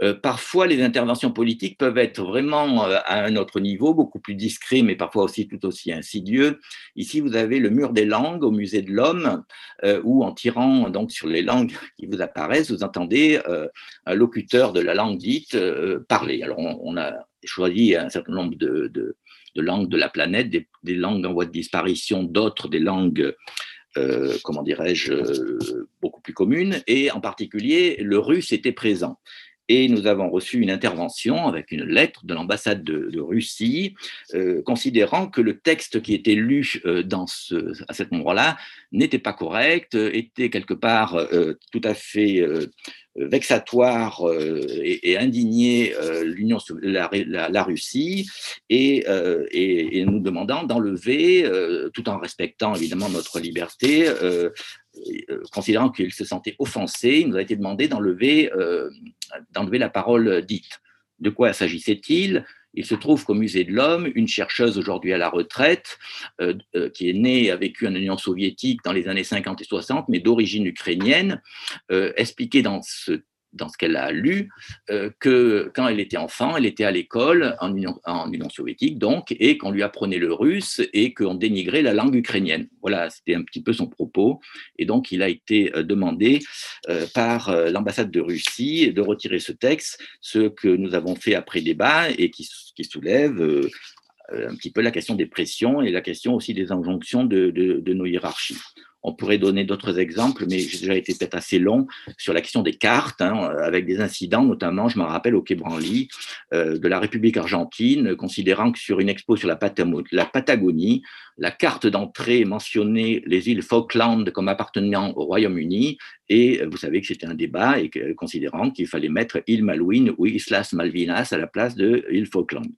Euh, parfois, les interventions politiques peuvent être vraiment euh, à un autre niveau, beaucoup plus discret, mais parfois aussi tout aussi insidieux. Ici, vous avez le mur des langues au musée de l'homme, euh, où en tirant donc sur les langues qui vous apparaissent, vous entendez un locuteur de la langue dite parler. Alors, on, a choisi un certain nombre de, langues de la planète, des, langues en voie de disparition, d'autres des langues comment dirais-je, beaucoup plus communes, et en particulier le russe était présent et nous avons reçu une intervention avec une lettre de l'ambassade de, Russie, euh, considérant que le texte qui était lu euh, dans ce, à cet endroit-là n'était pas correct, était quelque part euh, tout à fait vexatoire et, indigné l'Union, la, Russie, et, et, et nous demandant d'enlever, tout en respectant évidemment notre liberté, euh, considérant qu'il se sentait offensé, il nous a été demandé d'enlever euh, la parole dite. De quoi s'agissait-il? Il se trouve qu'au Musée de l'Homme, une chercheuse aujourd'hui à la retraite, euh, qui est née, a vécu en Union soviétique dans les années 50 et 60, mais d'origine ukrainienne, expliquait dans ce dans ce qu'elle a lu, euh, que quand elle était enfant, elle était à l'école en Union, soviétique, donc, et qu'on lui apprenait le russe et qu'on dénigrait la langue ukrainienne. Voilà, c'était un petit peu son propos. Et donc, il a été euh, demandé euh, par l'ambassade de Russie de retirer ce texte, ce que nous avons fait après débat et qui, soulève un petit peu la question des pressions et la question aussi des injonctions de nos hiérarchies. On pourrait donner d'autres exemples, mais j'ai déjà été peut-être assez long sur la question des cartes, hein, avec des incidents, notamment, je me rappelle, au Quai Branly, euh, de la République argentine, considérant que sur une expo sur la, Patagonie, la carte d'entrée mentionnait les îles Falkland comme appartenant au Royaume-Uni, et vous savez que c'était un débat, et considérant qu'il fallait mettre île Malouine ou Islas Malvinas à la place de île Falkland.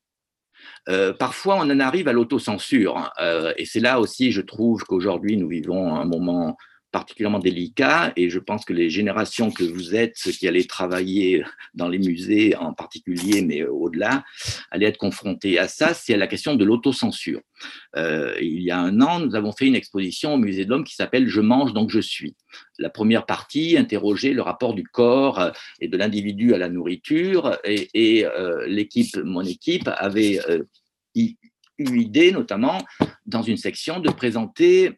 Euh, parfois, on en arrive à l'autocensure. Hein. Euh, et c'est là aussi, je trouve qu'aujourd'hui, nous vivons un moment particulièrement délicat et je pense que les générations que vous êtes, ceux qui allaient travailler dans les musées en particulier, mais au-delà, allaient être confrontés à ça, c'est la question de l'autocensure. Euh, il y a un an, nous avons fait une exposition au musée de l'homme qui s'appelle Je mange donc je suis. La première partie interrogeait le rapport du corps et de l'individu à la nourriture et, euh, l'équipe, mon équipe, avait euh, eu idée notamment dans une section de présenter euh,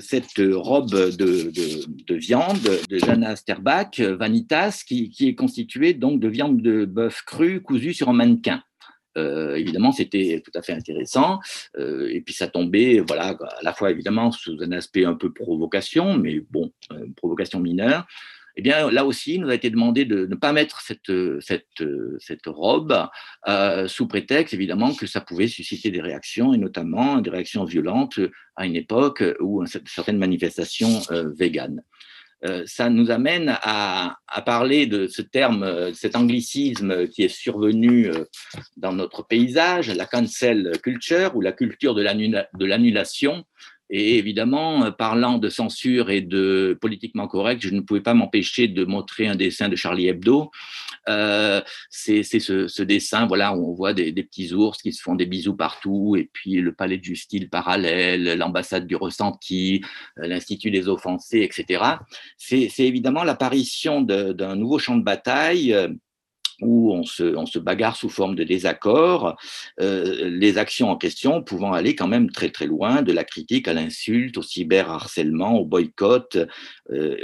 cette robe de, viande de Jana Sterbach, Vanitas, qui, est constituée donc de viande de bœuf cru cousue sur un mannequin. Euh, évidemment, c'était tout à fait intéressant. Euh, et puis ça tombait, voilà, à la fois évidemment sous un aspect un peu provocation, mais bon, provocation mineure, eh bien, là aussi, il nous a été demandé de ne pas mettre cette, cette, cette robe euh, sous prétexte, évidemment, que ça pouvait susciter des réactions, et notamment des réactions violentes à une époque où certaines manifestations euh, véganes. Euh, ça nous amène à, à, parler de ce terme, cet anglicisme qui est survenu dans notre paysage, la cancel culture ou la culture de l'annulation, et évidemment, euh, parlant de censure et de politiquement correct, je ne pouvais pas m'empêcher de montrer un dessin de Charlie Hebdo. Euh, c'est ce, dessin, voilà, où on voit des, petits ours qui se font des bisous partout, et puis le palais du style parallèle, l'ambassade du ressenti, euh, l'Institut des offensés, etc. C'est évidemment l'apparition d'un nouveau champ de bataille où on se, bagarre sous forme de désaccord, euh, les actions en question pouvant aller quand même très très loin, de la critique à l'insulte, au cyberharcèlement, au boycott, euh,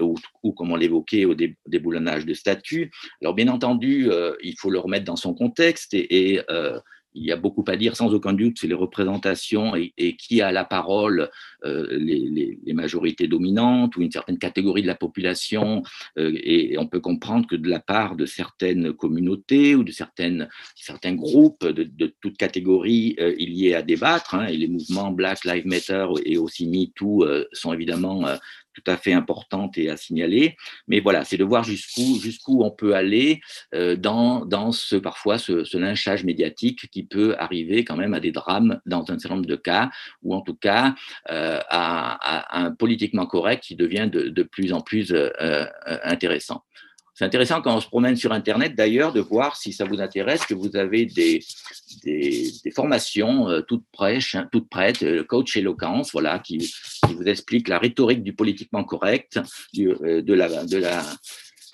ou, comme on l'évoquait, au déboulonnage de statuts. Alors bien entendu, euh, il faut le remettre dans son contexte et, et il y a beaucoup à dire, sans aucun doute, c'est les représentations et, qui a la parole, euh, les, majorités dominantes ou une certaine catégorie de la population. Euh, et, on peut comprendre que de la part de certaines communautés ou de certaines, certains groupes de, de toute catégorie, euh, il y ait à débattre. Hein, et les mouvements Black Lives Matter et aussi MeToo sont évidemment tout à fait importante et à signaler. Mais voilà, c'est de voir jusqu'où on peut aller dans, dans ce parfois ce, lynchage médiatique qui peut arriver quand même à des drames dans un certain nombre de cas, ou en tout cas à, un politiquement correct qui devient de, de plus en plus intéressant. C'est intéressant quand on se promène sur Internet d'ailleurs de voir si ça vous intéresse que vous avez des, des, formations euh, toutes, prêtes, hein, toutes prêtes, le coach éloquence, voilà, qui, vous explique la rhétorique du politiquement correct, euh, de la, de la,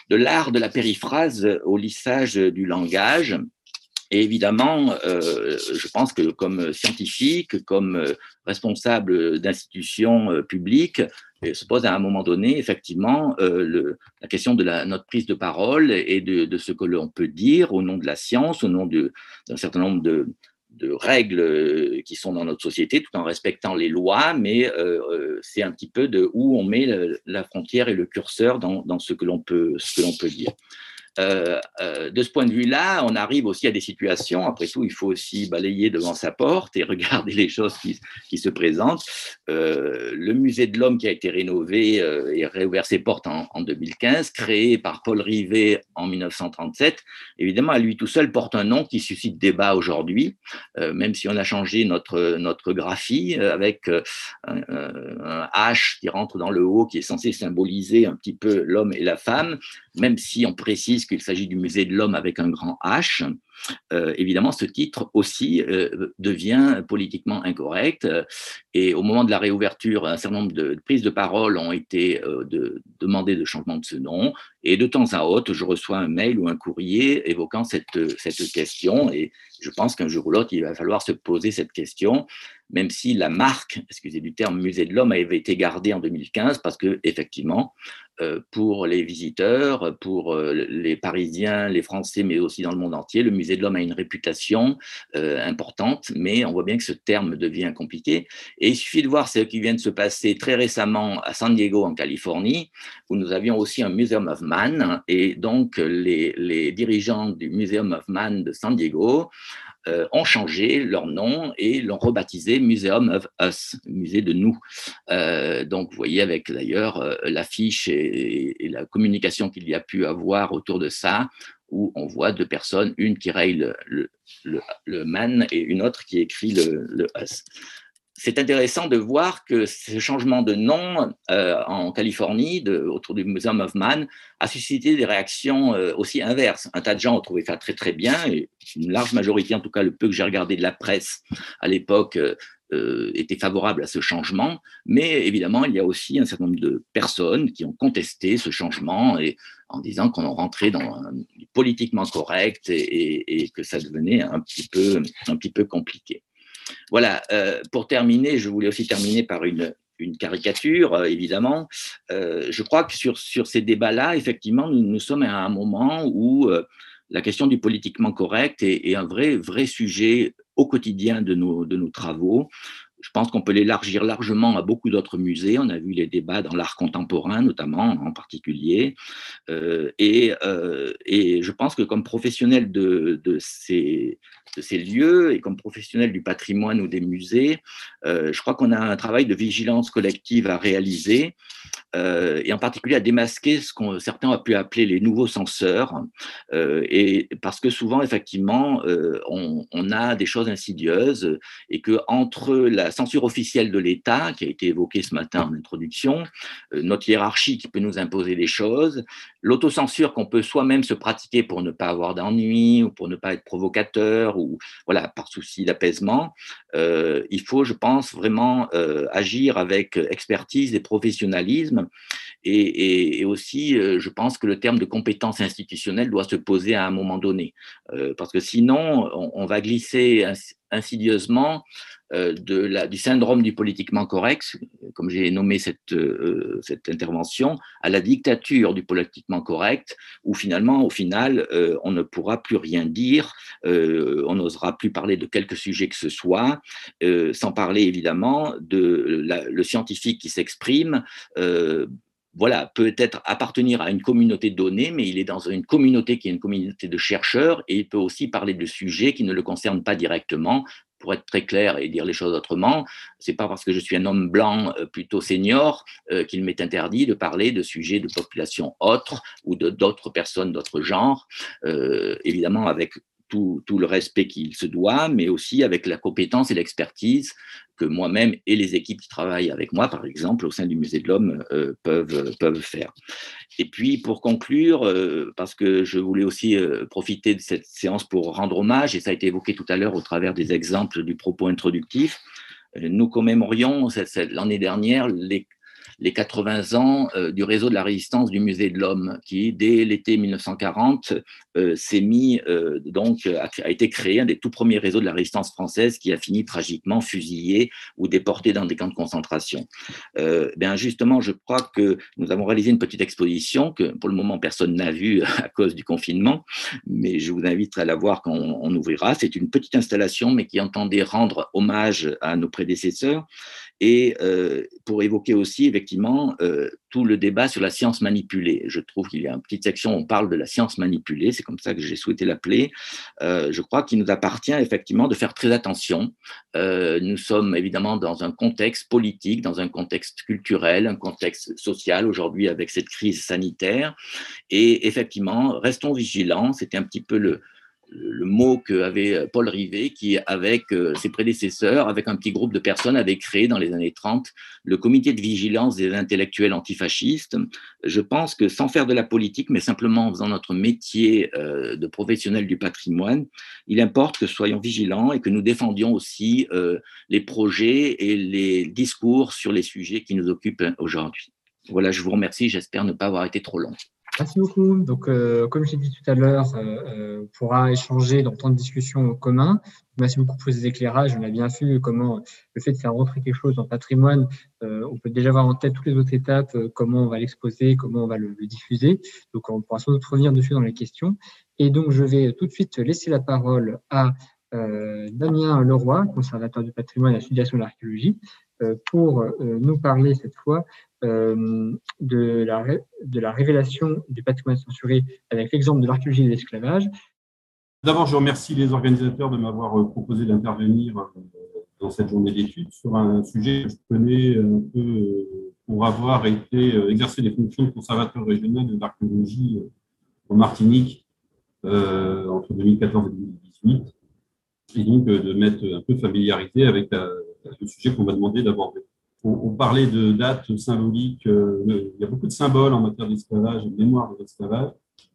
de l'art de la périphrase au lissage du langage. Et évidemment, euh, je pense que comme scientifique, comme responsable d'institutions publiques, se pose à un moment donné, effectivement, euh, la question de notre prise de parole et de, ce que l'on peut dire au nom de la science, au nom d'un certain nombre de, règles euh, qui sont dans notre société, tout en respectant les lois, mais euh, c'est un petit peu de où on met la, frontière et le curseur dans, ce que l'on peut dire. Euh, euh, de ce point de vue-là, on arrive aussi à des situations, après tout, il faut aussi balayer devant sa porte et regarder les choses qui, se présentent. Euh, le musée de l'homme qui a été rénové et réouvert ses portes en, en, 2015, créé par Paul Rivet en 1937, évidemment, à lui tout seul porte un nom qui suscite débat aujourd'hui, même si on a changé notre, notre graphie avec un H qui rentre dans le haut, qui est censé symboliser un petit peu l'homme et la femme, même si on précise qu'il s'agit du musée de l'homme avec un grand H, euh, évidemment, ce titre aussi euh, devient politiquement incorrect. et au moment de la réouverture, un certain nombre de, prises de parole ont été euh, de, demandées de changement de ce nom. Et de temps à autre, je reçois un mail ou un courrier évoquant cette, question. Et je pense qu'un jour ou l'autre, il va falloir se poser cette question, même si la marque, excusez du terme, Musée de l'Homme avait été gardée en 2015, parce que effectivement, euh, pour les visiteurs, pour euh, les Parisiens, les Français, mais aussi dans le monde entier. Le musée de l'homme a une réputation euh, importante, mais on voit bien que ce terme devient compliqué. Et il suffit de voir ce qui vient de se passer très récemment à San Diego, en Californie, où nous avions aussi un Museum of Man, et donc les, dirigeants du Museum of Man de San Diego euh, ont changé leur nom et l'ont rebaptisé Museum of Us, musée de nous. Euh, donc, vous voyez avec d'ailleurs l'affiche et, la communication qu'il y a pu avoir autour de ça, où on voit deux personnes, une qui raye le, le, man et une autre qui écrit le, le us c'est intéressant de voir que ce changement de nom euh, en Californie, autour du Museum of Man, a suscité des réactions euh, aussi inverses. Un tas de gens ont trouvé ça très très bien, et une large majorité, en tout cas le peu que j'ai regardé de la presse à l'époque, euh, était favorable à ce changement. Mais évidemment, il y a aussi un certain nombre de personnes qui ont contesté ce changement et en disant qu'on rentrait dans un politiquement correct et, que ça devenait un petit peu, un petit peu compliqué. Voilà, euh, pour terminer, je voulais aussi terminer par une, caricature, euh, évidemment. Euh, je crois que sur, ces débats-là, effectivement, nous, sommes à un moment où la question du politiquement correct est, un vrai, vrai sujet au quotidien de nos, de nos travaux. Je pense qu'on peut l'élargir largement à beaucoup d'autres musées. On a vu les débats dans l'art contemporain, notamment en particulier. et, et, je pense que comme professionnel de, ces, lieux et comme professionnel du patrimoine ou des musées, euh, je crois qu'on a un travail de vigilance collective à réaliser euh, et en particulier à démasquer ce qu'on certains ont pu appeler les nouveaux censeurs euh, et parce que souvent effectivement on, on, a des choses insidieuses et que entre la censure officielle de l'État qui a été évoquée ce matin en introduction, notre hiérarchie qui peut nous imposer des choses, l'autocensure qu'on peut soi-même se pratiquer pour ne pas avoir d'ennui ou pour ne pas être provocateur ou voilà par souci d'apaisement, euh, il faut, je pense, vraiment euh, agir avec expertise et professionnalisme. Et, aussi, euh, je pense que le terme de compétence institutionnelle doit se poser à un moment donné, parce que sinon, on va glisser insidieusement euh, la, du syndrome du politiquement correct, comme j'ai nommé cette, euh, cette intervention, à la dictature du politiquement correct, où finalement, au final, euh, on ne pourra plus rien dire, on n'osera plus parler de quelque sujet que ce soit, sans parler évidemment de le scientifique qui s'exprime voilà, peut-être appartenir à une communauté donnée, mais il est dans une communauté qui est une communauté de chercheurs et il peut aussi parler de sujets qui ne le concernent pas directement, pour être très clair et dire les choses autrement, c'est pas parce que je suis un homme blanc plutôt senior qu'il m'est interdit de parler de sujets de population autre ou de d'autres personnes d'autres genres, évidemment avec tout, tout, le respect qu'il se doit, mais aussi avec la compétence et l'expertise que moi-même et les équipes qui travaillent avec moi, par exemple, au sein du Musée de l'Homme, euh, peuvent, peuvent faire. Et puis, pour conclure, euh, parce que je voulais aussi euh, profiter de cette séance pour rendre hommage, et ça a été évoqué tout à l'heure au travers des exemples du propos introductif, nous commémorions l'année dernière les les 80 ans euh, du réseau de la résistance du Musée de l'Homme, qui dès l'été 1940 euh, s'est mis euh, donc a, été créé un des tout premiers réseaux de la résistance française qui a fini tragiquement fusillé ou déporté dans des camps de concentration. bien justement, je crois que nous avons réalisé une petite exposition que pour le moment personne n'a vue à cause du confinement, mais je vous invite à la voir quand on ouvrira. C'est une petite installation, mais qui entendait rendre hommage à nos prédécesseurs et euh, pour évoquer aussi effectivement euh, tout le débat sur la science manipulée. Je trouve qu'il y a une petite section où on parle de la science manipulée, c'est comme ça que j'ai souhaité l'appeler. Euh, je crois qu'il nous appartient effectivement de faire très attention. nous sommes évidemment dans un contexte politique, dans un contexte culturel, un contexte social aujourd'hui avec cette crise sanitaire. Et effectivement, restons vigilants. C'était un petit peu le, le mot qu'avait Paul Rivet, qui, avec euh, ses prédécesseurs, avec un petit groupe de personnes, avait créé dans les années 30 le comité de vigilance des intellectuels antifascistes. Je pense que sans faire de la politique, mais simplement en faisant notre métier euh, de professionnel du patrimoine, il importe que soyons vigilants et que nous défendions aussi euh, les projets et les discours sur les sujets qui nous occupent aujourd'hui. Voilà, je vous remercie. J'espère ne pas avoir été trop long. Merci beaucoup. Donc, euh, comme j'ai dit tout à l'heure, euh, euh, on pourra échanger dans tant de discussions commun. Merci beaucoup pour ces éclairages. On a bien vu comment le fait de faire rentrer quelque chose en patrimoine, on peut déjà avoir en tête toutes les autres étapes, comment on va l'exposer, comment on va le, diffuser. Donc, on pourra sans doute revenir dessus dans les questions. Et donc, je vais tout de suite laisser la parole à Damien Leroy, conservateur du patrimoine et la de l'archéologie, pour nous parler cette fois euh, de, la, la révélation du patrimoine censuré avec l'exemple de l'archéologie de l'esclavage. D'abord, je remercie les organisateurs de m'avoir euh, proposé d'intervenir euh, dans cette journée d'études sur un sujet que je connais un peu pour avoir été exercer des fonctions de conservateur régional de l'archéologie en Martinique entre 2014 et 2018, et donc de m'être un peu familiarisé avec le sujet qu'on m'a demandé d'aborder on, parlait de dates symboliques. Euh, il y a beaucoup de symboles en matière d'esclavage et de mémoire de l'esclavage.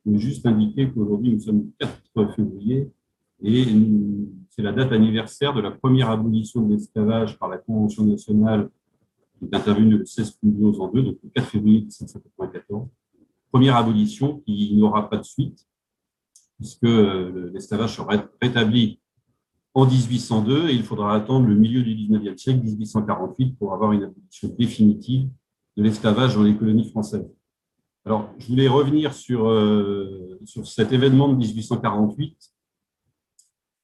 Je juste indiquer qu'aujourd'hui, nous sommes le 4 février et c'est la date anniversaire de la première abolition de l'esclavage par la Convention nationale qui est intervenue le 16 12 en 2, donc le 4 février 1794. Première abolition qui n'aura pas de suite, puisque euh, l'esclavage sera rétabli en 1802 et il faudra attendre le milieu du 19e siècle, 1848, pour avoir une abolition définitive de l'esclavage dans les colonies françaises. Alors, je voulais revenir sur, euh, sur cet événement de 1848.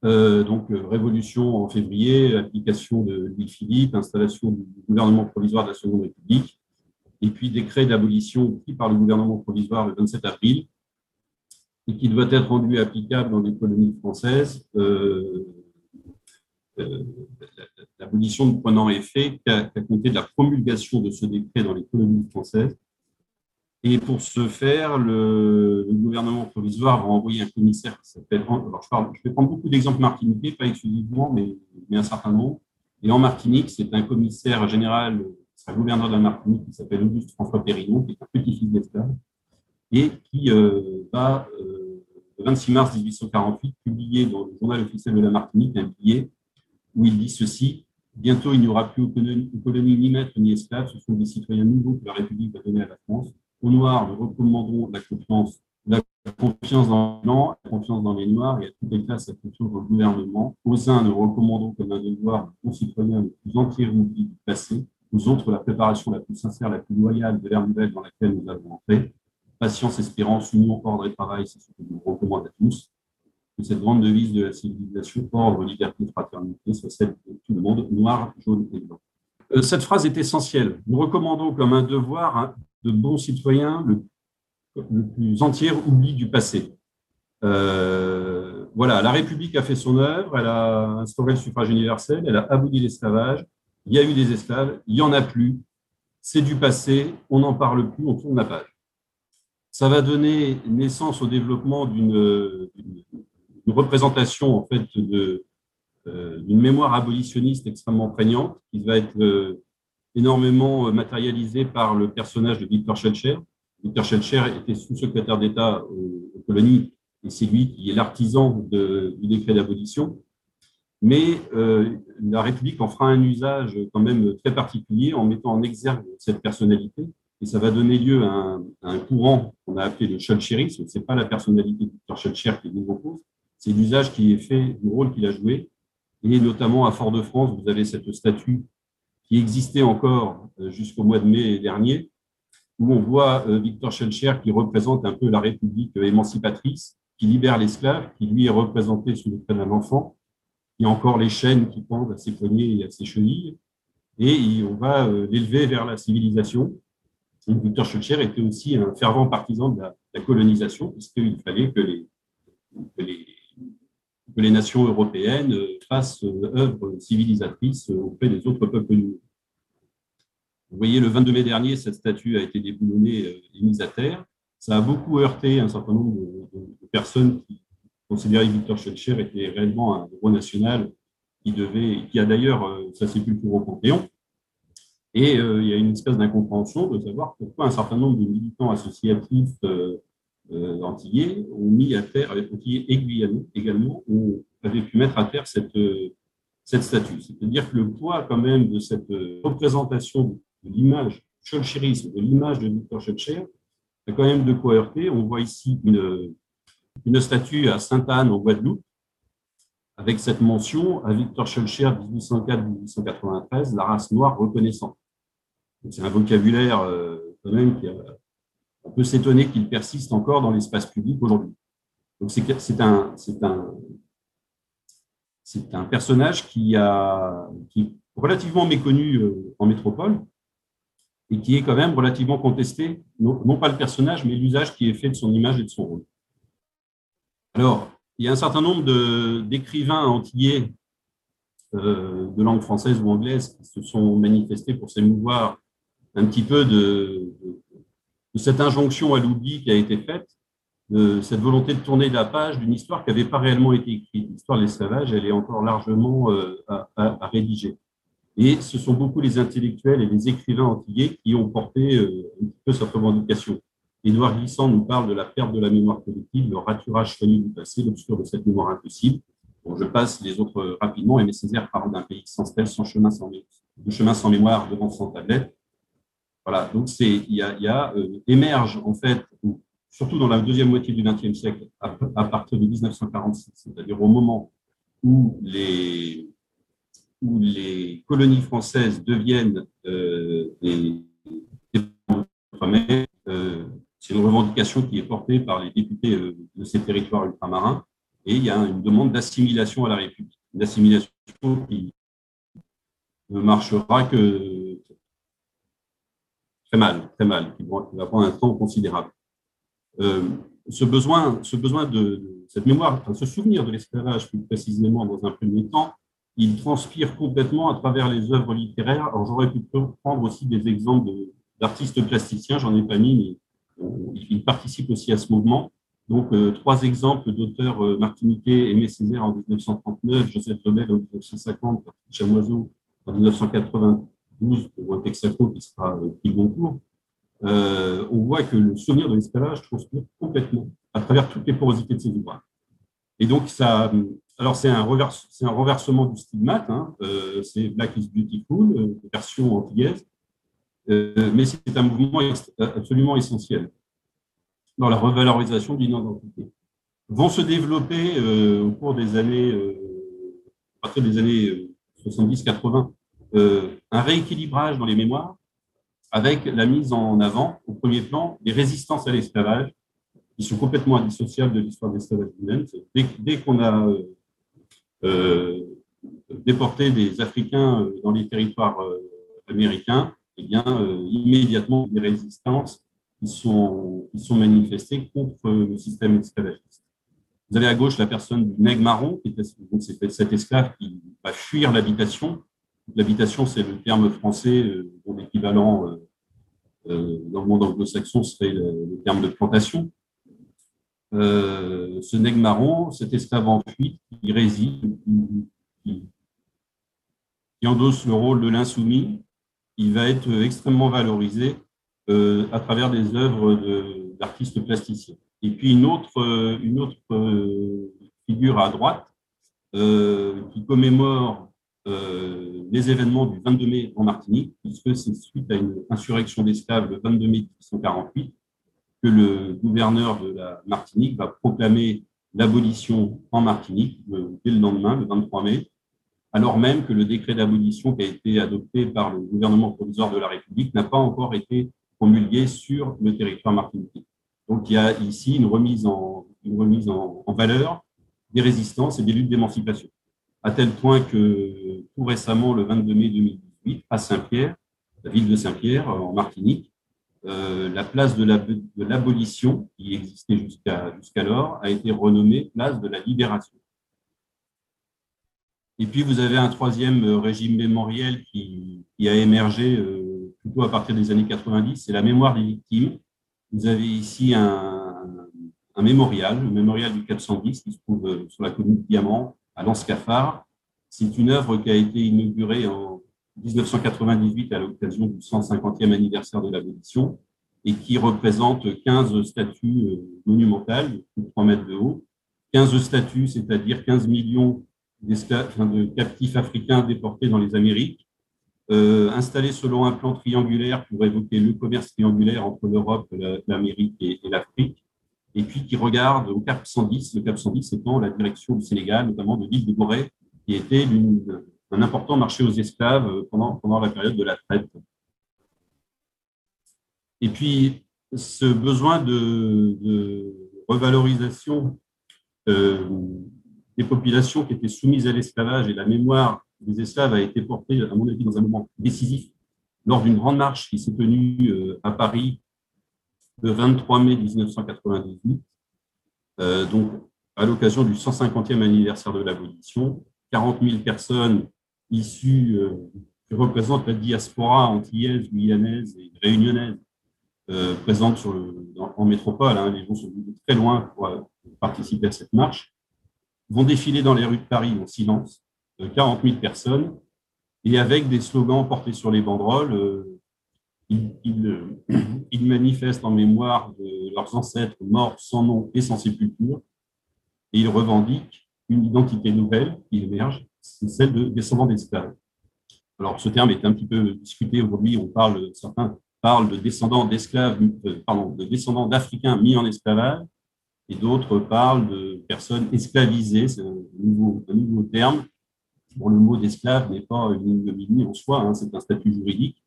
Euh, donc, euh, révolution en février, application de Louis-Philippe, installation du gouvernement provisoire de la Seconde République, et puis décret d'abolition pris par le gouvernement provisoire le 27 avril, et qui doit être rendu applicable dans les colonies françaises l'abolition ne prenant effet qu'à compter de la promulgation de ce décret dans les colonies françaises. Et pour ce faire, le, gouvernement provisoire va envoyer un commissaire qui s'appelle. Alors je, vais prendre beaucoup d'exemples martiniquais, pas exclusivement, mais, un certain nombre. Et en Martinique, c'est un commissaire général, c'est un gouverneur de la Martinique qui s'appelle Auguste François Périnon, qui est un petit-fils d'esclave, et qui euh, va, euh, le 26 mars 1848, publier dans le journal officiel de la Martinique un billet où il dit ceci Bientôt, il n'y aura plus aux colonies ni maîtres ni esclaves, ce sont des citoyens nouveaux que la République va donner à la France. Aux Noirs, nous recommanderons la confiance, la confiance dans les Blancs, la confiance dans les Noirs et à toutes les classes la confiance le gouvernement. Aux uns, nous recommandons comme un devoir de concitoyens les plus entiers du passé. Aux autres, la préparation la plus sincère, la plus loyale de l'ère nouvelle dans laquelle nous avons entré. Patience, espérance, union, ordre et travail, c'est ce que nous recommande à tous que cette grande devise de la civilisation, ordre, liberté, fraternité, soit celle de tout le monde, noir, jaune et blanc. Euh, cette phrase est essentielle. Nous recommandons comme un devoir hein, de bons citoyens le, plus entier oubli du passé. Euh, voilà, la République a fait son œuvre, elle a instauré le suffrage universel, elle a aboli l'esclavage, il y a eu des esclaves, il n'y en a plus, c'est du passé, on n'en parle plus, on tourne la page. Ça va donner naissance au développement d'une représentation en fait euh, d'une mémoire abolitionniste extrêmement prégnante qui va être euh, énormément matérialisée par le personnage de Victor Schellcher. Victor Schellcher était sous-secrétaire d'État aux colonies et c'est lui qui est l'artisan du décret d'abolition. Mais euh, la République en fera un usage quand même très particulier en mettant en exergue cette personnalité. Et ça va donner lieu à un, courant qu'on a appelé le Schulcherisme. Ce n'est pas la personnalité de Victor Schulcher qui est mise c'est l'usage qui est fait du rôle qu'il a joué. Et notamment à Fort-de-France, vous avez cette statue qui existait encore euh, jusqu'au mois de mai dernier, où on voit euh, Victor Schulcher qui représente un peu la République émancipatrice, qui libère l'esclave, qui lui est représenté sous le prénom d'un enfant. Y a encore les chaînes qui pendent à ses poignets et à ses chevilles. Et on va euh, l'élever vers la civilisation. Victor Schulcher était aussi un fervent partisan de la, colonisation, puisqu'il fallait que les, que les, nations européennes euh, fassent euh, œuvre civilisatrice auprès des autres peuples nouveaux. Vous voyez, le 22 mai dernier, cette statue a été déboulonnée et mise à terre ça a beaucoup heurté un certain nombre de, personnes qui considéraient que Victor Schellcher était réellement un héros national qui devait, qui a d'ailleurs euh, sa sépulture au Panthéon. Et euh, il y a une espèce d'incompréhension de savoir pourquoi un certain nombre de militants associatifs euh, antillais ont mis à terre, avec antillais et également, ont, avaient pu mettre à terre cette, cette statue. C'est-à-dire que le poids quand même de cette représentation de l'image, de l'image de Victor y a quand même de quoi heurter. On voit ici une, statue à Sainte-Anne en Guadeloupe, avec cette mention à Victor Schulcher 1804-1893, la race noire reconnaissante. C'est un vocabulaire euh, quand même qui on peut s'étonner qu'il persiste encore dans l'espace public aujourd'hui. Donc c'est un, personnage qui, est relativement méconnu euh, en métropole, et qui est quand même relativement contesté, non, pas le personnage, mais l'usage qui est fait de son image et de son rôle. Alors, il y a un certain nombre d'écrivains antillais euh, de langue française ou anglaise qui se sont manifestés pour s'émouvoir un petit peu de, cette injonction à l'oubli qui a été faite, de cette volonté de tourner la page d'une histoire qui n'avait pas réellement été écrite. L'histoire de l'esclavage, elle est encore largement euh, à rédiger. Et ce sont beaucoup les intellectuels et les écrivains antillais qui ont porté euh, un petit peu cette revendication. Édouard Glissant nous parle de la perte de la mémoire collective, le raturage soigné du passé, l'obscur de cette mémoire impossible. Je passe les autres euh, rapidement. Aimé Césaire parle d'un pays sans stèle, sans chemin, de chemin sans mémoire, devant sans tablette. Voilà, donc c'est, il y a, euh, émerge en fait, surtout dans la deuxième moitié du XXe siècle, à, partir de 1946, c'est-à-dire au moment où les, où les colonies françaises deviennent euh, des, euh, c'est une revendication qui est portée par les députés euh, de ces territoires ultramarins et il y a une demande d'assimilation à la République. Une assimilation qui ne marchera que très mal, très mal, qui va prendre un temps considérable. ce besoin, ce besoin de, cette mémoire, ce souvenir de l'esclavage plus précisément dans un premier temps, il transpire complètement à travers les œuvres littéraires. Alors, j'aurais pu prendre aussi des exemples d'artistes plasticiens, j'en ai pas mis, mais ils participent aussi à ce mouvement. Donc, euh, trois exemples d'auteurs euh, martiniquais, Aimé Césaire en 1939, Joseph Lebel en 1950, Chamoiseau en 1992, pour Texaco qui sera euh, pris Goncourt. Euh, on voit que le souvenir de l'esclavage transpire complètement à travers toutes les porosités de ces ouvrages. Et donc, ça, alors, c'est un, un, renversement du stigmate, hein. euh, c'est Black is Beautiful, euh, version antillaise, euh, mais c'est un mouvement absolument essentiel dans la revalorisation d'une identité. Vont se développer au cours des années, à des années 70-80, un rééquilibrage dans les mémoires avec la mise en avant, au premier plan, des résistances à l'esclavage, qui sont complètement indissociables de l'histoire de l'esclavage lui-même. Dès, qu'on a euh, déporter des Africains euh, dans les territoires euh, américains, eh bien, immédiatement, des résistances qui sont, manifestées contre le système esclavagiste. Vous avez à gauche la personne du nègre marron, qui est cet esclave qui va fuir l'habitation. L'habitation, c'est le terme français euh, dont l'équivalent euh, euh, dans le monde anglo-saxon serait le, terme de plantation. ce nègre marron, cet esclave en fuite, qui réside, qui, endosse le rôle de l'insoumis, il va être extrêmement valorisé à travers des œuvres d'artistes plasticiens. Et puis une autre figure à droite qui commémore euh, les événements du 22 mai en Martinique, puisque c'est suite à une insurrection d'esclaves le 22 mai 1848 que le gouverneur de la Martinique va proclamer l'abolition en Martinique dès le lendemain, le 23 mai, alors même que le décret d'abolition qui a été adopté par le gouvernement provisoire de la République n'a pas encore été promulgué sur le territoire martiniquais. Donc il y a ici une remise en valeur des résistances et des luttes d'émancipation à tel point que tout récemment, le 22 mai 2018, à Saint-Pierre, la ville de Saint-Pierre, en Martinique, euh, la place de l'abolition, qui existait jusqu'alors, a été renommée place de la libération. Et puis, vous avez un troisième régime mémoriel qui, a émergé euh, plutôt à partir des années 90, c'est la mémoire des victimes. Vous avez ici un, un mémorial, le mémorial du 410, qui se trouve euh, sur la commune de Diamant, à l'Anscafard. C'est une œuvre qui a été inaugurée en 1998 à l'occasion du 150e anniversaire de l'abolition et qui représente 15 statues euh, monumentales de 3 mètres de haut. 15 statues, c'est-à-dire 15 millions de captifs africains déportés dans les Amériques, euh, installés selon un plan triangulaire pour évoquer le commerce triangulaire entre l'Europe, l'Amérique et l'Afrique, et puis qui regarde au Cap 110, le Cap 110 étant la direction du Sénégal, notamment de l'île de Gorée, qui était un important marché aux esclaves pendant, pendant la période de la traite. Et puis, ce besoin de, revalorisation euh, des populations qui étaient soumises à l'esclavage et la mémoire des esclaves a été portée, à mon avis, dans un moment décisif lors d'une grande marche qui s'est tenue euh, à Paris le 23 mai 1998, euh, donc à l'occasion du 150e anniversaire de l'abolition. 40 000 personnes issues, euh, qui représentent la diaspora antillaise, guyanaise et réunionnaise, euh, présentes en métropole. Hein, les gens sont venus très loin pour, participer à cette marche, vont défiler dans les rues de Paris en silence, 40 000 personnes, et avec des slogans portés sur les banderoles ils, manifestent en mémoire de leurs ancêtres morts sans nom et sans sépulture, et ils revendiquent une identité nouvelle qui émerge, c'est celle de descendants d'esclaves. Alors, ce terme est un petit peu discuté aujourd'hui. On parle, certains parlent de descendants d'esclaves, euh, pardon, de descendants d'Africains mis en esclavage, et d'autres parlent de personnes esclavisées. C'est un nouveau, un nouveau terme. Bon, le mot d'esclave n'est pas une ignominie en soi, hein, c'est un statut juridique.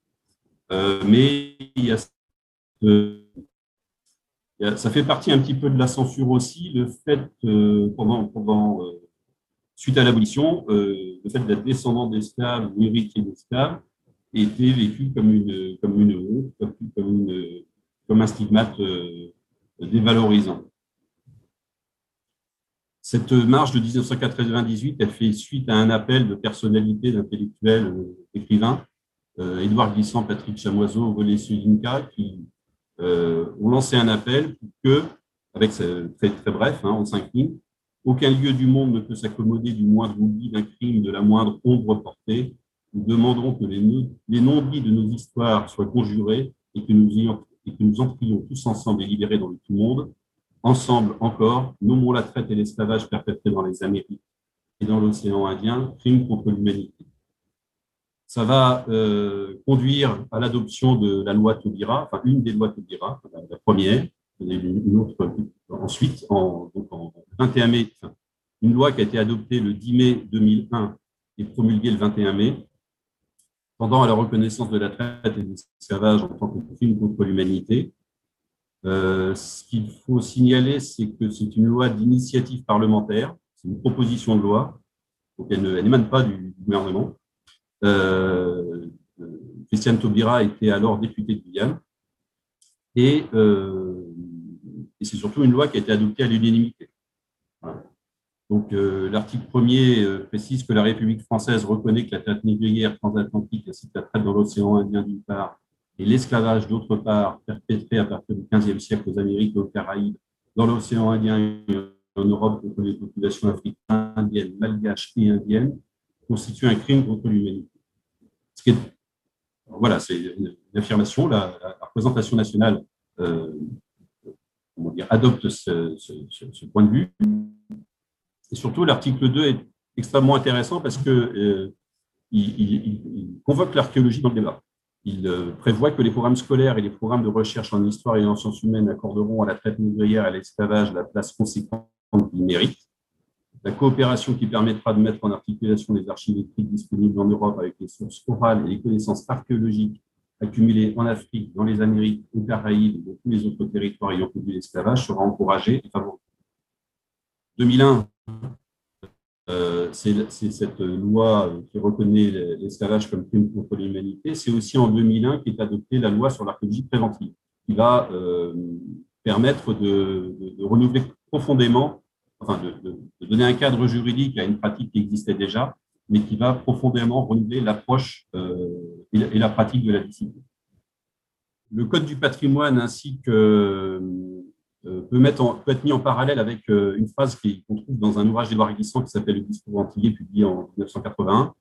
Euh, mais ça fait partie un petit peu de la censure aussi, le fait, pendant, pendant euh, suite à l'abolition, euh, le fait d'être descendant d'esclaves ou héritier d'esclaves était vécu comme une, comme une honte, comme, comme un stigmate dévalorisant. Cette marche de 1998, elle fait suite à un appel de personnalités, d'intellectuels, d'écrivains, euh, Édouard Glissant, Patrick Chamoiseau, Volé Sulinka, qui euh, ont lancé un appel pour que, avec très, très bref, hein, en cinq lignes, aucun lieu du monde ne peut s'accommoder du moindre oubli d'un crime, de la moindre ombre portée. Nous demanderons que les, les non-dits de nos histoires soient conjurés et que nous, et entrions tous ensemble et libérés dans le tout monde. Ensemble encore, nommons la traite et l'esclavage perpétrés dans les Amériques et dans l'océan Indien, crime contre l'humanité ça va euh, conduire à l'adoption de la loi Taubira, enfin une des lois Taubira, la, première, une autre ensuite, en, 21 mai, une loi qui a été adoptée le 10 mai 2001 et promulguée le 21 mai, tendant à la reconnaissance de la traite et de l'esclavage en tant que crime contre l'humanité. Euh, ce qu'il faut signaler, c'est que c'est une loi d'initiative parlementaire, c'est une proposition de loi, donc elle n'émane pas du gouvernement. Euh, Christiane Taubira était alors députée de Guyane. Euh, et, c'est surtout une loi qui a été adoptée à l'unanimité. Donc, l'article 1er précise que la République française reconnaît que la traite négrière transatlantique ainsi que la traite dans l'océan Indien d'une part et l'esclavage d'autre part perpétré à partir du XVe siècle aux Amériques et aux Caraïbes, dans l'océan Indien et en Europe contre les populations africaines, indiennes, malgaches et indiennes, constitue un crime contre l'humanité. Voilà, c'est une, affirmation. La, représentation nationale euh, adopte ce, point de vue. Et surtout, l'article 2 est extrêmement intéressant parce qu'il euh, il, convoque l'archéologie dans le débat. Il euh, prévoit que les programmes scolaires et les programmes de recherche en histoire et en sciences humaines accorderont à la traite négrière et à l'esclavage la place conséquente qu'ils méritent. La coopération qui permettra de mettre en articulation les archives écrites disponibles en Europe avec les sources orales et les connaissances archéologiques accumulées en Afrique, dans les Amériques, aux Caraïbes et dans tous les autres territoires ayant connu l'esclavage sera encouragée et favorisée. 2001, euh, c'est cette loi qui reconnaît l'esclavage comme crime contre l'humanité. C'est aussi en 2001 qu'est adoptée la loi sur l'archéologie préventive, qui va euh, permettre de, renouveler profondément, enfin de, donner un cadre juridique à une pratique qui existait déjà, mais qui va profondément renouveler l'approche euh, et, la pratique de la discipline. Le Code du patrimoine ainsi que euh, peut, être mis en parallèle avec euh, une phrase qu'on trouve dans un ouvrage d'Édouard Glissant qui s'appelle Le discours antillais, publié en 1981.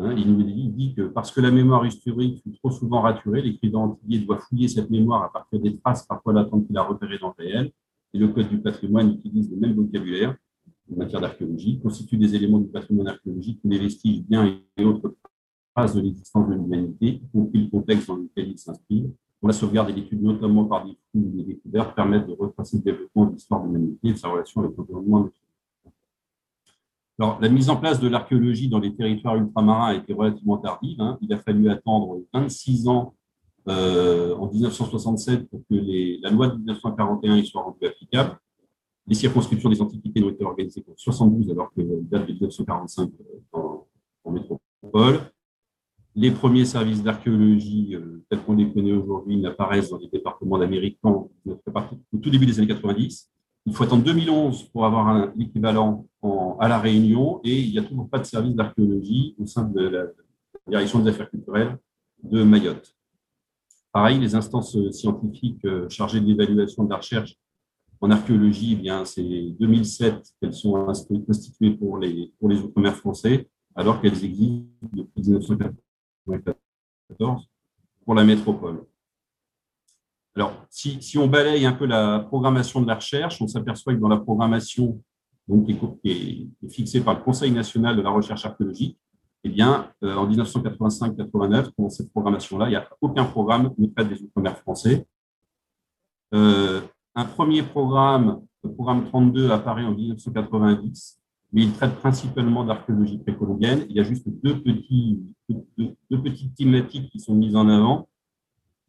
Hein, il nous dit, que parce que la mémoire historique fut trop souvent raturée, l'écrivain antillais doit fouiller cette mémoire à partir des traces parfois latentes qu'il a repérées dans le réel. Et le Code du patrimoine utilise le même vocabulaire en matière d'archéologie, constitue des éléments du patrimoine archéologique les vestiges, biens et autres traces de l'existence de l'humanité, y compris le contexte dans lequel ils s'inscrivent, pour la sauvegarde et l'étude, notamment par des fouilles et des découvertes, permettent de retracer le développement de l'histoire de l'humanité et sa relation avec l'environnement. Alors, la mise en place de l'archéologie dans les territoires ultramarins a été relativement tardive. Hein. Il a fallu attendre 26 ans euh, en 1967 pour que la loi de 1941 soit rendue applicable. Les circonscriptions des antiquités n'ont été organisées qu'en 72, alors que date de 1945 en, en métropole. Les premiers services d'archéologie, euh, tels qu'on les connaît aujourd'hui, n'apparaissent dans les départements d'Amérique au tout début des années 90. Il faut attendre 2011 pour avoir un équivalent à La Réunion et il n'y a toujours pas de service d'archéologie au sein de la direction des affaires culturelles de Mayotte. Pareil, les instances scientifiques euh, chargées de l'évaluation de la recherche en archéologie, eh bien, c'est 2007 qu'elles sont instituées pour les, pour les Outre-mer français, alors qu'elles existent depuis 1980 pour la métropole. Alors, si, si, on balaye un peu la programmation de la recherche, on s'aperçoit que dans la programmation donc, qui, est, fixée par le Conseil national de la recherche archéologique, eh bien, euh, en 1985-89, dans cette programmation-là, il n'y a aucun programme ne traite des Outre-mer français. Euh, un premier programme, le programme 32, apparaît en 1990 mais il traite principalement d'archéologie précolombienne. Il y a juste deux, deux, petites thématiques qui sont mises en avant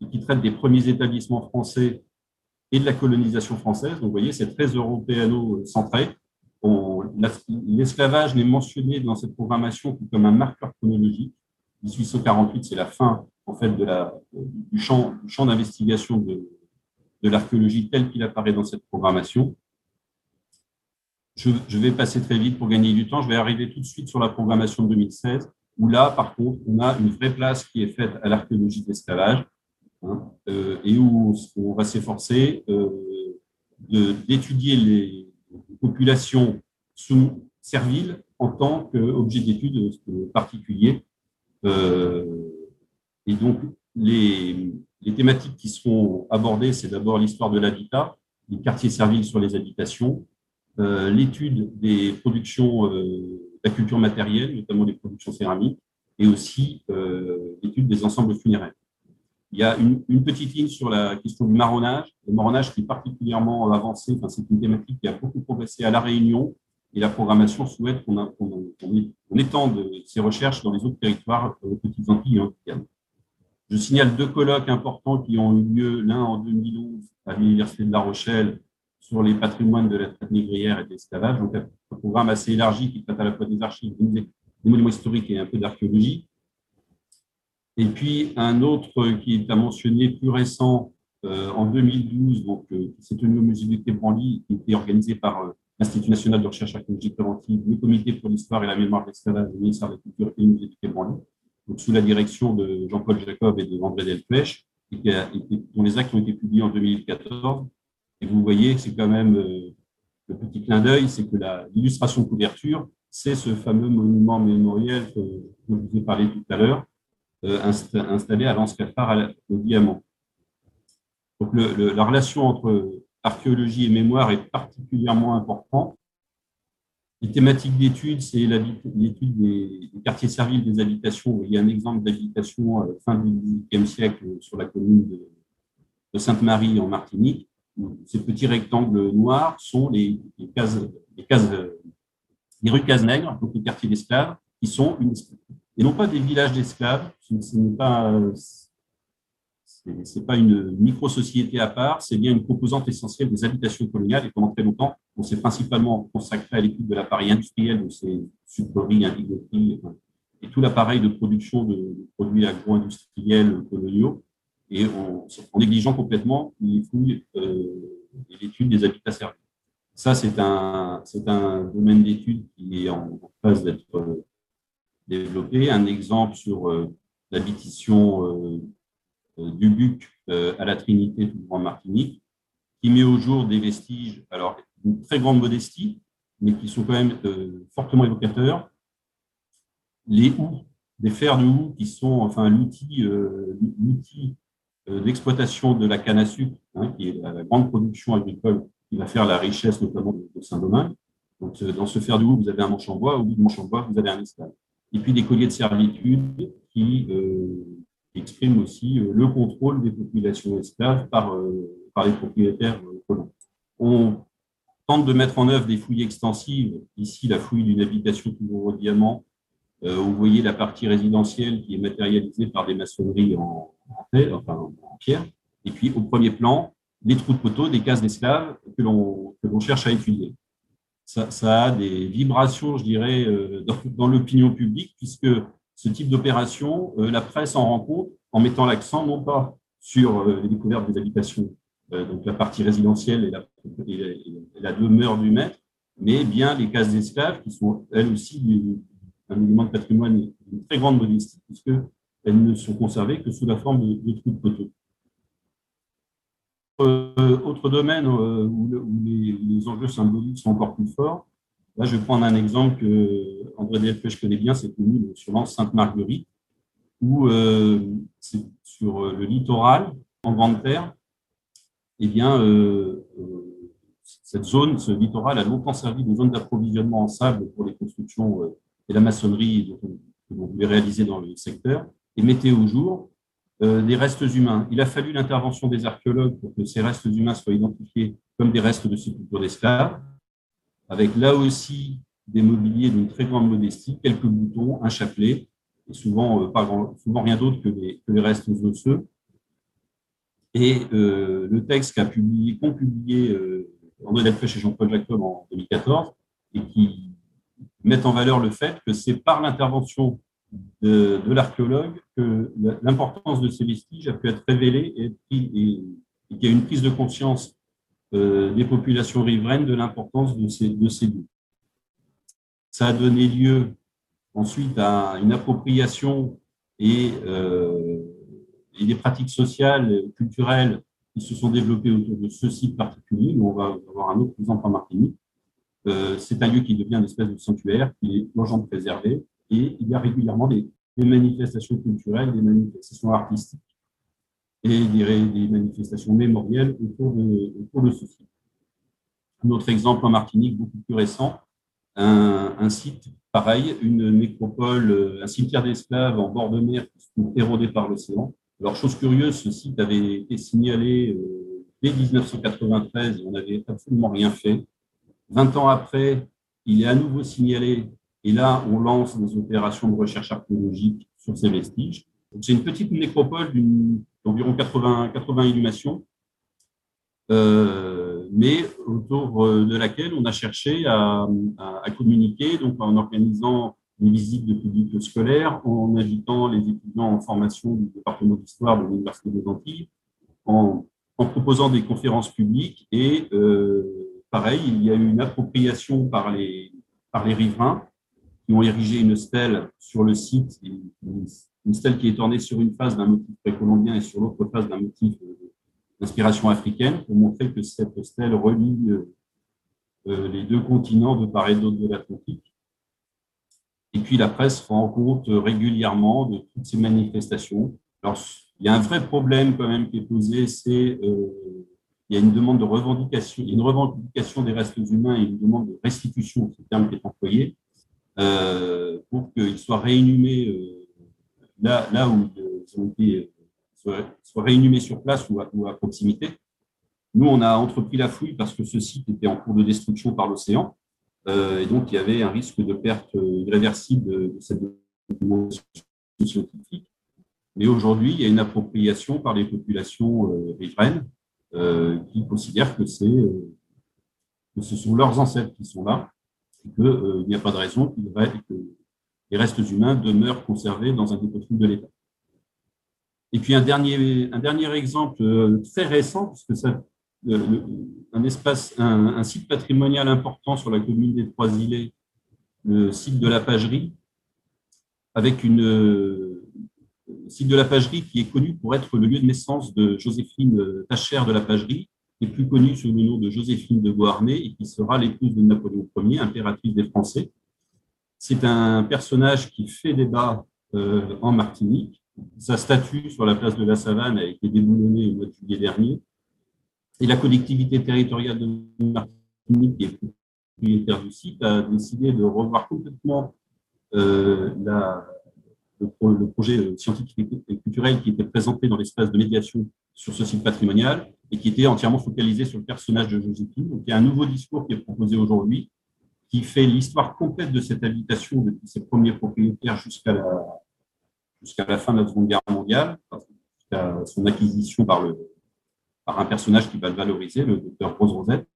et qui traitent des premiers établissements français et de la colonisation française. Donc, vous voyez, c'est très européano-centré. L'esclavage n'est mentionné dans cette programmation que comme un marqueur chronologique. 1848, c'est la fin en fait, du champ d'investigation de, de l'archéologie tel qu'il apparaît dans cette programmation. Je, vais passer très vite pour gagner du temps. Je vais arriver tout de suite sur la programmation de 2016, où là, par contre, on a une vraie place qui est faite à l'archéologie d'esclavage, hein, euh, et où on va s'efforcer euh, d'étudier les populations sous serviles en tant qu'objet d'étude particulier. Euh, et donc, les, les, thématiques qui seront abordées, c'est d'abord l'histoire de l'habitat, les quartiers serviles sur les habitations, euh, l'étude des productions euh, la culture matérielle, notamment des productions céramiques, et aussi l'étude des ensembles funéraires. Il y a une, petite ligne sur la question du marronnage, le marronnage qui est particulièrement avancé, enfin, c'est une thématique qui a beaucoup progressé à La Réunion, et la programmation souhaite qu'on qu étende ces recherches dans les autres territoires aux Petites Antilles Je signale deux colloques importants qui ont eu lieu, l'un en 2011 à l'Université de La Rochelle sur les patrimoines de la traite négrière et de l'esclavage. Donc, un programme assez élargi qui traite à la fois des archives, des monuments historiques et un peu d'archéologie. Et puis, un autre qui est à mentionner plus récent, euh, en 2012, donc, euh, qui s'est tenu au musée du Quai Branly, qui était organisé par euh, l'Institut national de recherche archéologique préventive, le Comité pour l'histoire et la mémoire de l'esclavage, le ministère de la Culture et de donc sous la direction de Jean-Paul Jacob et de André Delpech, dont les actes ont été publiés en 2014. Et vous voyez, c'est quand même euh, le petit clin d'œil, c'est que l'illustration couverture, c'est ce fameux monument mémoriel que, je vous ai parlé tout à l'heure, euh, installé à l'Anse-Cafard au Diamant. Donc la relation entre archéologie et mémoire est particulièrement importante. Les thématiques d'études, c'est l'étude des, quartiers serviles des habitations. Il y a un exemple d'habitation euh, fin du XVIIIe siècle sur la commune de, Sainte-Marie en Martinique. Ces petits rectangles noirs sont les, cases, les, cases, les rues Casse-Nègre, donc les quartiers d'esclaves, qui sont une, et non pas des villages d'esclaves. Ce n'est pas ce n'est pas une micro-société à part, c'est bien une composante essentielle des habitations coloniales. Et pendant très longtemps, on s'est principalement consacré à l'étude de l'appareil industriel de ces sucreries, indigoteries et tout l'appareil de production de, produits agro-industriels coloniaux, et en, négligeant complètement les fouilles euh, et l'étude des habitats servis. Ça, c'est un, domaine d'étude qui est en, phase d'être euh, développé. Un exemple sur euh, l'habitation euh, du Buc euh, à la Trinité, toujours en Martinique, qui met au jour des vestiges, alors d'une très grande modestie, mais qui sont quand même euh, fortement évocateurs. Les houes, des fers de houe, qui sont enfin l'outil d'exploitation de la canne à sucre, hein, qui est la, grande production agricole qui va faire la richesse notamment de, Saint-Domingue. Dans ce fer de houe, vous avez un manche en bois, au bout du manche en bois, vous avez un esclave. Et puis des colliers de servitude qui exprime aussi euh, le contrôle des populations esclaves par, euh, par les propriétaires euh, colons. On tente de mettre en œuvre des fouilles extensives. Ici, la fouille d'une habitation toujours au diamant. vous voyez la partie résidentielle qui est matérialisée par des maçonneries en, en, pierre. Et puis, au premier plan, les trous de poteaux, des cases d'esclaves que l'on cherche à étudier. Ça, a des vibrations, je dirais, dans l'opinion publique, puisque ce type d'opération, euh, la presse en rend compte en mettant l'accent non pas sur euh, les découvertes des habitations, euh, donc la partie résidentielle et la, demeure du maître, mais bien les cases d'esclaves qui sont elles aussi un élément de patrimoine d'une très grande modestie, puisqu'elles ne sont conservées que sous la forme de, trous de poteaux. autre domaine où, les, enjeux symboliques sont encore plus forts, Là, je vais prendre un exemple que André que je connais bien, c'est connu sur l'anse Sainte-Marguerite, où euh, sur euh, le littoral, en grande terre, eh bien, euh, cette zone, ce littoral a longtemps servi de zone d'approvisionnement en sable pour les constructions et la maçonnerie que l'on voulait réaliser dans le secteur, et mettait au jour des restes humains. Il a fallu l'intervention des archéologues pour que ces restes humains soient identifiés comme des restes de sépultures d'esclaves avec là aussi des mobiliers d'une très grande modestie, quelques boutons, un chapelet, et souvent, euh, pas souvent rien d'autre que les, restes osseux. Et euh, le texte qu'a publié, qu'ont publié euh, André Delpech et Jean-Paul Jacob en 2014, et qui met en valeur le fait que c'est par l'intervention de, l'archéologue que l'importance de ces vestiges a pu être révélée et, et qu'il y a une prise de conscience des populations riveraines de l'importance de ces, de ces lieux. Ça a donné lieu ensuite à une appropriation et, euh, des pratiques sociales, culturelles qui se sont développées autour de ce site particulier. on va avoir un autre exemple en Martinique. Euh, c'est un lieu qui devient une espèce de sanctuaire, qui est urgent de préserver, et il y a régulièrement des manifestations culturelles, des manifestations artistiques et des, manifestations mémorielles autour de, autour de ceci. Un autre exemple en Martinique, beaucoup plus récent, un, site pareil, une nécropole, un cimetière d'esclaves en bord de mer qui se trouve érodé par l'océan. Alors, chose curieuse, ce site avait été signalé euh, dès 1993 et on n'avait absolument rien fait. 20 ans après, il est à nouveau signalé et là, on lance des opérations de recherche archéologique sur ces vestiges. C'est une petite nécropole d'environ 80, 80 inhumations, euh, mais autour euh, de laquelle on a cherché à, communiquer, donc en organisant des visites de publics scolaires, en invitant les étudiants en formation du département d'histoire de l'Université des Antilles, en, proposant des conférences publiques et euh, pareil, il y a eu une appropriation par les, par les riverains qui ont érigé une stèle sur le site, une stèle qui est ornée sur une face d'un motif précolombien et sur l'autre face d'un motif d'inspiration africaine, pour montrer que cette stèle relie les deux continents de part et d'autre de l'Atlantique. Et puis la presse rend compte régulièrement de toutes ces manifestations. Alors, il y a un vrai problème quand même qui est posé, c'est euh, il y a une demande de revendication, une revendication des restes humains et une demande de restitution, c'est le terme qui est employé, euh, pour qu'ils soient réinhumés euh, là, où ils ont été, réinhumés sur place ou à, proximité. Nous, on a entrepris la fouille parce que ce site était en cours de destruction par l'océan. et donc, il y avait un risque de perte irréversible de, cette documentation scientifique. Mais aujourd'hui, il y a une appropriation par les populations euh, euh, qui considèrent que, euh, que ce sont leurs ancêtres qui sont là et qu'il n'y a pas de raison que les restes humains demeurent conservés dans un dépôt de l'État. Et puis un dernier, un dernier exemple très récent, puisque ça, un espace, un, site patrimonial important sur la commune des Trois-Îlets, le site de la Pagerie, avec une, site de la Pagerie qui est connu pour être le lieu de naissance de Joséphine euh, Tacher de la Pagerie, qui plus connue sous le nom de Joséphine de Beauharnais et qui sera l'épouse de Napoléon Ier, impératrice des Français. C'est un personnage qui fait débat euh, en Martinique. Sa statue sur la place de la Savane a été déboulonnée au mois de juillet dernier. Et la collectivité territoriale de Martinique, qui est propriétaire du site, a décidé de revoir complètement euh, le, projet euh, scientifique et culturel qui était présenté dans l'espace de médiation sur ce site patrimonial et qui était entièrement focalisé sur le personnage de Joséphine. Donc, il y a un nouveau discours qui est proposé aujourd'hui qui fait l'histoire complète de cette habitation depuis ses premiers propriétaires jusqu'à la, jusqu'à la fin de la Seconde Guerre mondiale, jusqu'à son acquisition par, le, par un personnage qui va le valoriser, le docteur Rose Rosette.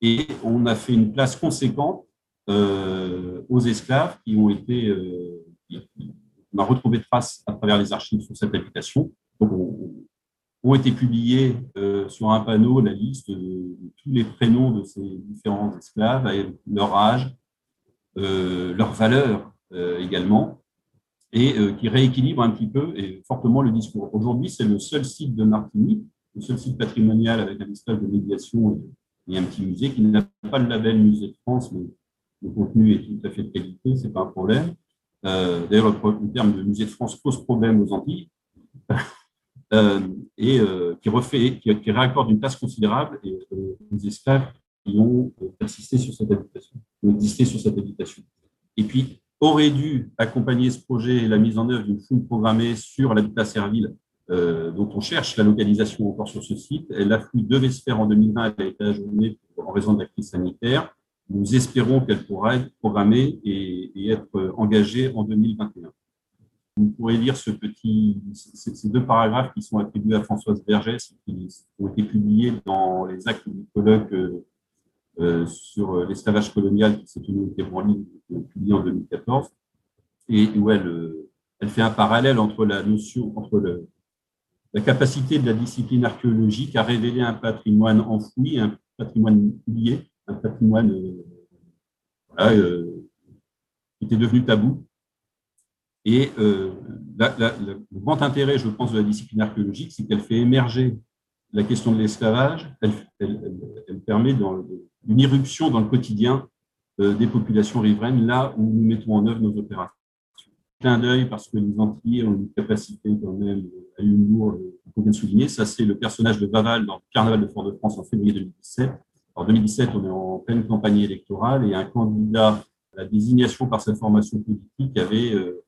Et on a fait une place conséquente euh, aux esclaves qui ont été euh, on a retrouvé trace à travers les archives sur cette habitation. Donc, ont été publiés euh, sur un panneau la liste de, tous les prénoms de ces différents esclaves, leur âge, euh, leur valeur euh, également, et qui rééquilibre un petit peu et fortement le discours. Aujourd'hui, c'est le seul site de Martinique, le seul site patrimonial avec un espace de médiation et, un petit musée qui n'a pas le label Musée de France, mais le contenu est tout à fait de qualité, c'est pas un problème. Euh, d'ailleurs, le, terme de musée de France pose problème aux Antilles. Euh, et euh, qui refait, qui, réaccorde une place considérable et les esclaves qui ont persisté sur cette habitation, ont existé sur cette habitation. Et puis, aurait dû accompagner ce projet la mise en œuvre d'une fouille programmée sur l'habitat servile dont on cherche la localisation encore sur ce site. Et la fouille devait se faire en 2020, elle a été ajournée en raison de la crise sanitaire. Nous espérons qu'elle pourra être programmée et, être engagée en 2021. Vous pourrez lire ces deux paragraphes qui sont attribués à Françoise Vergès, qui ont été publiés dans les actes du colloque euh, sur l'esclavage colonial qui s'est tenu au ligne, publié en 2014, et où elle, elle fait un parallèle entre la notion, entre la capacité de la discipline archéologique à révéler un patrimoine enfoui, un patrimoine oublié, un patrimoine euh, euh, qui était devenu tabou. Et euh, le grand intérêt, je pense, de la discipline archéologique, c'est qu'elle fait émerger la question de l'esclavage, elle, permet une irruption dans le quotidien des populations riveraines, là où nous mettons en œuvre nos opérations. Clin d'œil parce que les Antillais ont une capacité quand même à l'humour qu'on vient de souligner. Ça, c'est le personnage de Baval dans le Carnaval de Fort-de-France en février 2017. En 2017, on est en pleine campagne électorale et un candidat à la désignation par cette formation politique avait euh,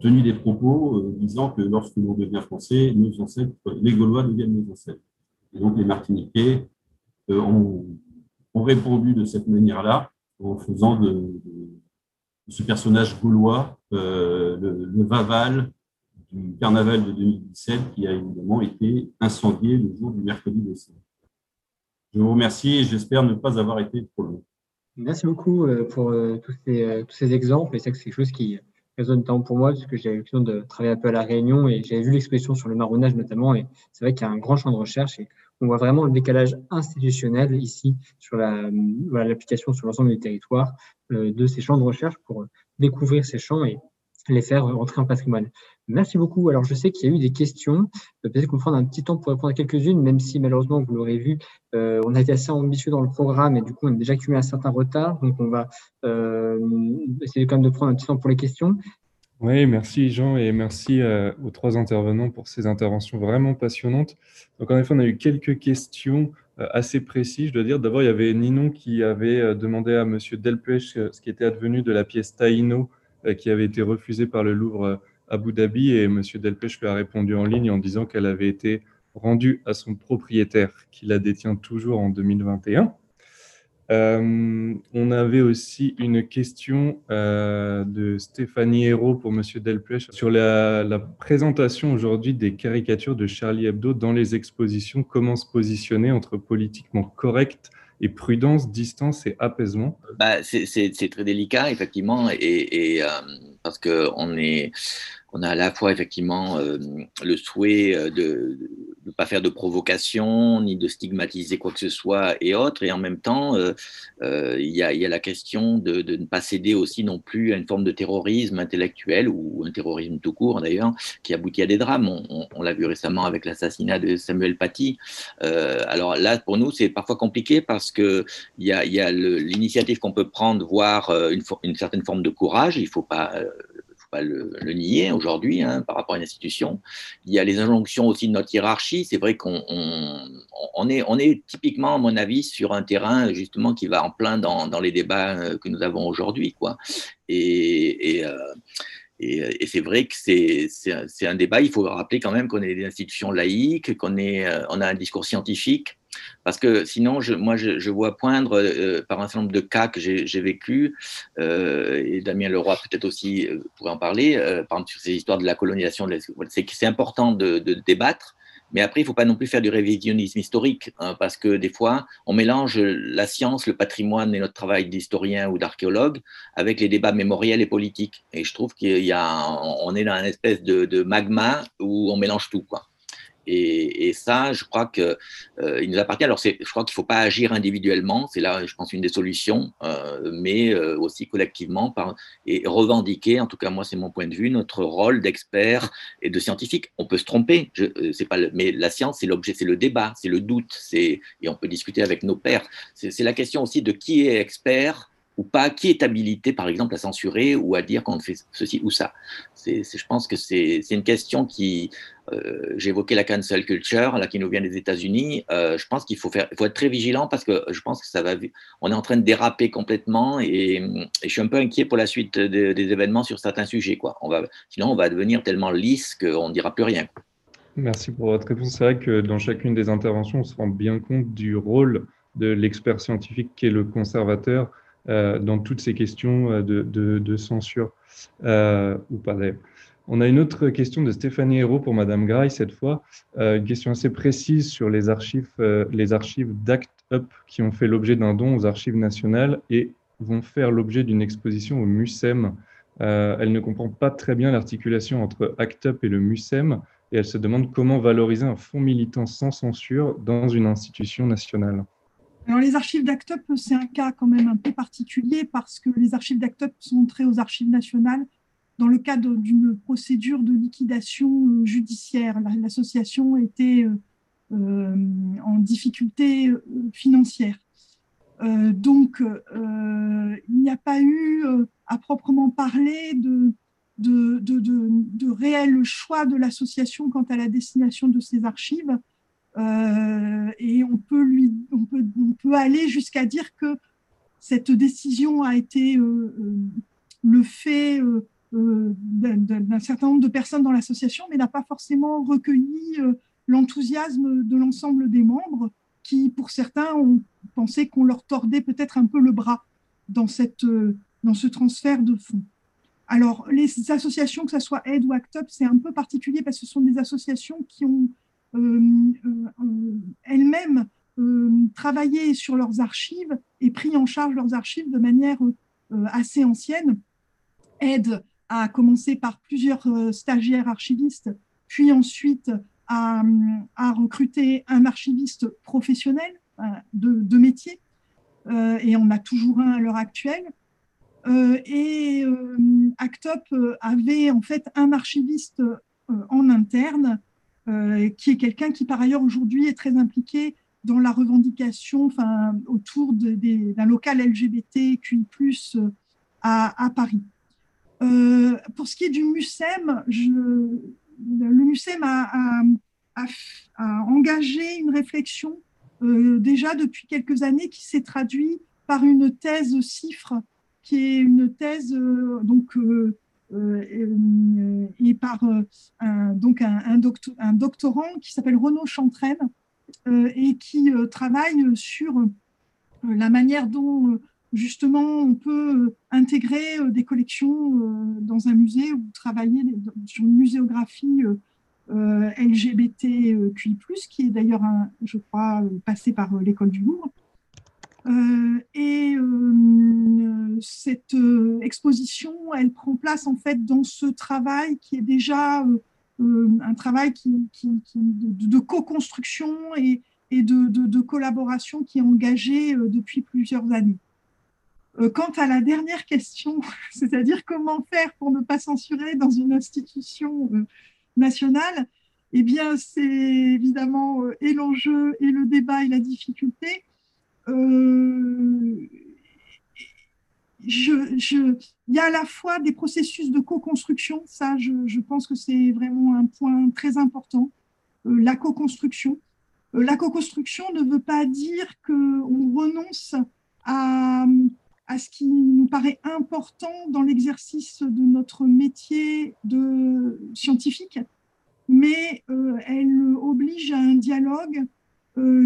tenu des propos euh, disant que lorsque l'on devient français, nos ancêtres, les Gaulois deviennent nos ancêtres. Et donc les Martiniquais euh, ont, répondu de cette manière-là en faisant de, ce personnage gaulois le, Vaval du carnaval de 2017 qui a évidemment été incendié le jour du mercredi décembre. Je vous remercie et j'espère ne pas avoir été trop long. Merci beaucoup euh, pour euh, tous ces, euh, tous ces exemples. Et c'est quelque chose qui résonne tant pour moi, puisque j'ai eu l'occasion de travailler un peu à La Réunion et j'avais vu l'exposition sur le marronnage notamment. Et c'est vrai qu'il y a un grand champ de recherche et on voit vraiment le décalage institutionnel ici sur l'application sur l'ensemble du territoire de ces champs de recherche pour découvrir ces champs et les faire entrer en patrimoine. Merci beaucoup. Alors, je sais qu'il y a eu des questions. Peut-être qu'on prendre un petit temps pour répondre à quelques-unes, même si malheureusement, vous l'aurez vu, euh, on a été assez ambitieux dans le programme et du coup, on a déjà accumulé un certain retard. Donc, on va euh, essayer quand même de prendre un petit temps pour les questions. Oui, merci Jean et merci euh, aux trois intervenants pour ces interventions vraiment passionnantes. Donc, en effet, on a eu quelques questions assez précises. Je dois dire, d'abord, il y avait Ninon qui avait demandé à Monsieur Delpech ce qui était advenu de la pièce Taïno qui avait été refusée par le Louvre Abu Dhabi et M. Delpech lui a répondu en ligne en disant qu'elle avait été rendue à son propriétaire qui la détient toujours en 2021. Euh, on avait aussi une question euh, de Stéphanie Hérault pour M. Delpech sur la, la présentation aujourd'hui des caricatures de Charlie Hebdo dans les expositions. Comment se positionner entre politiquement correct et prudence, distance et apaisement. Bah, C'est très délicat, effectivement, et, euh, parce qu'on est on a à la fois effectivement euh, le souhait euh, de ne pas faire de provocation, ni de stigmatiser quoi que ce soit et autres, et en même temps, euh, il y, a, la question de, ne pas céder aussi non plus à une forme de terrorisme intellectuel ou un terrorisme tout court d'ailleurs, qui aboutit à des drames. On, l'a vu récemment avec l'assassinat de Samuel Paty. alors là, pour nous, c'est parfois compliqué parce qu'il y a, y a l'initiative qu'on peut prendre, voire une, une, certaine forme de courage. Il ne faut pas pas le, nier aujourd'hui hein, par rapport à une institution. Il y a les injonctions aussi de notre hiérarchie. C'est vrai qu'on on, est, on est typiquement, à mon avis, sur un terrain justement qui va en plein dans, dans les débats euh, que nous avons aujourd'hui. Quoi. Et, et, euh, et, c'est vrai que c'est un débat. Il faut rappeler quand même qu'on est des institutions laïques, qu'on euh, on a un discours scientifique parce que sinon, moi, je, vois poindre euh, par un certain nombre de cas que j'ai vécu, euh, et Damien Leroy peut-être aussi euh, pourrait en parler, par exemple sur ces histoires de la colonisation. C'est important de, débattre, mais après, il ne faut pas non plus faire du révisionnisme historique, hein, parce que des fois, on mélange la science, le patrimoine et notre travail d'historien ou d'archéologue avec les débats mémoriels et politiques. Et je trouve qu'il est dans une espèce de, de magma où on mélange tout, quoi. Et, ça, je crois qu'il euh, nous appartient. Alors, je crois qu'il ne faut pas agir individuellement, c'est là, je pense, une des solutions, euh, mais euh, aussi collectivement et revendiquer, en tout cas, moi, c'est mon point de vue, notre rôle d'expert et de scientifique. On peut se tromper, je, c'est pas mais la science, c'est l'objet, c'est le débat, c'est le doute, et on peut discuter avec nos pairs. C'est la question aussi de qui est expert ou pas, qui est habilité, par exemple, à censurer ou à dire qu'on fait ceci ou ça. C'est, je pense que c'est, une question qui, euh, évoqué la cancel culture, là, qui nous vient des États-Unis. Euh, je pense qu'il faut, faut être très vigilant parce que je pense que ça va, on est en train de déraper complètement et, je suis un peu inquiet pour la suite des événements sur certains sujets. Quoi. On va, sinon, on va devenir tellement lisse qu'on ne dira plus rien. Merci pour votre réponse. C'est vrai que dans chacune des interventions, on se rend bien compte du rôle de l'expert scientifique qui est le conservateur dans toutes ces questions euh, de, censure euh, ou pas On a une autre question de Stéphanie Hérault pour Madame Graille cette fois, une question assez précise sur les archives, les archives d'Act Up qui ont fait l'objet d'un don aux archives nationales et vont faire l'objet d'une exposition au MUSEM. elle ne comprend pas très bien l'articulation entre ACT UP et le MUSEM et elle se demande comment valoriser un fonds militant sans censure dans une institution nationale. Alors, les archives d'ACTUP, c'est un cas quand même un peu particulier parce que les archives d'ACTUP sont entrées aux archives nationales dans le cadre d'une procédure de liquidation euh, judiciaire. L'association était euh, euh, en difficulté financière. donc, il n'y a pas eu, à proprement parler, de, de, de, de réel choix de l'association quant à la destination de ces archives. Euh, et on peut, lui, on peut, on peut aller jusqu'à dire que cette décision a été euh, euh, le fait d'un certain nombre de personnes dans l'association, mais n'a pas forcément recueilli l'enthousiasme de l'ensemble des membres qui, pour certains, ont pensé qu'on leur tordait peut-être un peu le bras dans, cette, dans ce transfert de fonds. Alors, les associations, que ce soit Aide ou ACT UP, c'est un peu particulier parce que ce sont des associations qui ont elles-mêmes euh, travaillé sur leurs archives et pris en charge leurs archives de manière assez ancienne. Aide à commencer par plusieurs stagiaires archivistes, puis ensuite a, recruté un archiviste professionnel de, métier, et on a toujours un à l'heure actuelle. et Actop avait en fait un archiviste en interne, qui est quelqu'un qui par ailleurs aujourd'hui est très impliqué dans la revendication enfin, autour d'un local LGBTQI+, à, à Paris. Euh, pour ce qui est du MUSEM, le MUSEM a, engagé une réflexion euh, déjà depuis quelques années qui s'est traduite par une thèse CIFRE, qui est une thèse euh, donc, et par un, donc un, doctorant qui s'appelle Renaud Chantraine et qui travaille sur la manière dont justement, on peut intégrer euh, des collections euh, dans un musée ou travailler sur une muséographie euh, LGBTQI+, qui est d'ailleurs, je crois, passé par l'école du Louvre. Et cette exposition, elle prend place en fait dans ce travail qui est déjà un travail qui, de, co-construction et, de, collaboration qui est engagé depuis plusieurs années. Euh, quant à la dernière question, c'est-à-dire comment faire pour ne pas censurer dans une institution euh, nationale, eh bien, c'est évidemment euh, et l'enjeu et le débat et la difficulté. Il y a à la fois des processus de co-construction, ça je, pense que c'est vraiment un point très important, la co-construction. la co-construction ne veut pas dire qu'on renonce à, à ce qui nous paraît important dans l'exercice de notre métier de scientifique, mais euh, elle oblige à un dialogue euh,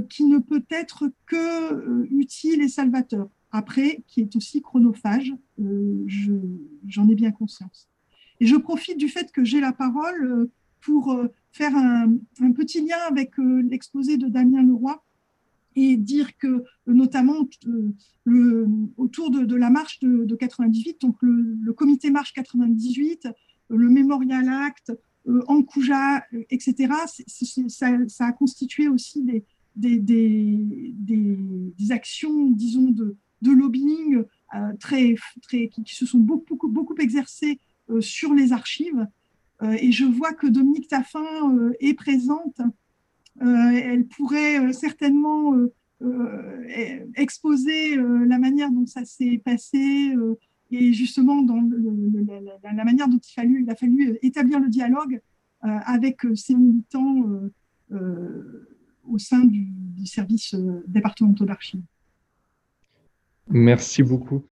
qui ne peut être que euh, utile et salvateur. Après, qui est aussi chronophage, j'en ai bien conscience. Et je profite du fait que j'ai la parole pour faire un, petit lien avec l'exposé de Damien Leroy et dire que notamment euh, autour de, la marche de, 98, donc le, comité marche 98, le Memorial Act, euh, Ankouja, etc., ça, a constitué aussi des, des, des, actions, disons, de, de lobbying euh, très, très, qui, se sont beaucoup, beaucoup, exercées sur les archives. et je vois que Dominique Taffin est présente euh, elle pourrait euh, certainement euh, exposer la manière dont ça s'est passé et justement dans la, manière dont il, fallu, il, a fallu établir le dialogue avec ces militants au sein du, service départemental d'archives. Merci beaucoup.